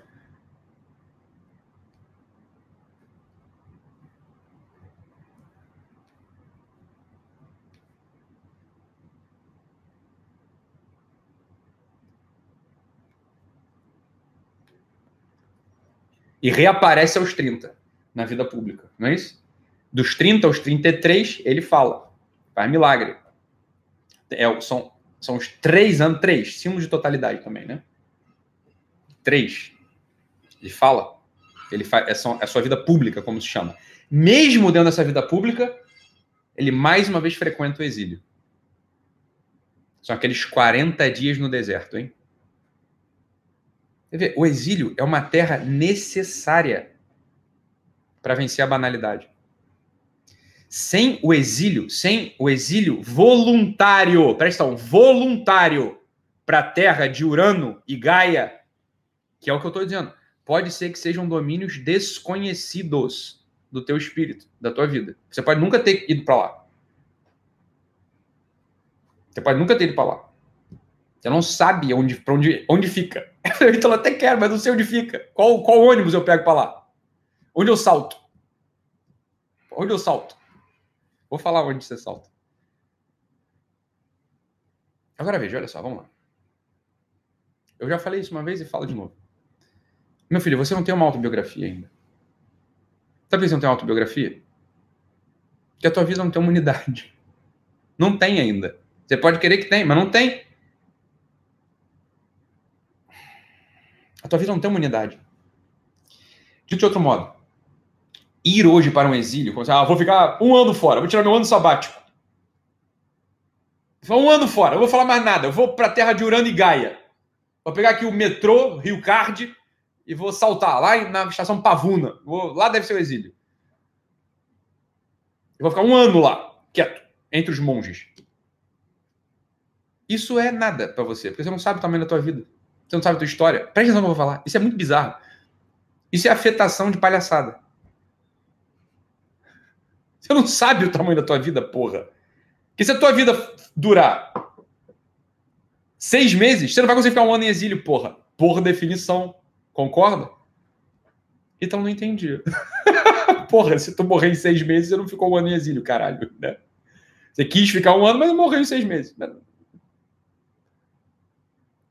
E reaparece aos 30 na vida pública, não é isso? Dos 30 aos 33, ele fala, faz milagre. É, são, são os três anos, três, símbolos de totalidade também, né? 3, ele fala, ele faz, é, sua, é sua vida pública, como se chama. Mesmo dentro dessa vida pública, ele mais uma vez frequenta o exílio. São aqueles 40 dias no deserto, hein? Ver? O exílio é uma terra necessária para vencer a banalidade. Sem o exílio, sem o exílio voluntário, presta atenção, voluntário para a terra de Urano e Gaia, que é o que eu estou dizendo, pode ser que sejam domínios desconhecidos do teu espírito, da tua vida. Você pode nunca ter ido para lá. Você pode nunca ter ido para lá. Você não sabe onde, para onde, onde fica. então eu até quero, mas não sei onde fica. Qual, qual ônibus eu pego para lá? Onde eu salto? Onde eu salto? Vou falar onde você salta. Agora veja, olha só, vamos lá. Eu já falei isso uma vez e falo de novo. Meu filho, você não tem uma autobiografia ainda. Sabe que você não tem autobiografia? Porque a tua vida não tem uma unidade. Não tem ainda. Você pode querer que tenha, mas não tem. A tua vida não tem uma unidade. De outro modo, ir hoje para um exílio, como ah, vou ficar um ano fora, vou tirar meu ano sabático. Vou um ano fora, eu vou falar mais nada, eu vou para a terra de Urano e Gaia. Vou pegar aqui o metrô, Rio Card, e vou saltar lá na estação Pavuna. Vou, lá deve ser o exílio. Eu vou ficar um ano lá, quieto, entre os monges. Isso é nada para você, porque você não sabe o tamanho da tua vida. Você não sabe a tua história. Presta atenção no que eu vou falar. Isso é muito bizarro. Isso é afetação de palhaçada. Você não sabe o tamanho da tua vida, porra. Porque se a tua vida durar seis meses, você não vai conseguir ficar um ano em exílio, porra. Por definição. Concorda? Então não entendi. porra, se tu morrer em seis meses, você não ficou um ano em exílio, caralho. Né? Você quis ficar um ano, mas morreu em seis meses.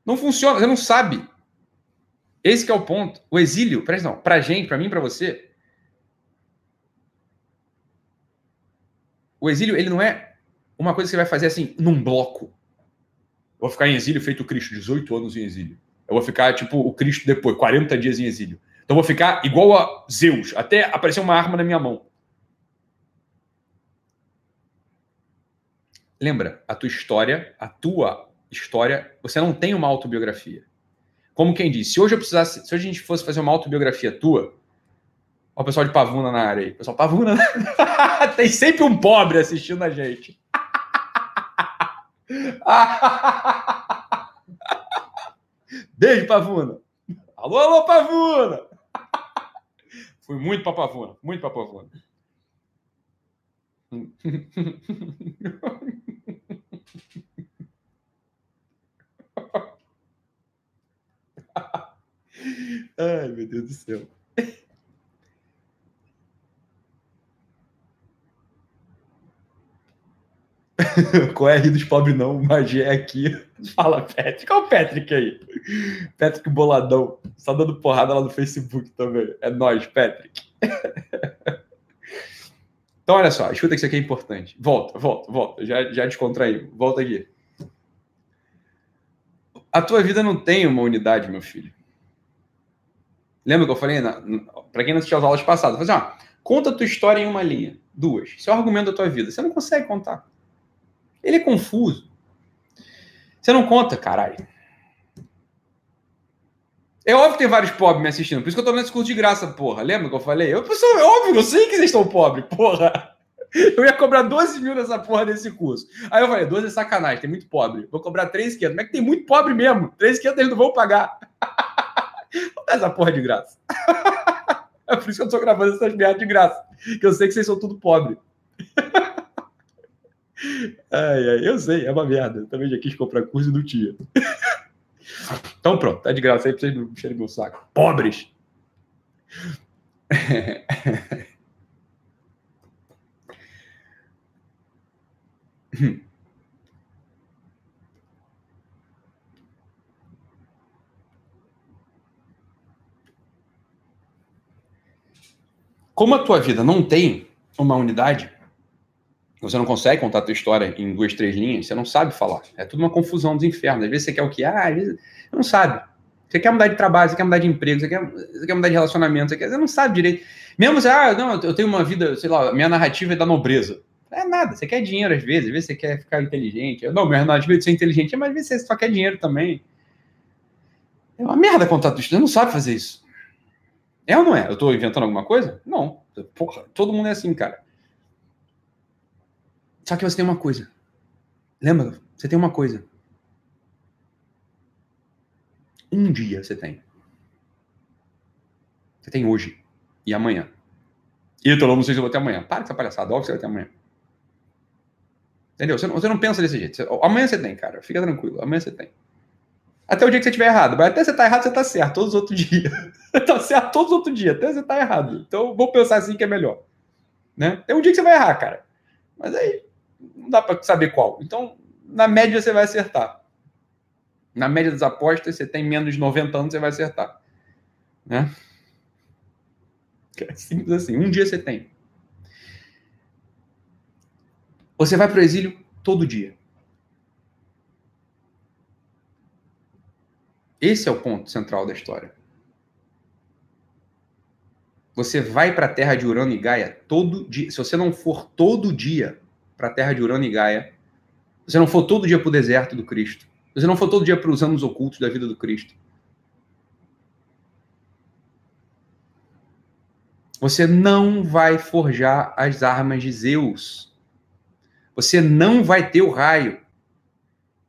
Não funciona, você não sabe. Esse é o ponto. O exílio, presta atenção, pra gente, pra mim, pra você. O exílio, ele não é uma coisa que você vai fazer assim, num bloco. Vou ficar em exílio feito Cristo, 18 anos em exílio. Eu vou ficar, tipo, o Cristo depois, 40 dias em exílio. Então vou ficar igual a Zeus, até aparecer uma arma na minha mão. Lembra, a tua história, a tua história, você não tem uma autobiografia. Como quem disse, se hoje eu precisasse, se hoje a gente fosse fazer uma autobiografia tua, ó, o pessoal de Pavuna na área aí. Pessoal, Pavuna, tem sempre um pobre assistindo a gente. Beijo, Pavuna. Alô, alô, Pavuna. Fui muito pra Pavuna, muito pra Pavuna. Ai, meu Deus do céu. Qual é a rir dos pobres não? Magia é aqui. Fala, Patrick. É o Patrick aí? Patrick Boladão. Só dando porrada lá no Facebook também. É nós, Patrick. Então, olha só. Escuta que isso aqui é importante. Volta, volta, volta. Já, já descontraí. Volta aqui. A tua vida não tem uma unidade, meu filho. Lembra que eu falei? Para quem não assistiu as aulas passadas, assim, ó, conta a tua história em uma linha, duas. Isso é o argumento da tua vida. Você não consegue contar. Ele é confuso. Você não conta, caralho. É óbvio que tem vários pobres me assistindo, por isso que eu tô dando esse curso de graça, porra. Lembra que eu falei? Eu, pessoal, é óbvio, eu sei que vocês estão pobres, porra. Eu ia cobrar 12 mil nessa porra desse curso. Aí eu falei, 12 é sacanagem, tem muito pobre. Vou cobrar 3,500. Como é que tem muito pobre mesmo? 3,500 eles não vão pagar. Vou dar essa porra de graça. É por isso que eu tô gravando essas merdas de graça. Que eu sei que vocês são tudo pobre. Ai, ai, eu sei, é uma merda. Eu também já quis comprar curso e não tinha. Então pronto, tá de graça aí pra vocês não encherem meu saco. Pobres! Como a tua vida não tem uma unidade, você não consegue contar a tua história em duas, três linhas, você não sabe falar. É tudo uma confusão dos infernos. Às vezes você quer o quê? Ah, às vezes você não sabe. Você quer mudar de trabalho, você quer mudar de emprego, você quer, você quer mudar de relacionamento, você, quer, você não sabe direito. Mesmo você, ah, não, eu tenho uma vida, sei lá, minha narrativa é da nobreza. É nada, você quer dinheiro às vezes, às vezes você quer ficar inteligente. Não, meu às vezes ser inteligente, mas às vezes você só quer dinheiro também. É uma merda contar tudo, você não sabe fazer isso. É ou não é? Eu tô inventando alguma coisa? Não. Porra, todo mundo é assim, cara. Só que você tem uma coisa. Lembra? Você tem uma coisa. Um dia você tem. Você tem hoje e amanhã. E eu não sei se eu vou ter amanhã. Para com essa palhaçada, óbvio que você vai ter amanhã. Entendeu? Você não, você não pensa desse jeito. Você, amanhã você tem, cara. Fica tranquilo. Amanhã você tem. Até o dia que você estiver errado. Mas até você tá errado, você tá certo. Todos os outros dias. tá certo todos os outros dias. Até você tá errado. Então, vou pensar assim que é melhor. Né? Tem um dia que você vai errar, cara. Mas aí, não dá para saber qual. Então, na média, você vai acertar. Na média das apostas, você tem menos de 90 anos, você vai acertar. Né? É simples assim. Um dia você tem. Você vai para o exílio todo dia. Esse é o ponto central da história. Você vai para a terra de Urano e Gaia todo dia. Se você não for todo dia para a terra de Urano e Gaia, se você não for todo dia para o deserto do Cristo, se você não for todo dia para os anos ocultos da vida do Cristo, você não vai forjar as armas de Zeus. Você não vai ter o raio.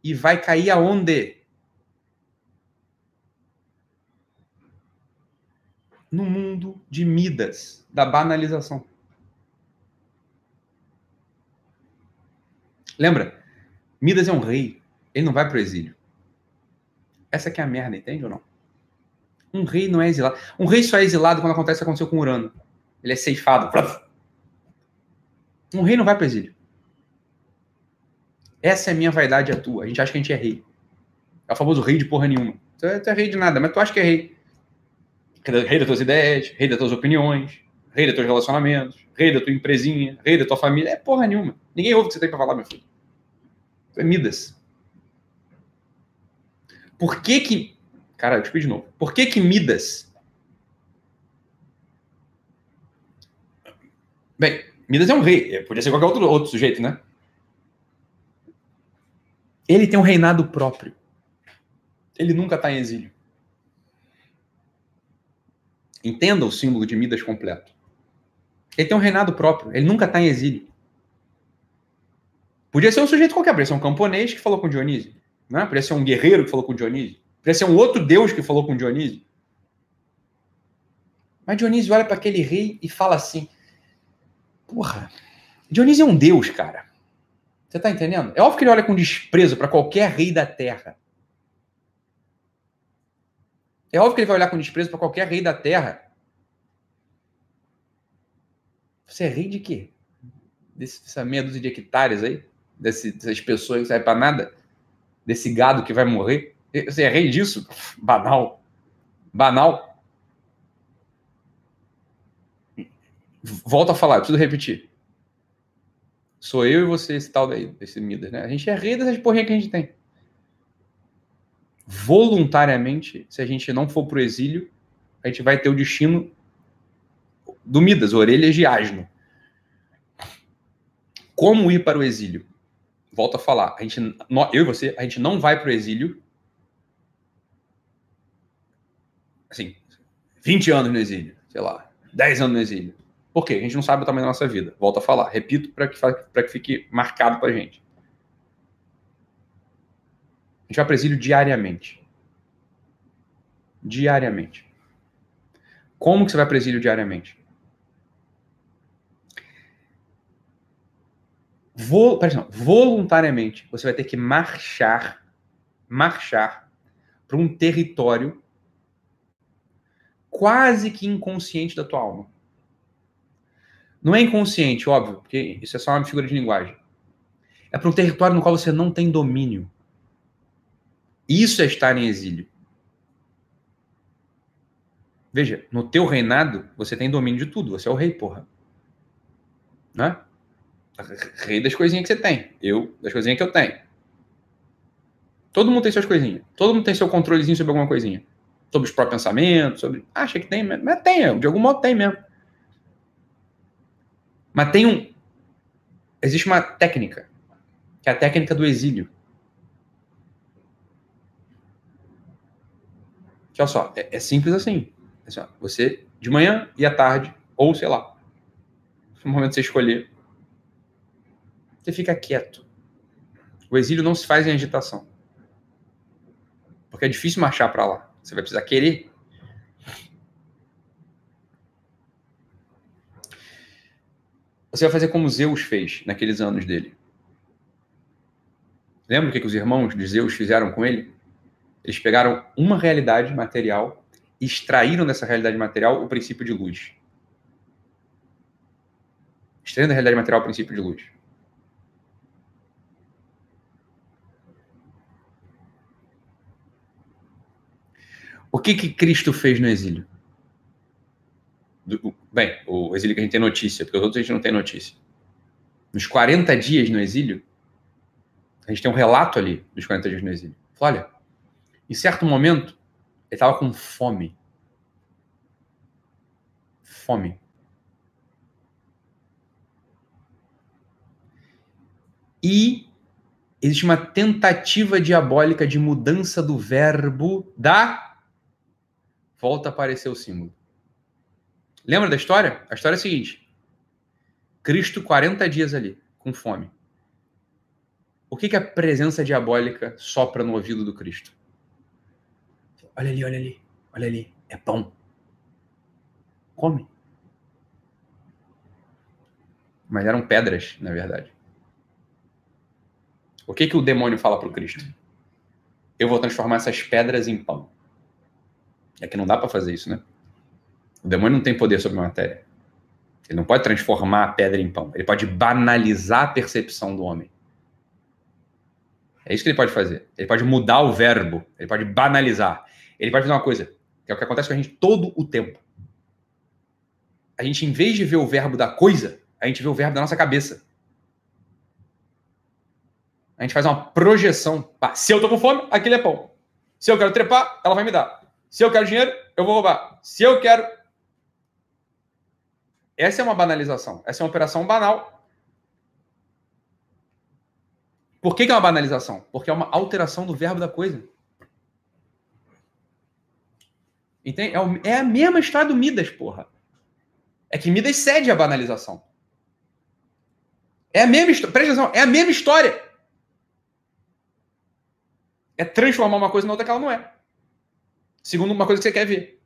E vai cair aonde? No mundo de Midas, da banalização. Lembra? Midas é um rei. Ele não vai para o exílio. Essa aqui é a merda, entende ou não? Um rei não é exilado. Um rei só é exilado quando acontece o que aconteceu com Urano. Ele é ceifado. Um rei não vai para o exílio. Essa é a minha vaidade e a tua. A gente acha que a gente é rei. É o famoso rei de porra nenhuma. Tu é, tu é rei de nada, mas tu acha que é rei. Rei das tuas ideias, rei das tuas opiniões, rei dos teus relacionamentos, rei da tua empresinha, rei da tua família. É porra nenhuma. Ninguém ouve o que você tem para falar, meu filho. É Midas. Por que que... Cara, eu te pedi de novo. Por que que Midas... Bem, Midas é um rei. Podia ser qualquer outro, outro sujeito, né? Ele tem um reinado próprio. Ele nunca está em exílio. Entenda o símbolo de Midas completo. Ele tem um reinado próprio. Ele nunca está em exílio. Podia ser um sujeito qualquer, podia ser um camponês que falou com Dionísio. Né? Podia ser um guerreiro que falou com Dionísio. Podia ser um outro deus que falou com Dionísio. Mas Dionísio olha para aquele rei e fala assim: Porra, Dionísio é um deus, cara. Você está entendendo? É óbvio que ele olha com desprezo para qualquer rei da terra. É óbvio que ele vai olhar com desprezo para qualquer rei da terra. Você é rei de quê? Dessa meia dúzia de hectares aí? Desse, dessas pessoas que não servem para nada? Desse gado que vai morrer? Você é rei disso? Banal. Banal. Volto a falar, preciso repetir. Sou eu e você, esse tal daí, esse Midas, né? A gente é rei dessas porrinhas que a gente tem. Voluntariamente, se a gente não for pro exílio, a gente vai ter o destino do Midas, orelhas de asno. Como ir para o exílio? Volto a falar, a gente, eu e você, a gente não vai para o exílio. Assim, 20 anos no exílio, sei lá, 10 anos no exílio. Por quê? A gente não sabe o tamanho da nossa vida. Volto a falar. Repito para que, que fique marcado para a gente. A gente vai para exílio diariamente. Diariamente. Como que você vai para exílio diariamente? Vol, voluntariamente, você vai ter que marchar, marchar para um território quase que inconsciente da tua alma. Não é inconsciente, óbvio, porque isso é só uma figura de linguagem. É para um território no qual você não tem domínio. Isso é estar em exílio. Veja, no teu reinado, você tem domínio de tudo. Você é o rei, porra. Né? Rei das coisinhas que você tem. Eu, das coisinhas que eu tenho. Todo mundo tem suas coisinhas. Todo mundo tem seu controlezinho sobre alguma coisinha. Sobre os próprios pensamentos, sobre. Acha que tem, mas tem, de algum modo tem mesmo. Mas tem um. existe uma técnica, que é a técnica do exílio. Que olha só, é, é simples assim. É você, de manhã e à tarde, ou sei lá, no momento que você escolher, você fica quieto. O exílio não se faz em agitação. Porque é difícil marchar para lá. Você vai precisar querer. Você vai fazer como Zeus fez naqueles anos dele. Lembra o que, os irmãos de Zeus fizeram com ele? Eles pegaram uma realidade material e extraíram dessa realidade material o princípio de luz. Extraindo da realidade material o princípio de luz. O que, que Cristo fez no exílio? Do, bem, o exílio que a gente tem notícia, porque os outros a gente não tem notícia. Nos 40 dias no exílio, a gente tem um relato ali dos 40 dias no exílio. olha, em certo momento, ele estava com fome. Fome. E existe uma tentativa diabólica de mudança do verbo da volta a aparecer o símbolo. Lembra da história? A história é a seguinte: Cristo 40 dias ali, com fome. O que, que a presença diabólica sopra no ouvido do Cristo? Olha ali, olha ali, olha ali, é pão. Come. Mas eram pedras, na verdade. O que, que o demônio fala para o Cristo? Eu vou transformar essas pedras em pão. É que não dá para fazer isso, né? O demônio não tem poder sobre a matéria. Ele não pode transformar a pedra em pão. Ele pode banalizar a percepção do homem. É isso que ele pode fazer. Ele pode mudar o verbo. Ele pode banalizar. Ele pode fazer uma coisa, que é o que acontece com a gente todo o tempo. A gente, em vez de ver o verbo da coisa, a gente vê o verbo da nossa cabeça. A gente faz uma projeção. Se eu tô com fome, aquele é pão. Se eu quero trepar, ela vai me dar. Se eu quero dinheiro, eu vou roubar. Se eu quero. Essa é uma banalização. Essa é uma operação banal. Por que, que é uma banalização? Porque é uma alteração do verbo da coisa. Entende? É, é a mesma história do Midas, porra. É que Midas cede a banalização. É a mesma história. Presta atenção, é a mesma história. É transformar uma coisa na outra que ela não é. Segundo, uma coisa que você quer ver.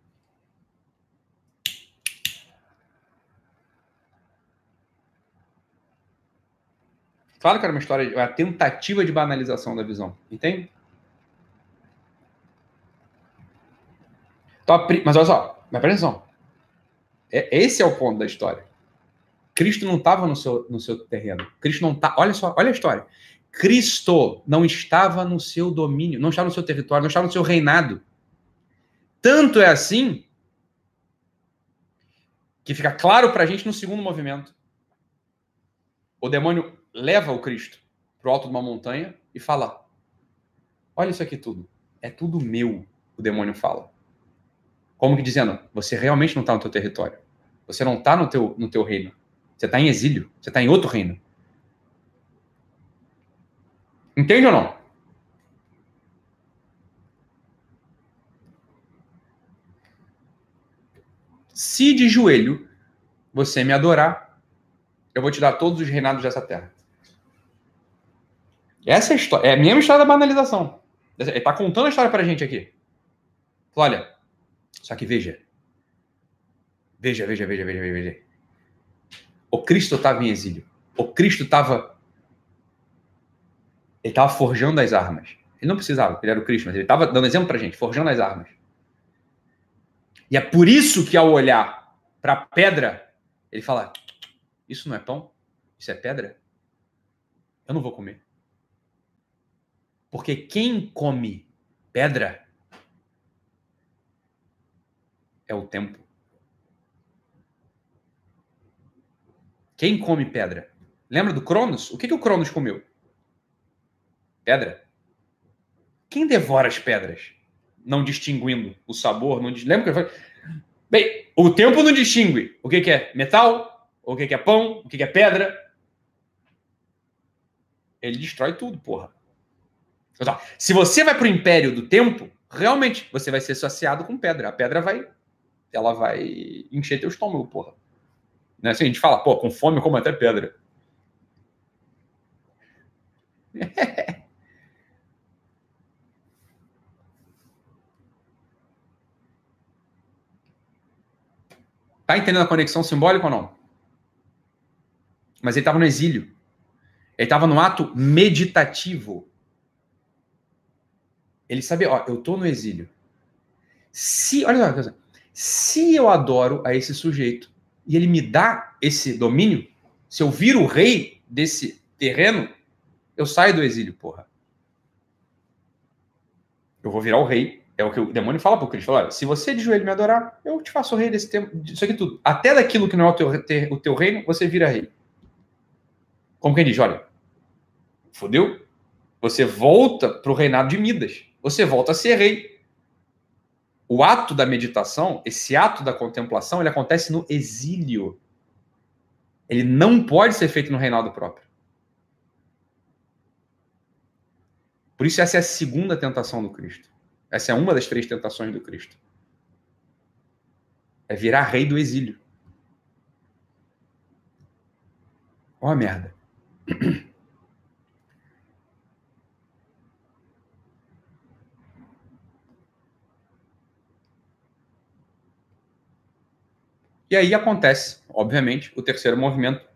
Claro que era uma história, uma tentativa de banalização da visão, entende? Então, mas olha só, mas presta atenção. É, esse é o ponto da história. Cristo não estava no seu, no seu terreno. Cristo não tá. Olha só, olha a história. Cristo não estava no seu domínio, não estava no seu território, não estava no seu reinado. Tanto é assim que fica claro para a gente no segundo movimento. O demônio leva o Cristo para o alto de uma montanha e fala: Olha isso aqui tudo. É tudo meu, o demônio fala. Como que dizendo, você realmente não está no teu território. Você não está no teu, no teu reino. Você está em exílio. Você está em outro reino. Entende ou não? Se de joelho você me adorar, eu vou te dar todos os reinados dessa terra. Essa é a história. É a mesma história da banalização. Ele está contando a história para a gente aqui. Olha, só que veja. Veja, veja, veja, veja, veja. O Cristo estava em exílio. O Cristo estava. Ele estava forjando as armas. Ele não precisava, ele era o Cristo, mas ele estava dando exemplo para a gente, forjando as armas. E é por isso que ao olhar para a pedra, ele fala: Isso não é pão? Isso é pedra? Eu não vou comer. Porque quem come pedra é o tempo. Quem come pedra? Lembra do Cronos? O que, que o Cronos comeu? Pedra. Quem devora as pedras? Não distinguindo o sabor. Não, lembra que eu falei? Bem, o tempo não distingue o que, que é metal, o que, que é pão, o que, que é pedra. ele destrói tudo, porra. Se você vai pro império do tempo, realmente você vai ser saciado com pedra. A pedra vai. Ela vai encher teu estômago, porra. Né? Assim, a gente fala, pô, com fome como até pedra. tá entendendo a conexão simbólica ou não? Mas ele estava no exílio. Ele estava no ato meditativo. Ele sabia, ó, eu estou no exílio. Se, olha só, se eu adoro a esse sujeito e ele me dá esse domínio, se eu viro o rei desse terreno, eu saio do exílio, porra. Eu vou virar o rei. É o que o demônio fala pro Cristo. Olha, se você de joelho me adorar, eu te faço rei desse tempo, disso aqui tudo. Até daquilo que não é o teu, o teu reino, você vira rei. Como quem diz, olha, fodeu? Você volta pro reinado de Midas. Você volta a ser rei. O ato da meditação, esse ato da contemplação, ele acontece no exílio. Ele não pode ser feito no reinado próprio. Por isso, essa é a segunda tentação do Cristo. Essa é uma das três tentações do Cristo. É virar rei do exílio. Ó a merda. E aí acontece, obviamente, o terceiro movimento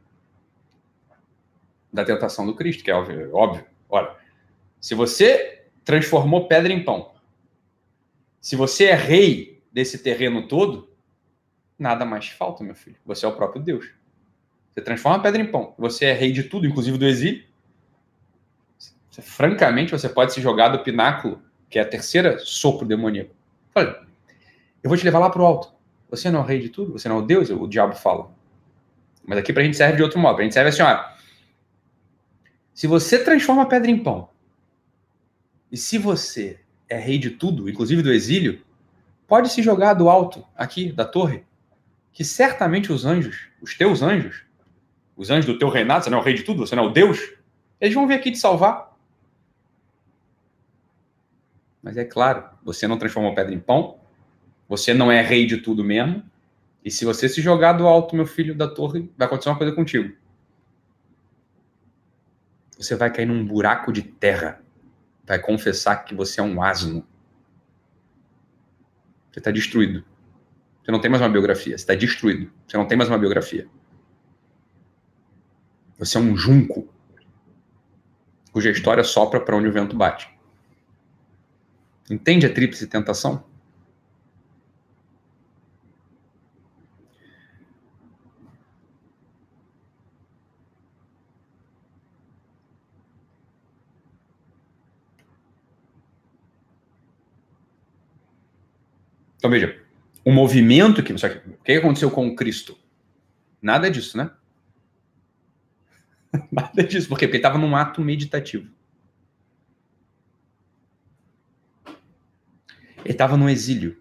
da tentação do Cristo, que é óbvio. óbvio. Olha, se você transformou pedra em pão, se você é rei desse terreno todo, nada mais falta, meu filho. Você é o próprio Deus. Você transforma a pedra em pão. Você é rei de tudo, inclusive do exílio. Você, francamente, você pode se jogar do pináculo, que é a terceira sopro demoníaco. Olha, eu vou te levar lá para o alto. Você não é o rei de tudo? Você não é o Deus? O diabo fala. Mas aqui para a gente serve de outro modo. Para a gente serve assim, ó. Se você transforma a pedra em pão, e se você é rei de tudo, inclusive do exílio, pode se jogar do alto, aqui, da torre, que certamente os anjos, os teus anjos, os anjos do teu reinado, você não é o rei de tudo, você não é o Deus, eles vão vir aqui te salvar. Mas é claro, você não transformou pedra em pão, você não é rei de tudo mesmo, e se você se jogar do alto, meu filho, da torre, vai acontecer uma coisa contigo. Você vai cair num buraco de terra vai confessar que você é um asno. Você está destruído. Você não tem mais uma biografia. Você está destruído. Você não tem mais uma biografia. Você é um junco cuja história sopra para onde o vento bate. Entende a tríplice tentação? Então veja, o movimento que. Só que o que aconteceu com o Cristo? Nada disso, né? Nada disso. Por quê? Porque estava num ato meditativo. Ele estava no exílio.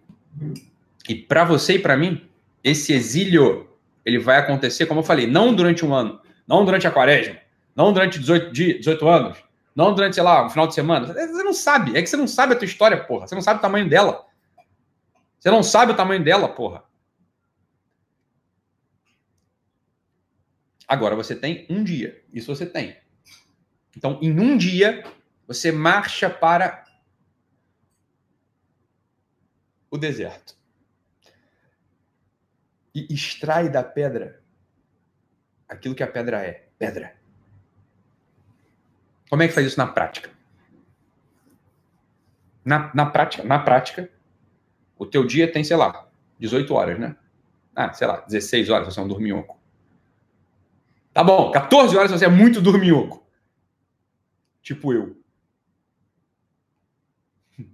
E para você e para mim, esse exílio ele vai acontecer, como eu falei, não durante um ano, não durante a quaresma, não durante 18, 18 anos, não durante, sei lá, um final de semana. Você não sabe. É que você não sabe a tua história, porra. Você não sabe o tamanho dela. Você não sabe o tamanho dela, porra. Agora você tem um dia. Isso você tem. Então, em um dia, você marcha para o deserto. E extrai da pedra aquilo que a pedra é. Pedra. Como é que faz isso na prática? Na, na prática, na prática, o teu dia tem, sei lá, 18 horas, né? Ah, sei lá, 16 horas você é um dorminhoco. Tá bom, 14 horas você é muito dorminhoco. Tipo eu.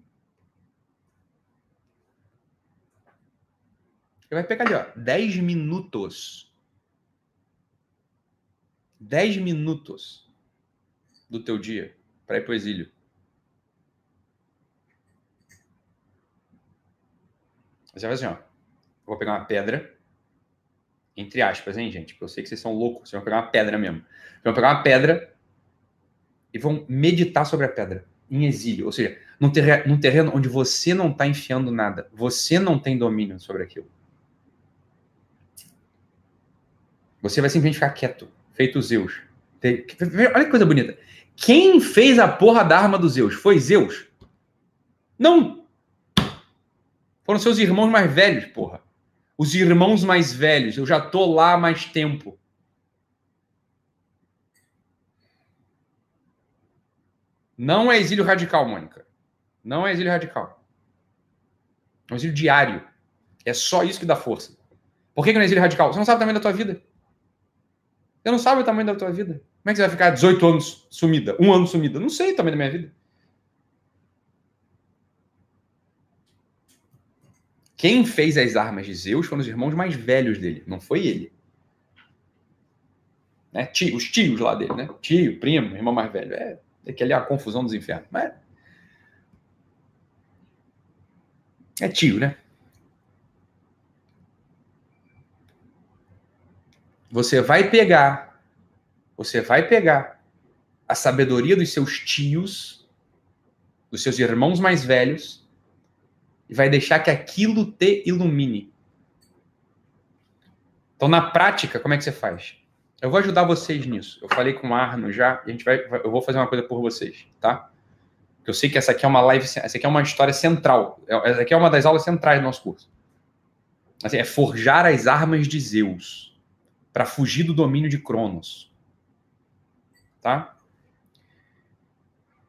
Você vai pegar ali, ó, 10 minutos. 10 minutos do teu dia para ir pro exílio. Você vai assim, ó. vou pegar uma pedra, entre aspas, hein, gente? Porque eu sei que vocês são loucos. Vocês vão pegar uma pedra mesmo. Vocês vão pegar uma pedra e vão meditar sobre a pedra, em exílio. Ou seja, num, ter num terreno onde você não está enfiando nada, você não tem domínio sobre aquilo. Você vai simplesmente ficar quieto, feito Zeus. Olha que coisa bonita. Quem fez a porra da arma dos Zeus? Foi Zeus? Não! Foram seus irmãos mais velhos, porra. Os irmãos mais velhos. Eu já tô lá há mais tempo. Não é exílio radical, Mônica. Não é exílio radical. É um exílio diário. É só isso que dá força. Por que, que não é exílio radical? Você não sabe o tamanho da tua vida. Você não sabe o tamanho da tua vida. Como é que você vai ficar 18 anos sumida? Um ano sumida? Não sei o tamanho da minha vida. Quem fez as armas de Zeus foram os irmãos mais velhos dele, não foi ele. Né? Tio, os tios lá dele, né? Tio, primo, irmão mais velho. É, é que ali é a confusão dos infernos. Mas é tio, né? Você vai pegar, você vai pegar a sabedoria dos seus tios, dos seus irmãos mais velhos, e vai deixar que aquilo te ilumine. Então, na prática, como é que você faz? Eu vou ajudar vocês nisso. Eu falei com o Arno já, a gente vai, eu vou fazer uma coisa por vocês, tá? Eu sei que essa aqui é uma live, essa aqui é uma história central. É, essa aqui é uma das aulas centrais do nosso curso. Assim, é forjar as armas de Zeus para fugir do domínio de Cronos. Tá?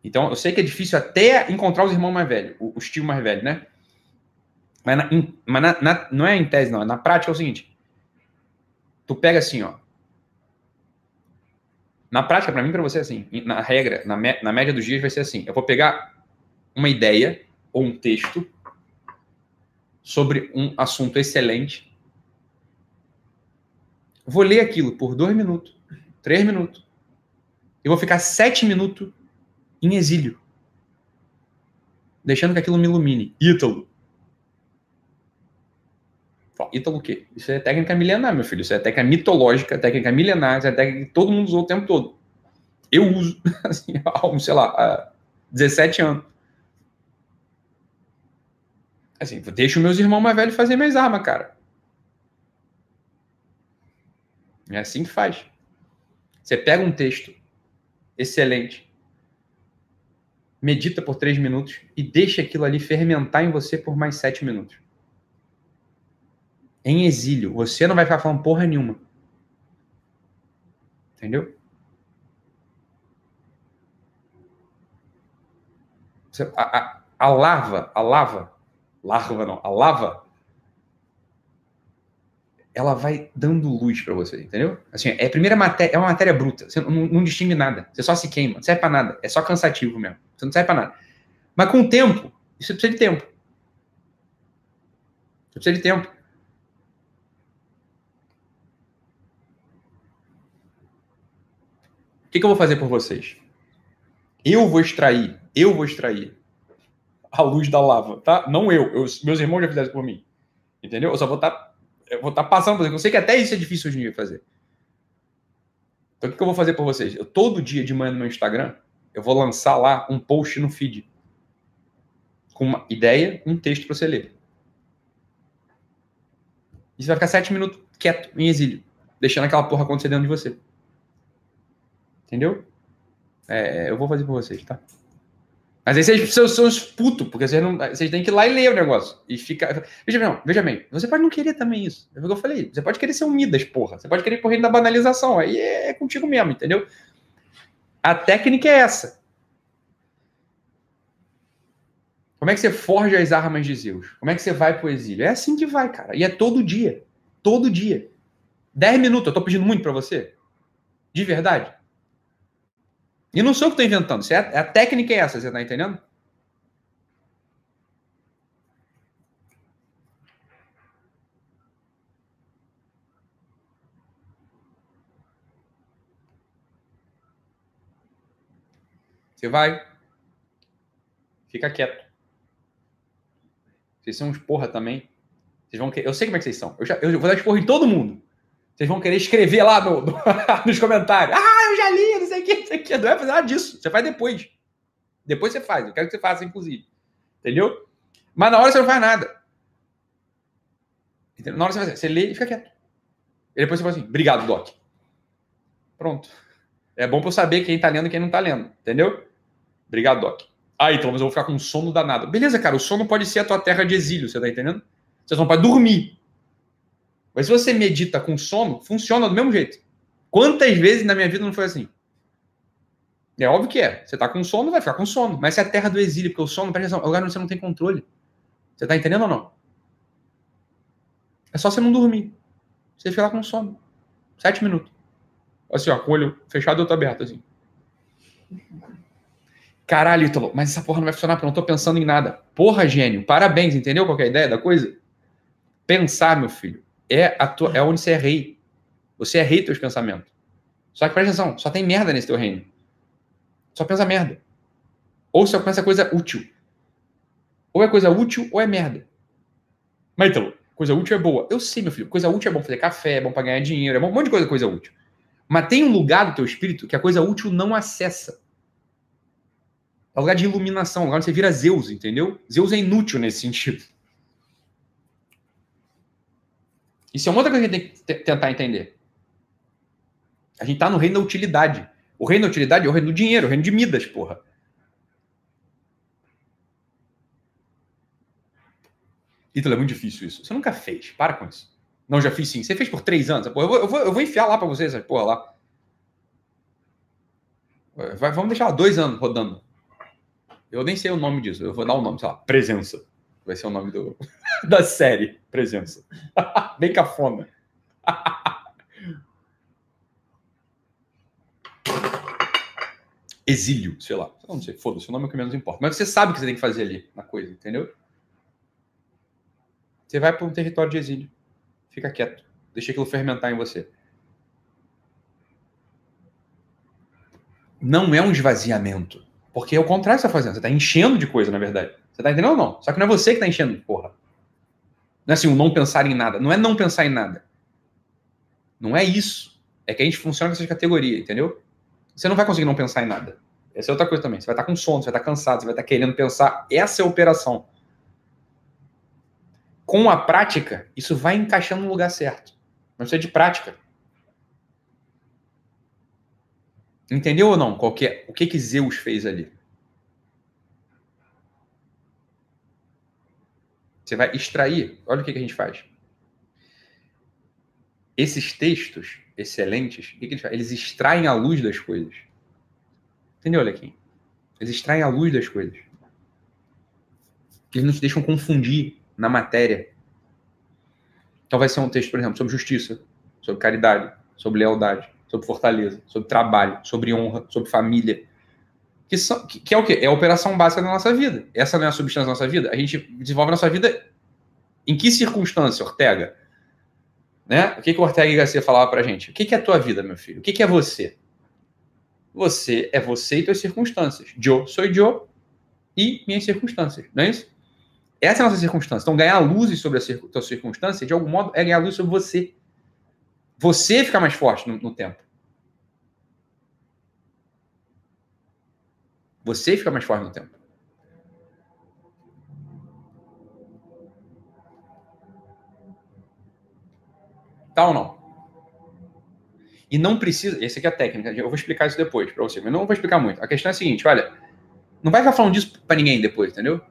Então, eu sei que é difícil até encontrar os irmãos mais velhos, os tios mais velhos, né? Mas, na, mas na, na, não é em tese, não. Na prática é o seguinte. Tu pega assim, ó. Na prática, para mim, para você, é assim. Na regra, na, me, na média dos dias, vai ser assim. Eu vou pegar uma ideia ou um texto sobre um assunto excelente. Vou ler aquilo por dois minutos, três minutos. E vou ficar sete minutos em exílio. Deixando que aquilo me ilumine. Ítalo, Ítalo o quê? Isso é técnica milenar, meu filho. Isso é técnica mitológica, técnica milenar, isso é técnica que todo mundo usou o tempo todo. Eu uso, assim, há, sei lá, há 17 anos. Assim, deixo meus irmãos mais velhos fazer minhas armas, cara. É assim que faz. Você pega um texto excelente, medita por três minutos e deixa aquilo ali fermentar em você por mais sete minutos em exílio. Você não vai ficar falando porra nenhuma. Entendeu? A, a, a lava, a lava, larva não, a lava, ela vai dando luz para você, entendeu? Assim, é primeira matéria, é uma matéria bruta, você não, não distingue nada, você só se queima, não serve para nada, é só cansativo mesmo, você não serve para nada. Mas com o tempo, isso precisa de tempo. Você precisa de tempo. Que, que eu vou fazer por vocês? Eu vou extrair, eu vou extrair a luz da lava, tá? Não eu, eu meus irmãos já fizeram por mim. Entendeu? Eu só vou estar tá, eu vou estar tá passando por. Eu sei que até isso é difícil hoje em dia fazer. Então o que, que eu vou fazer por vocês? Eu todo dia de manhã no meu Instagram, eu vou lançar lá um post no feed com uma ideia, um texto para você ler. E você vai ficar sete minutos quieto, em exílio, deixando aquela porra acontecer dentro de você. Entendeu? É, eu vou fazer por vocês, tá? Mas aí vocês são, são os putos, porque vocês, não, vocês têm que ir lá e ler o negócio. E fica. Veja bem, veja bem, você pode não querer também isso. É o que eu falei. Você pode querer ser um Midas, porra. Você pode querer correr da banalização. Aí é, é contigo mesmo, entendeu? A técnica é essa. Como é que você forja as armas de Zeus? Como é que você vai pro exílio? É assim que vai, cara. E é todo dia. Todo dia. Dez minutos, eu tô pedindo muito para você? De verdade? E não sou eu que estou inventando. É, a técnica é essa, você está entendendo? Você vai. Fica quieto. Vocês são uns porra também. Vocês vão querer... Eu sei como é que vocês são. Eu, já, eu vou dar esporro em todo mundo. Vocês vão querer escrever lá no, nos comentários. Ah, eu já li, não sei isso aqui. Não vai fazer nada disso. Você faz depois. Depois você faz. Eu quero que você faça, inclusive. Entendeu? Mas na hora você não faz nada. Entendeu? Na hora você faz, você lê e fica quieto. E depois você fala assim, obrigado, Doc. Pronto. É bom para eu saber quem tá lendo e quem não tá lendo. Entendeu? Obrigado, Doc. Ah, então, mas eu vou ficar com sono danado. Beleza, cara, o sono pode ser a tua terra de exílio, você tá entendendo? Você não pode dormir. Mas se você medita com sono, funciona do mesmo jeito. Quantas vezes na minha vida não foi assim? É óbvio que é. Você tá com sono, vai ficar com sono. Mas é a terra do exílio, porque o sono, presta atenção, é lugar onde você não tem controle. Você tá entendendo ou não? É só você não dormir. Você fica lá com sono. Sete minutos. Assim, ó, com o olho fechado e outro aberto, assim. Caralho, Ítalo, mas essa porra não vai funcionar porque eu não tô pensando em nada. Porra, gênio, parabéns, entendeu qual é a ideia da coisa? Pensar, meu filho, é, a tua, é onde você é rei. Você é rei dos teus pensamentos. Só que presta atenção, só tem merda nesse teu reino. Só pensa merda. Ou só pensa coisa útil. Ou é coisa útil ou é merda. Mas então, coisa útil é boa. Eu sei, meu filho, coisa útil é bom fazer café, é bom pra ganhar dinheiro, é bom um monte de coisa, coisa útil. Mas tem um lugar do teu espírito que a coisa útil não acessa. É um lugar de iluminação, um lugar onde você vira Zeus, entendeu? Zeus é inútil nesse sentido. Isso é uma outra coisa que a gente tem que tentar entender. A gente tá no reino da utilidade. O reino da utilidade é o reino do dinheiro, o reino de Midas, porra. Ítalo, é muito difícil isso. Você nunca fez. Para com isso. Não, já fiz sim. Você fez por três anos. Porra, eu, vou, eu, vou, eu vou enfiar lá pra vocês essa porra lá. Vai, vamos deixar dois anos rodando. Eu nem sei o nome disso. Eu vou dar o um nome, sei lá, Presença. Vai ser o nome do, da série, Presença. Bem cafona. Exílio, sei lá. Não sei, foda-se, o nome é o que menos importa. Mas você sabe o que você tem que fazer ali na coisa, entendeu? Você vai para um território de exílio. Fica quieto. Deixa aquilo fermentar em você. Não é um esvaziamento. Porque é o contrário que você está fazendo. Você está enchendo de coisa, na verdade. Você está entendendo ou não? Só que não é você que está enchendo, porra. Não é assim, o não pensar em nada. Não é não pensar em nada. Não é isso. É que a gente funciona com essa categoria, entendeu? Você não vai conseguir não pensar em nada. Essa é outra coisa também. Você vai estar com sono, você vai estar cansado, você vai estar querendo pensar. Essa é a operação. Com a prática, isso vai encaixando no lugar certo. Mas é de prática. Entendeu ou não? Qual que é, o que que Zeus fez ali? Você vai extrair. Olha o que, que a gente faz. Esses textos excelentes, o que, que eles fazem? Eles extraem a luz das coisas. Entendeu, Alequim? Eles extraem a luz das coisas. Eles não te deixam confundir na matéria. Então vai ser um texto, por exemplo, sobre justiça, sobre caridade, sobre lealdade, sobre fortaleza, sobre trabalho, sobre honra, sobre família. Que, são, que, que é o quê? É a operação básica da nossa vida. Essa não é a substância da nossa vida. A gente desenvolve a nossa vida em que circunstância, Ortega? Né? O que, que o Ortega e falava pra gente? O que, que é a tua vida, meu filho? O que, que é você? Você é você e suas circunstâncias. Eu sou eu e minhas circunstâncias. Não é isso? Essa é a nossa circunstância. Então, ganhar luz sobre a tua circunstância, de algum modo, é ganhar luz sobre você. Você fica mais forte no, no tempo. Você fica mais forte no tempo. Tá ou não? E não precisa. Essa aqui é a técnica. Eu vou explicar isso depois para você, mas não vou explicar muito. A questão é a seguinte: olha, não vai ficar falando disso para ninguém depois, entendeu?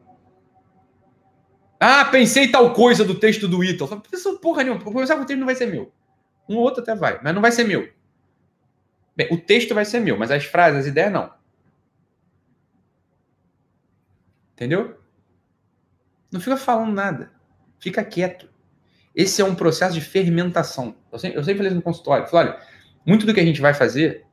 Ah, pensei tal coisa do texto do Ítalo. Pensou porra nenhuma. Começar com o texto não vai ser meu. Um ou outro até vai, mas não vai ser meu. Bem, o texto vai ser meu, mas as frases, as ideias não. Entendeu? Não fica falando nada. Fica quieto. Esse é um processo de fermentação. Eu sempre, eu sempre falei no consultório. Falei, olha, muito do que a gente vai fazer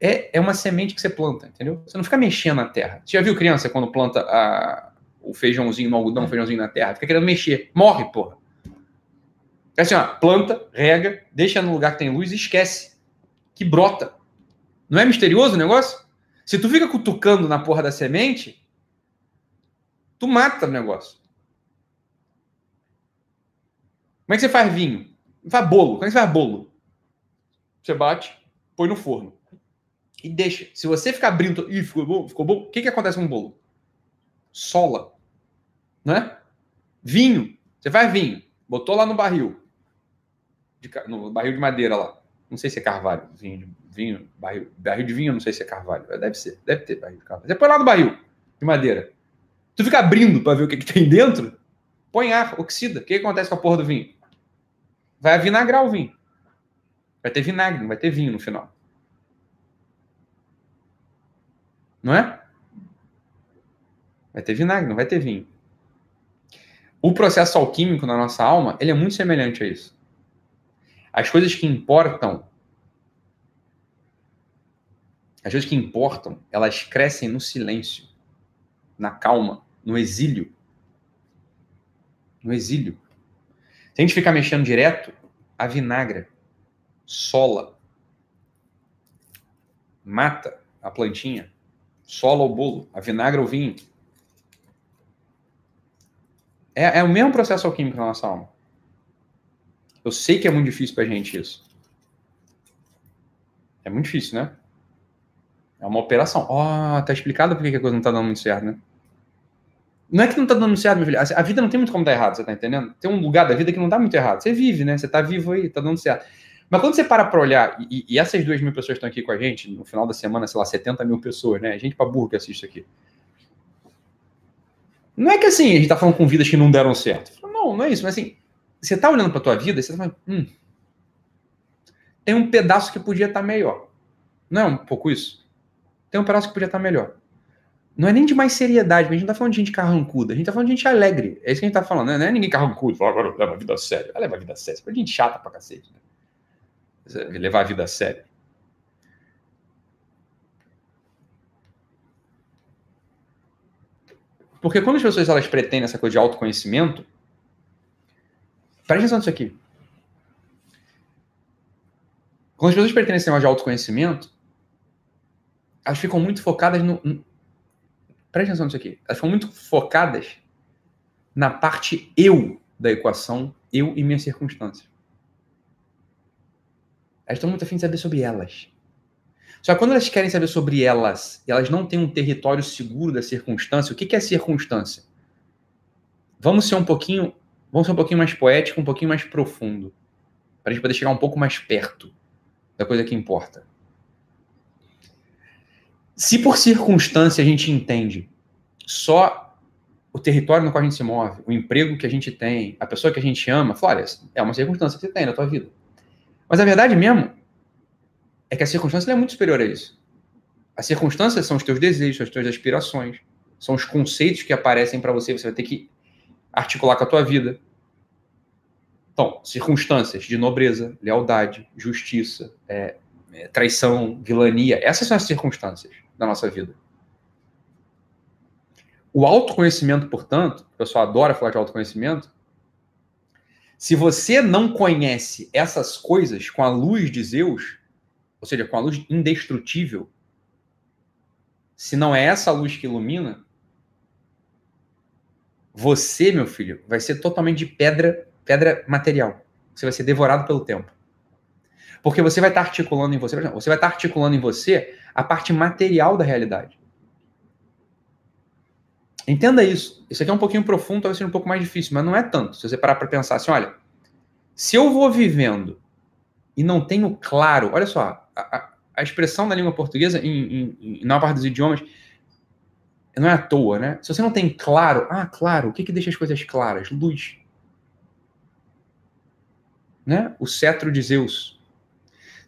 é, é uma semente que você planta, entendeu? Você não fica mexendo na terra. Você já viu criança quando planta a, o feijãozinho no algodão, o feijãozinho na terra? Fica querendo mexer. Morre, porra. É assim, ó, planta, rega, deixa no lugar que tem luz e esquece. Que brota. Não é misterioso o negócio? Se tu fica cutucando na porra da semente, tu mata o negócio. Como é que você faz vinho? Faz bolo. Como é que você faz bolo? Você bate, põe no forno. E deixa. Se você ficar abrindo. Ih, ficou bom, ficou bom. O que, que acontece com o bolo? Sola. Né? Vinho. Você faz vinho. Botou lá no barril. De, no barril de madeira lá. Não sei se é carvalho. Vinho, vinho barril, barril de vinho, não sei se é carvalho. Deve ser. Deve ter barril de carvalho. Você põe lá no barril de madeira. Tu fica abrindo para ver o que, que tem dentro. Põe ar, oxida. O que, que acontece com a porra do vinho? Vai vinagrar o vinho. Vai ter vinagre, não vai ter vinho no final. Não é? Vai ter vinagre, não vai ter vinho. O processo alquímico na nossa alma, ele é muito semelhante a isso. As coisas que importam, as coisas que importam, elas crescem no silêncio, na calma, no exílio. No exílio. Se a gente ficar mexendo direto, a vinagra, sola, mata a plantinha, sola o bolo, a vinagra o vinho. É, é o mesmo processo alquímico na nossa alma. Eu sei que é muito difícil pra gente isso. É muito difícil, né? É uma operação. Ó, oh, tá explicado por que a coisa não tá dando muito certo, né? Não é que não tá dando certo, meu filho. A vida não tem muito como dar errado, você tá entendendo? Tem um lugar da vida que não dá muito errado. Você vive, né? Você tá vivo aí, tá dando certo. Mas quando você para para olhar, e, e, essas duas mil pessoas estão aqui com a gente, no final da semana, sei lá, 70 mil pessoas, né? Gente pra burro que assiste aqui. Não é que assim, a gente tá falando com vidas que não deram certo. Não, não é isso, mas assim, você tá olhando pra tua vida e você tá falando, hum, tem um pedaço que podia estar tá melhor. Não é um pouco isso? Tem um pedaço que podia estar tá melhor. Não é nem de mais seriedade, a gente não tá falando de gente carrancuda, a gente tá falando de gente alegre. É isso que a gente tá falando, né? Não é ninguém carrancudo, fala, agora leva a vida a sério. Leva a vida a sério. É gente chata pra cacete, né? levar a vida a sério. Porque quando as pessoas elas pretendem essa coisa de autoconhecimento, preste atenção nisso aqui. Quando as pessoas pretendem esse negócio de autoconhecimento, elas ficam muito focadas no. Preste atenção nisso aqui. Elas ficam muito focadas na parte eu da equação, eu e minhas circunstâncias. Elas estão muito afim de saber sobre elas. Só que quando elas querem saber sobre elas e elas não têm um território seguro da circunstância, o que, que é circunstância? Vamos ser um pouquinho, vamos ser um pouquinho mais poético, um pouquinho mais profundo, para a gente poder chegar um pouco mais perto da coisa que importa. Se por circunstância a gente entende só o território no qual a gente se move, o emprego que a gente tem, a pessoa que a gente ama, Flória, é uma circunstância que você tem na tua vida. Mas a verdade mesmo é que a circunstância é muito superior a isso. As circunstâncias são os teus desejos, são as tuas aspirações, são os conceitos que aparecem para você, você vai ter que articular com a tua vida. Então, circunstâncias de nobreza, lealdade, justiça, é, traição, vilania, essas são as circunstâncias da nossa vida. O autoconhecimento, portanto, o pessoal adora falar de autoconhecimento, se você não conhece essas coisas com a luz de Zeus, ou seja, com a luz indestrutível, se não é essa luz que ilumina, você, meu filho, vai ser totalmente de pedra, pedra material. Você vai ser devorado pelo tempo. Porque você vai estar articulando em você, você vai estar articulando em você a parte material da realidade. Entenda isso. Isso aqui é um pouquinho profundo, talvez seja um pouco mais difícil, mas não é tanto. Se você parar para pensar assim, olha, se eu vou vivendo e não tenho claro, olha só, a, a expressão da língua portuguesa, em, em, em, na parte dos idiomas, não é à toa, né? Se você não tem claro, ah, claro, o que, que deixa as coisas claras? Luz. Né? O cetro de Zeus.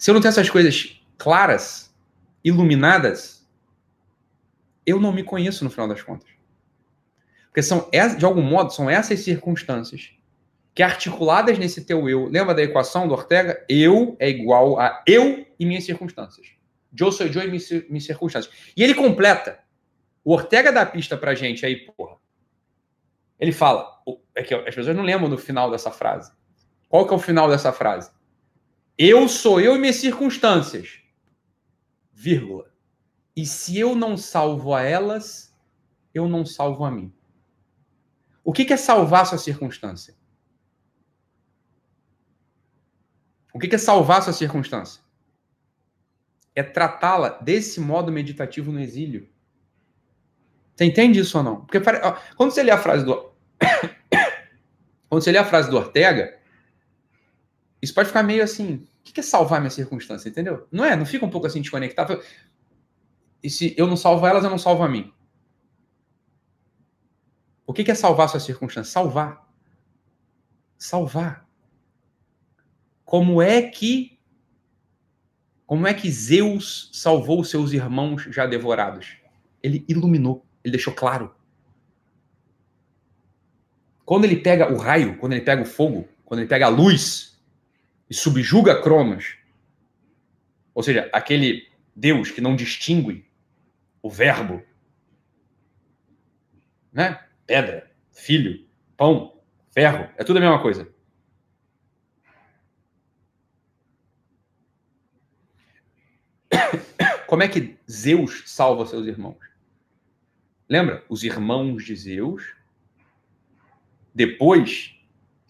Se eu não tenho essas coisas claras, iluminadas, eu não me conheço no final das contas. Porque são, de algum modo, são essas circunstâncias que articuladas nesse teu eu, lembra da equação do Ortega? Eu é igual a eu e minhas circunstâncias. Eu sou eu e minhas circunstâncias. E ele completa. O Ortega dá a pista pra gente aí, porra. Ele fala, é que as pessoas não lembram do final dessa frase. Qual que é o final dessa frase? Eu sou eu e minhas circunstâncias. Vírgula. E se eu não salvo a elas, eu não salvo a mim. O que, é salvar sua circunstância? O que é salvar sua circunstância? é tratá-la desse modo meditativo no exílio. Você entende isso ou não? Porque quando você lê a frase do quando você lê a frase do Ortega, isso pode ficar meio assim, o que é salvar minha circunstância, entendeu? Não é? Não fica um pouco assim desconectado? E se eu não salvo elas, eu não salvo a mim. O que é salvar sua circunstância? Salvar. Salvar. Como é que como é que Zeus salvou seus irmãos já devorados? Ele iluminou, ele deixou claro. Quando ele pega o raio, quando ele pega o fogo, quando ele pega a luz subjuga Cronos, ou seja, aquele Deus que não distingue o verbo, né? Pedra, filho, pão, ferro, é tudo a mesma coisa. Como é que Zeus salva seus irmãos? Lembra? Os irmãos de Zeus, depois,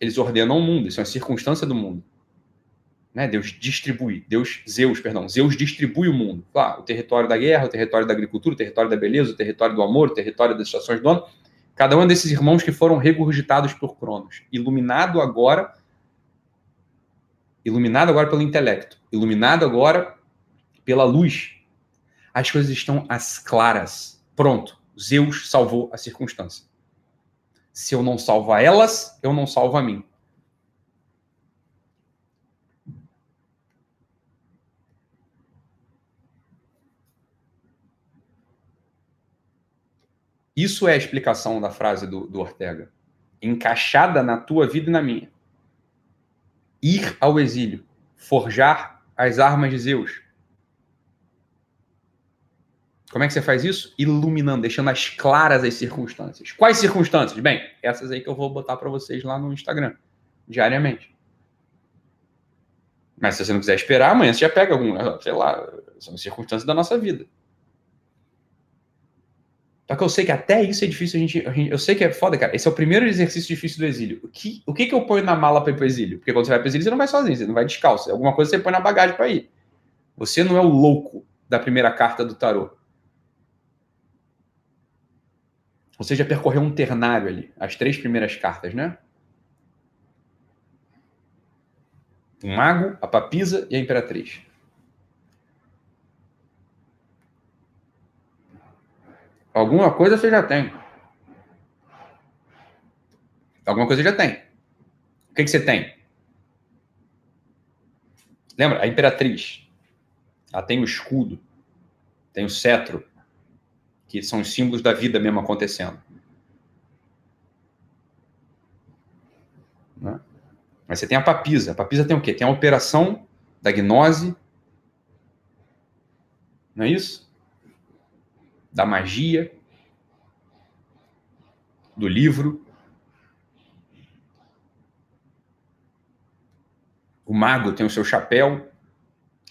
eles ordenam o mundo, isso é uma circunstância do mundo. Né? Deus distribui, Deus, Zeus, perdão, Zeus distribui o mundo. O território da guerra, o território da agricultura, o território da beleza, o território do amor, o território das estações do ano. Cada um desses irmãos que foram regurgitados por Cronos, iluminado agora, iluminado agora pelo intelecto, iluminado agora pela luz. As coisas estão às claras. Pronto, Zeus salvou a circunstância. Se eu não salvo elas, eu não salvo a mim. Isso é a explicação da frase do, do Ortega. Encaixada na tua vida e na minha. Ir ao exílio. Forjar as armas de Zeus. Como é que você faz isso? Iluminando, deixando as claras as circunstâncias. Quais circunstâncias? Bem, essas aí que eu vou botar para vocês lá no Instagram, diariamente. Mas se você não quiser esperar, amanhã você já pega algum, sei lá, são circunstâncias da nossa vida. Só que eu sei que até isso é difícil a gente, Eu sei que é foda, cara. Esse é o primeiro exercício difícil do exílio. O que, o que, que eu ponho na mala para ir pro exílio? Porque quando você vai pro exílio, você não vai sozinho, você não vai descalço. Alguma coisa você põe na bagagem para ir. Você não é o louco da primeira carta do tarô. Você já percorreu um ternário ali, as três primeiras cartas, né? O mago, a papisa e a imperatriz. Alguma coisa você já tem. Alguma coisa já tem. O que, que você tem? Lembra? A imperatriz. Ela tem o escudo, tem o cetro, que são os símbolos da vida mesmo acontecendo. Né? Mas você tem a papisa. A papisa tem o quê? Tem a operação da gnose. Não é isso? Da magia, do livro. O mago tem o seu chapéu.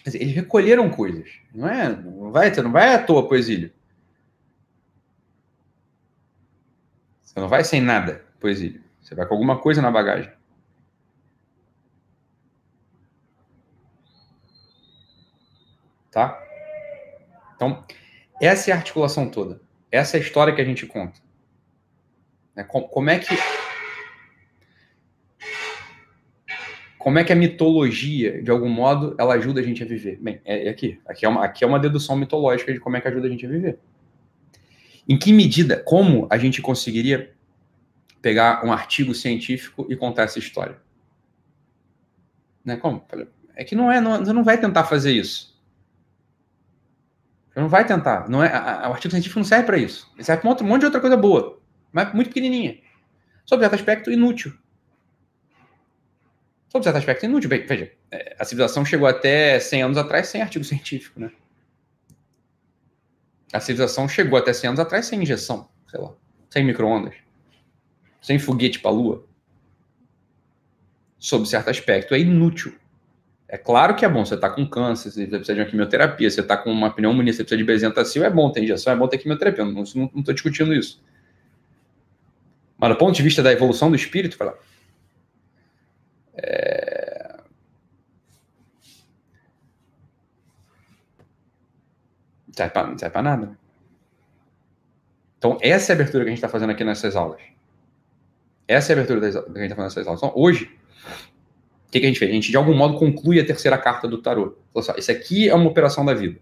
Eles recolheram coisas. Não é? Não vai, você não vai à toa pro exílio. Você não vai sem nada pro exílio. Você vai com alguma coisa na bagagem. Tá? Então, essa é a articulação toda. Essa é a história que a gente conta. Né, como é que. Como é que a mitologia, de algum modo, ela ajuda a gente a viver? Bem, é, é aqui. Aqui é, uma, aqui é uma dedução mitológica de como é que ajuda a gente a viver. Em que medida, como a gente conseguiria pegar um artigo científico e contar essa história? Né? Como? É que não é, não, você não vai tentar fazer isso. Não vai tentar. Não é, a, a, o artigo científico não serve para isso. Ele serve para um monte de outra coisa boa, mas muito pequenininha. Sob certo aspecto, inútil. Sob certo aspecto, inútil. Bem, veja, é, a civilização chegou até 100 anos atrás sem artigo científico, né? A civilização chegou até 100 anos atrás sem injeção, sei lá, sem micro-ondas, sem foguete para a Lua. Sob certo aspecto, é inútil. É claro que é bom, você está com câncer, você precisa de uma quimioterapia, você está com uma pneumonia, você precisa de bezentacil, é bom ter injeção, é bom ter quimioterapia, não estou discutindo isso. Mas do ponto de vista da evolução do espírito, fala, é... Não serve para nada. Então, essa é a abertura que a gente está fazendo aqui nessas aulas. Essa é a abertura que a gente está fazendo nessas aulas. Então, hoje, que, que, a gente fez? A gente, de algum modo, conclui a terceira carta do tarô. Falou assim, isso aqui é uma operação da vida.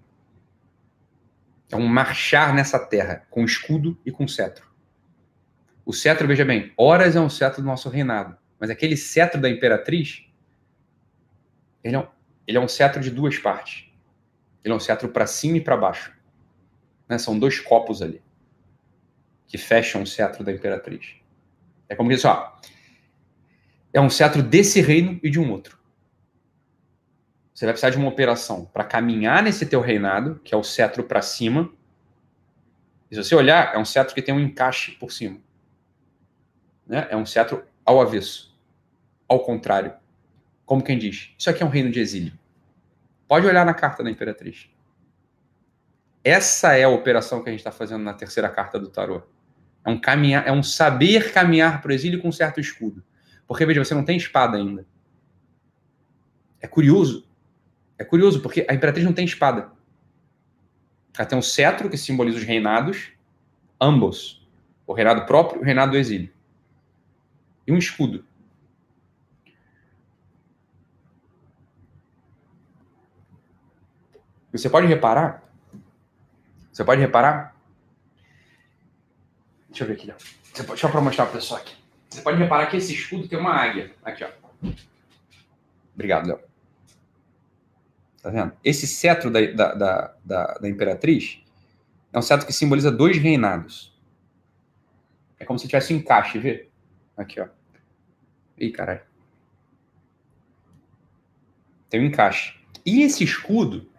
É um marchar nessa terra, com escudo e com cetro. O cetro, veja bem, horas é um cetro do nosso reinado. Mas aquele cetro da imperatriz, ele é um, ele é um cetro de duas partes. Ele é um cetro para cima e para baixo. Né? São dois copos ali que fecham o cetro da imperatriz. É como diz, ó, é um cetro desse reino e de um outro. Você vai precisar de uma operação para caminhar nesse teu reinado, que é o cetro para cima. E se você olhar, é um cetro que tem um encaixe por cima. Né? É um cetro ao avesso, ao contrário. Como quem diz, isso aqui é um reino de exílio. Pode olhar na carta da imperatriz. Essa é a operação que a gente está fazendo na terceira carta do tarô. É um caminhar, é um saber caminhar para o exílio com um certo escudo. Porque, veja, você não tem espada ainda. É curioso. É curioso, porque a imperatriz não tem espada. Ela tem um cetro que simboliza os reinados, ambos. O reinado próprio e o reinado do exílio. E um escudo. Você pode reparar? Você pode reparar Deixa eu ver aqui, deixa eu mostrar para o pessoal aqui. Você pode reparar que esse escudo tem uma águia. Aqui, ó. Obrigado, Léo. Tá vendo? Esse cetro da, da, da, da, da Imperatriz é um cetro que simboliza dois reinados. É como se tivesse um encaixe, vê? Aqui, ó. Ih, caralho. Tem um encaixe. E esse escudo,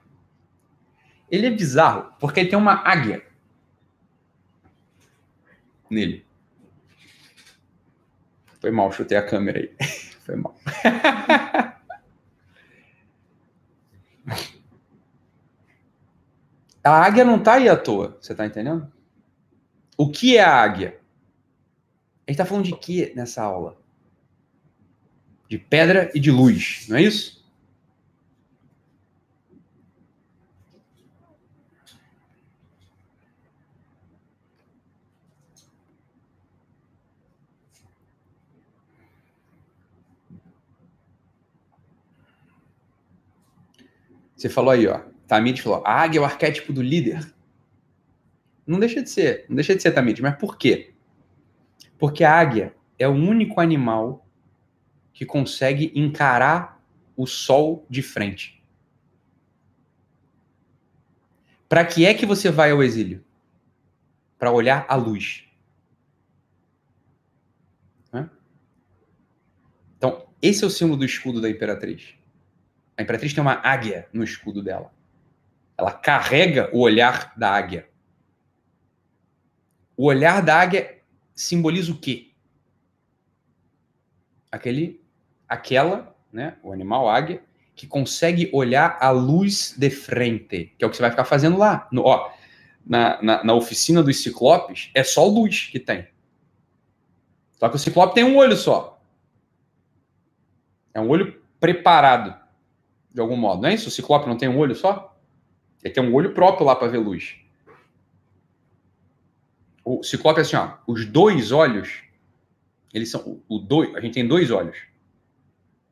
ele é bizarro, porque ele tem uma águia nele. Foi mal, chutei a câmera aí. Foi mal. a águia não tá aí à toa, você tá entendendo? O que é a águia? Gente tá falando de quê nessa aula? De pedra e de luz, não é isso? Você falou aí, ó. Tamid falou: a águia é o arquétipo do líder. Não deixa de ser, não deixa de ser Tamid, mas por quê? Porque a águia é o único animal que consegue encarar o sol de frente. Para que é que você vai ao exílio? Para olhar a luz. Então, esse é o símbolo do escudo da imperatriz. A imperatriz tem uma águia no escudo dela. Ela carrega o olhar da águia. O olhar da águia simboliza o quê? Aquele, aquela, né, o animal águia, que consegue olhar a luz de frente, que é o que você vai ficar fazendo lá. No, ó, na, na, na oficina dos ciclopes, é só luz que tem. Só que o ciclope tem um olho só. É um olho preparado de algum modo, não é isso? O ciclope não tem um olho só? Ele tem um olho próprio lá para ver luz. O ciclope é assim, ó, os dois olhos, eles são o, dois, a gente tem dois olhos.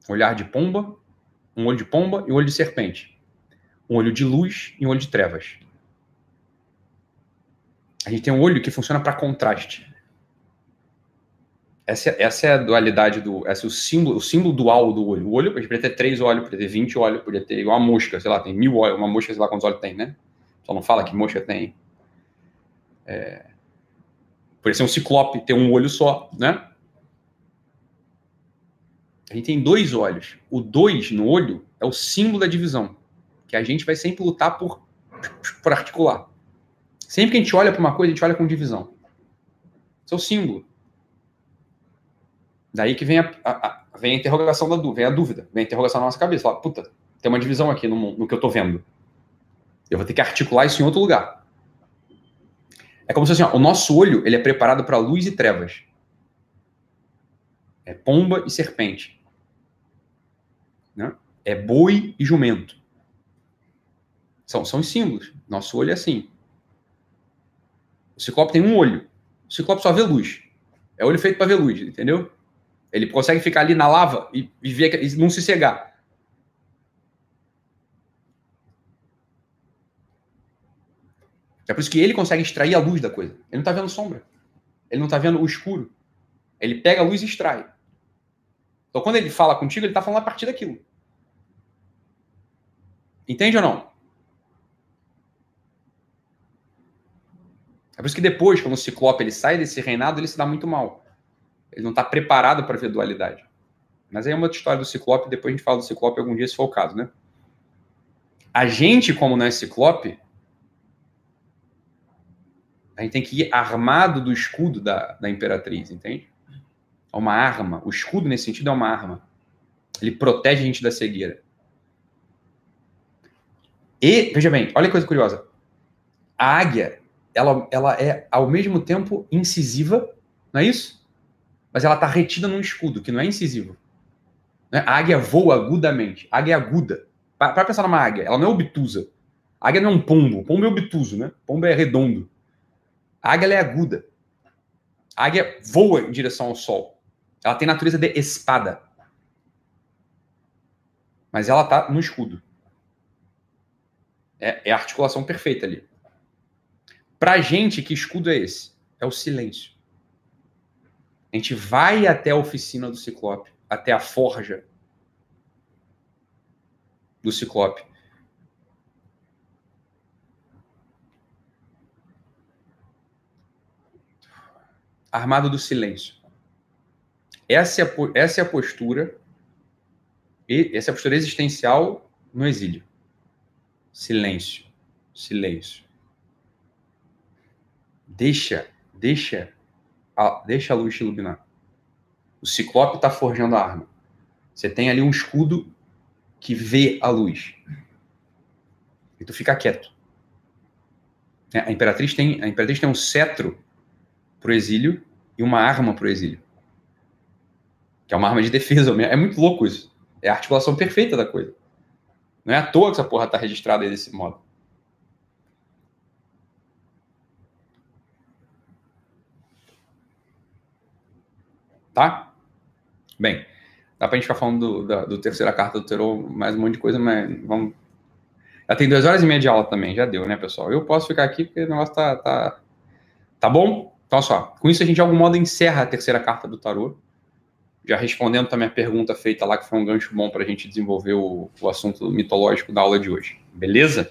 Um olhar de pomba, um olho de pomba e um olho de serpente. Um olho de luz e um olho de trevas. A gente tem um olho que funciona para contraste. Essa, essa é a dualidade do. Esse é o símbolo, o símbolo dual do olho. O olho, poderia ter três olhos, poderia ter 20 olhos, poderia ter igual uma mosca, sei lá, tem mil olhos, uma mosca, sei lá quantos olhos tem, né? Só não fala que mosca tem. É... Poderia ser um ciclope, ter um olho só, né? A gente tem dois olhos. O dois no olho é o símbolo da divisão, que a gente vai sempre lutar por, por articular. Sempre que a gente olha para uma coisa, a gente olha com divisão. Esse é o símbolo. Daí que vem a, a, a, vem a interrogação da dúvida, vem a dúvida, vem a interrogação na nossa cabeça. Fala, puta, tem uma divisão aqui no, no que eu estou vendo. Eu vou ter que articular isso em outro lugar. É como se assim, ó, o nosso olho ele é preparado para luz e trevas. É pomba e serpente. Né? É boi e jumento. São, são os símbolos. Nosso olho é assim. O ciclope tem um olho. O ciclope só vê luz. É olho feito para ver luz, entendeu? Ele consegue ficar ali na lava e, e, ver, e não se cegar. É por isso que ele consegue extrair a luz da coisa. Ele não está vendo sombra. Ele não está vendo o escuro. Ele pega a luz e extrai. Então, quando ele fala contigo, ele está falando a partir daquilo. Entende ou não? É por isso que depois, quando o Ciclope ele sai desse reinado, ele se dá muito mal. Ele não está preparado para ver dualidade. Mas aí é uma outra história do Ciclope, depois a gente fala do Ciclope algum dia, se for o caso, né? A gente, como não é Ciclope, a gente tem que ir armado do escudo da, da Imperatriz, entende? É uma arma. O escudo, nesse sentido, é uma arma. Ele protege a gente da cegueira. E, veja bem, olha que coisa curiosa. A águia, ela, ela é ao mesmo tempo incisiva, não é isso? Mas ela está retida num escudo, que não é incisivo. Né? A águia voa agudamente. A águia é aguda. Para pensar numa águia, ela não é obtusa. A águia não é um pombo. Pombo é obtuso, né? Pombo é redondo. A águia é aguda. A águia voa em direção ao sol. Ela tem natureza de espada. Mas ela está no escudo. É, é a articulação perfeita ali. Para a gente, que escudo é esse? É o silêncio. A gente vai até a oficina do Ciclope, até a forja do Ciclope. Armado do silêncio. Essa é a, essa é a postura, essa é a postura existencial no exílio. Silêncio. Silêncio. Deixa, deixa, a, deixa a luz te iluminar. O ciclope está forjando a arma. Você tem ali um escudo que vê a luz. E tu fica quieto. É, a imperatriz tem, a imperatriz tem um cetro pro exílio e uma arma pro exílio. Que é uma arma de defesa. É muito louco isso. É a articulação perfeita da coisa. Não é à toa que essa porra tá registrada aí desse modo. Tá? Bem, dá pra gente ficar falando do, da, do terceira carta do tarô, mais um monte de coisa, mas vamos. Já tem duas horas e meia de aula também, já deu, né, pessoal? Eu posso ficar aqui porque o negócio tá. Tá, tá bom? Então, só. Com isso, a gente de algum modo encerra a terceira carta do tarô. Já respondendo também a pergunta feita lá, que foi um gancho bom para a gente desenvolver o, o assunto mitológico da aula de hoje. Beleza?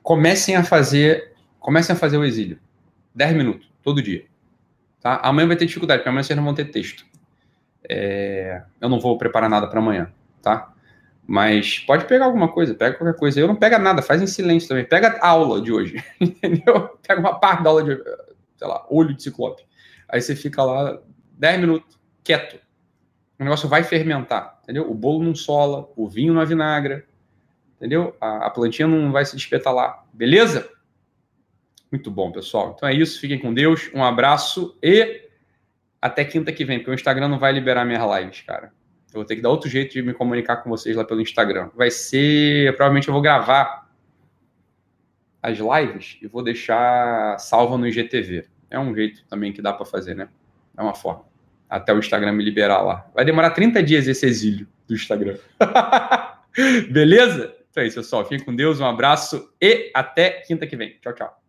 Comecem a fazer. Comecem a fazer o exílio. 10 minutos, todo dia. Tá? Amanhã vai ter dificuldade, porque amanhã vocês não vão ter texto. É, eu não vou preparar nada para amanhã, tá? Mas pode pegar alguma coisa, pega qualquer coisa. Eu não pega nada, faz em silêncio também. Pega a aula de hoje, entendeu? Pega uma parte da aula de, sei lá, olho de ciclope. Aí você fica lá 10 minutos, quieto. O negócio vai fermentar, entendeu? O bolo não sola, o vinho não avinagra, entendeu? A, a plantinha não vai se despetalar, beleza? Muito bom, pessoal. Então é isso. Fiquem com Deus. Um abraço e até quinta que vem, porque o Instagram não vai liberar minhas lives, cara. Eu vou ter que dar outro jeito de me comunicar com vocês lá pelo Instagram. Vai ser. Provavelmente eu vou gravar as lives e vou deixar salva no IGTV. É um jeito também que dá para fazer, né? É uma forma. Até o Instagram me liberar lá. Vai demorar 30 dias esse exílio do Instagram. Beleza? Então é isso, pessoal. Fiquem com Deus, um abraço e até quinta que vem. Tchau, tchau.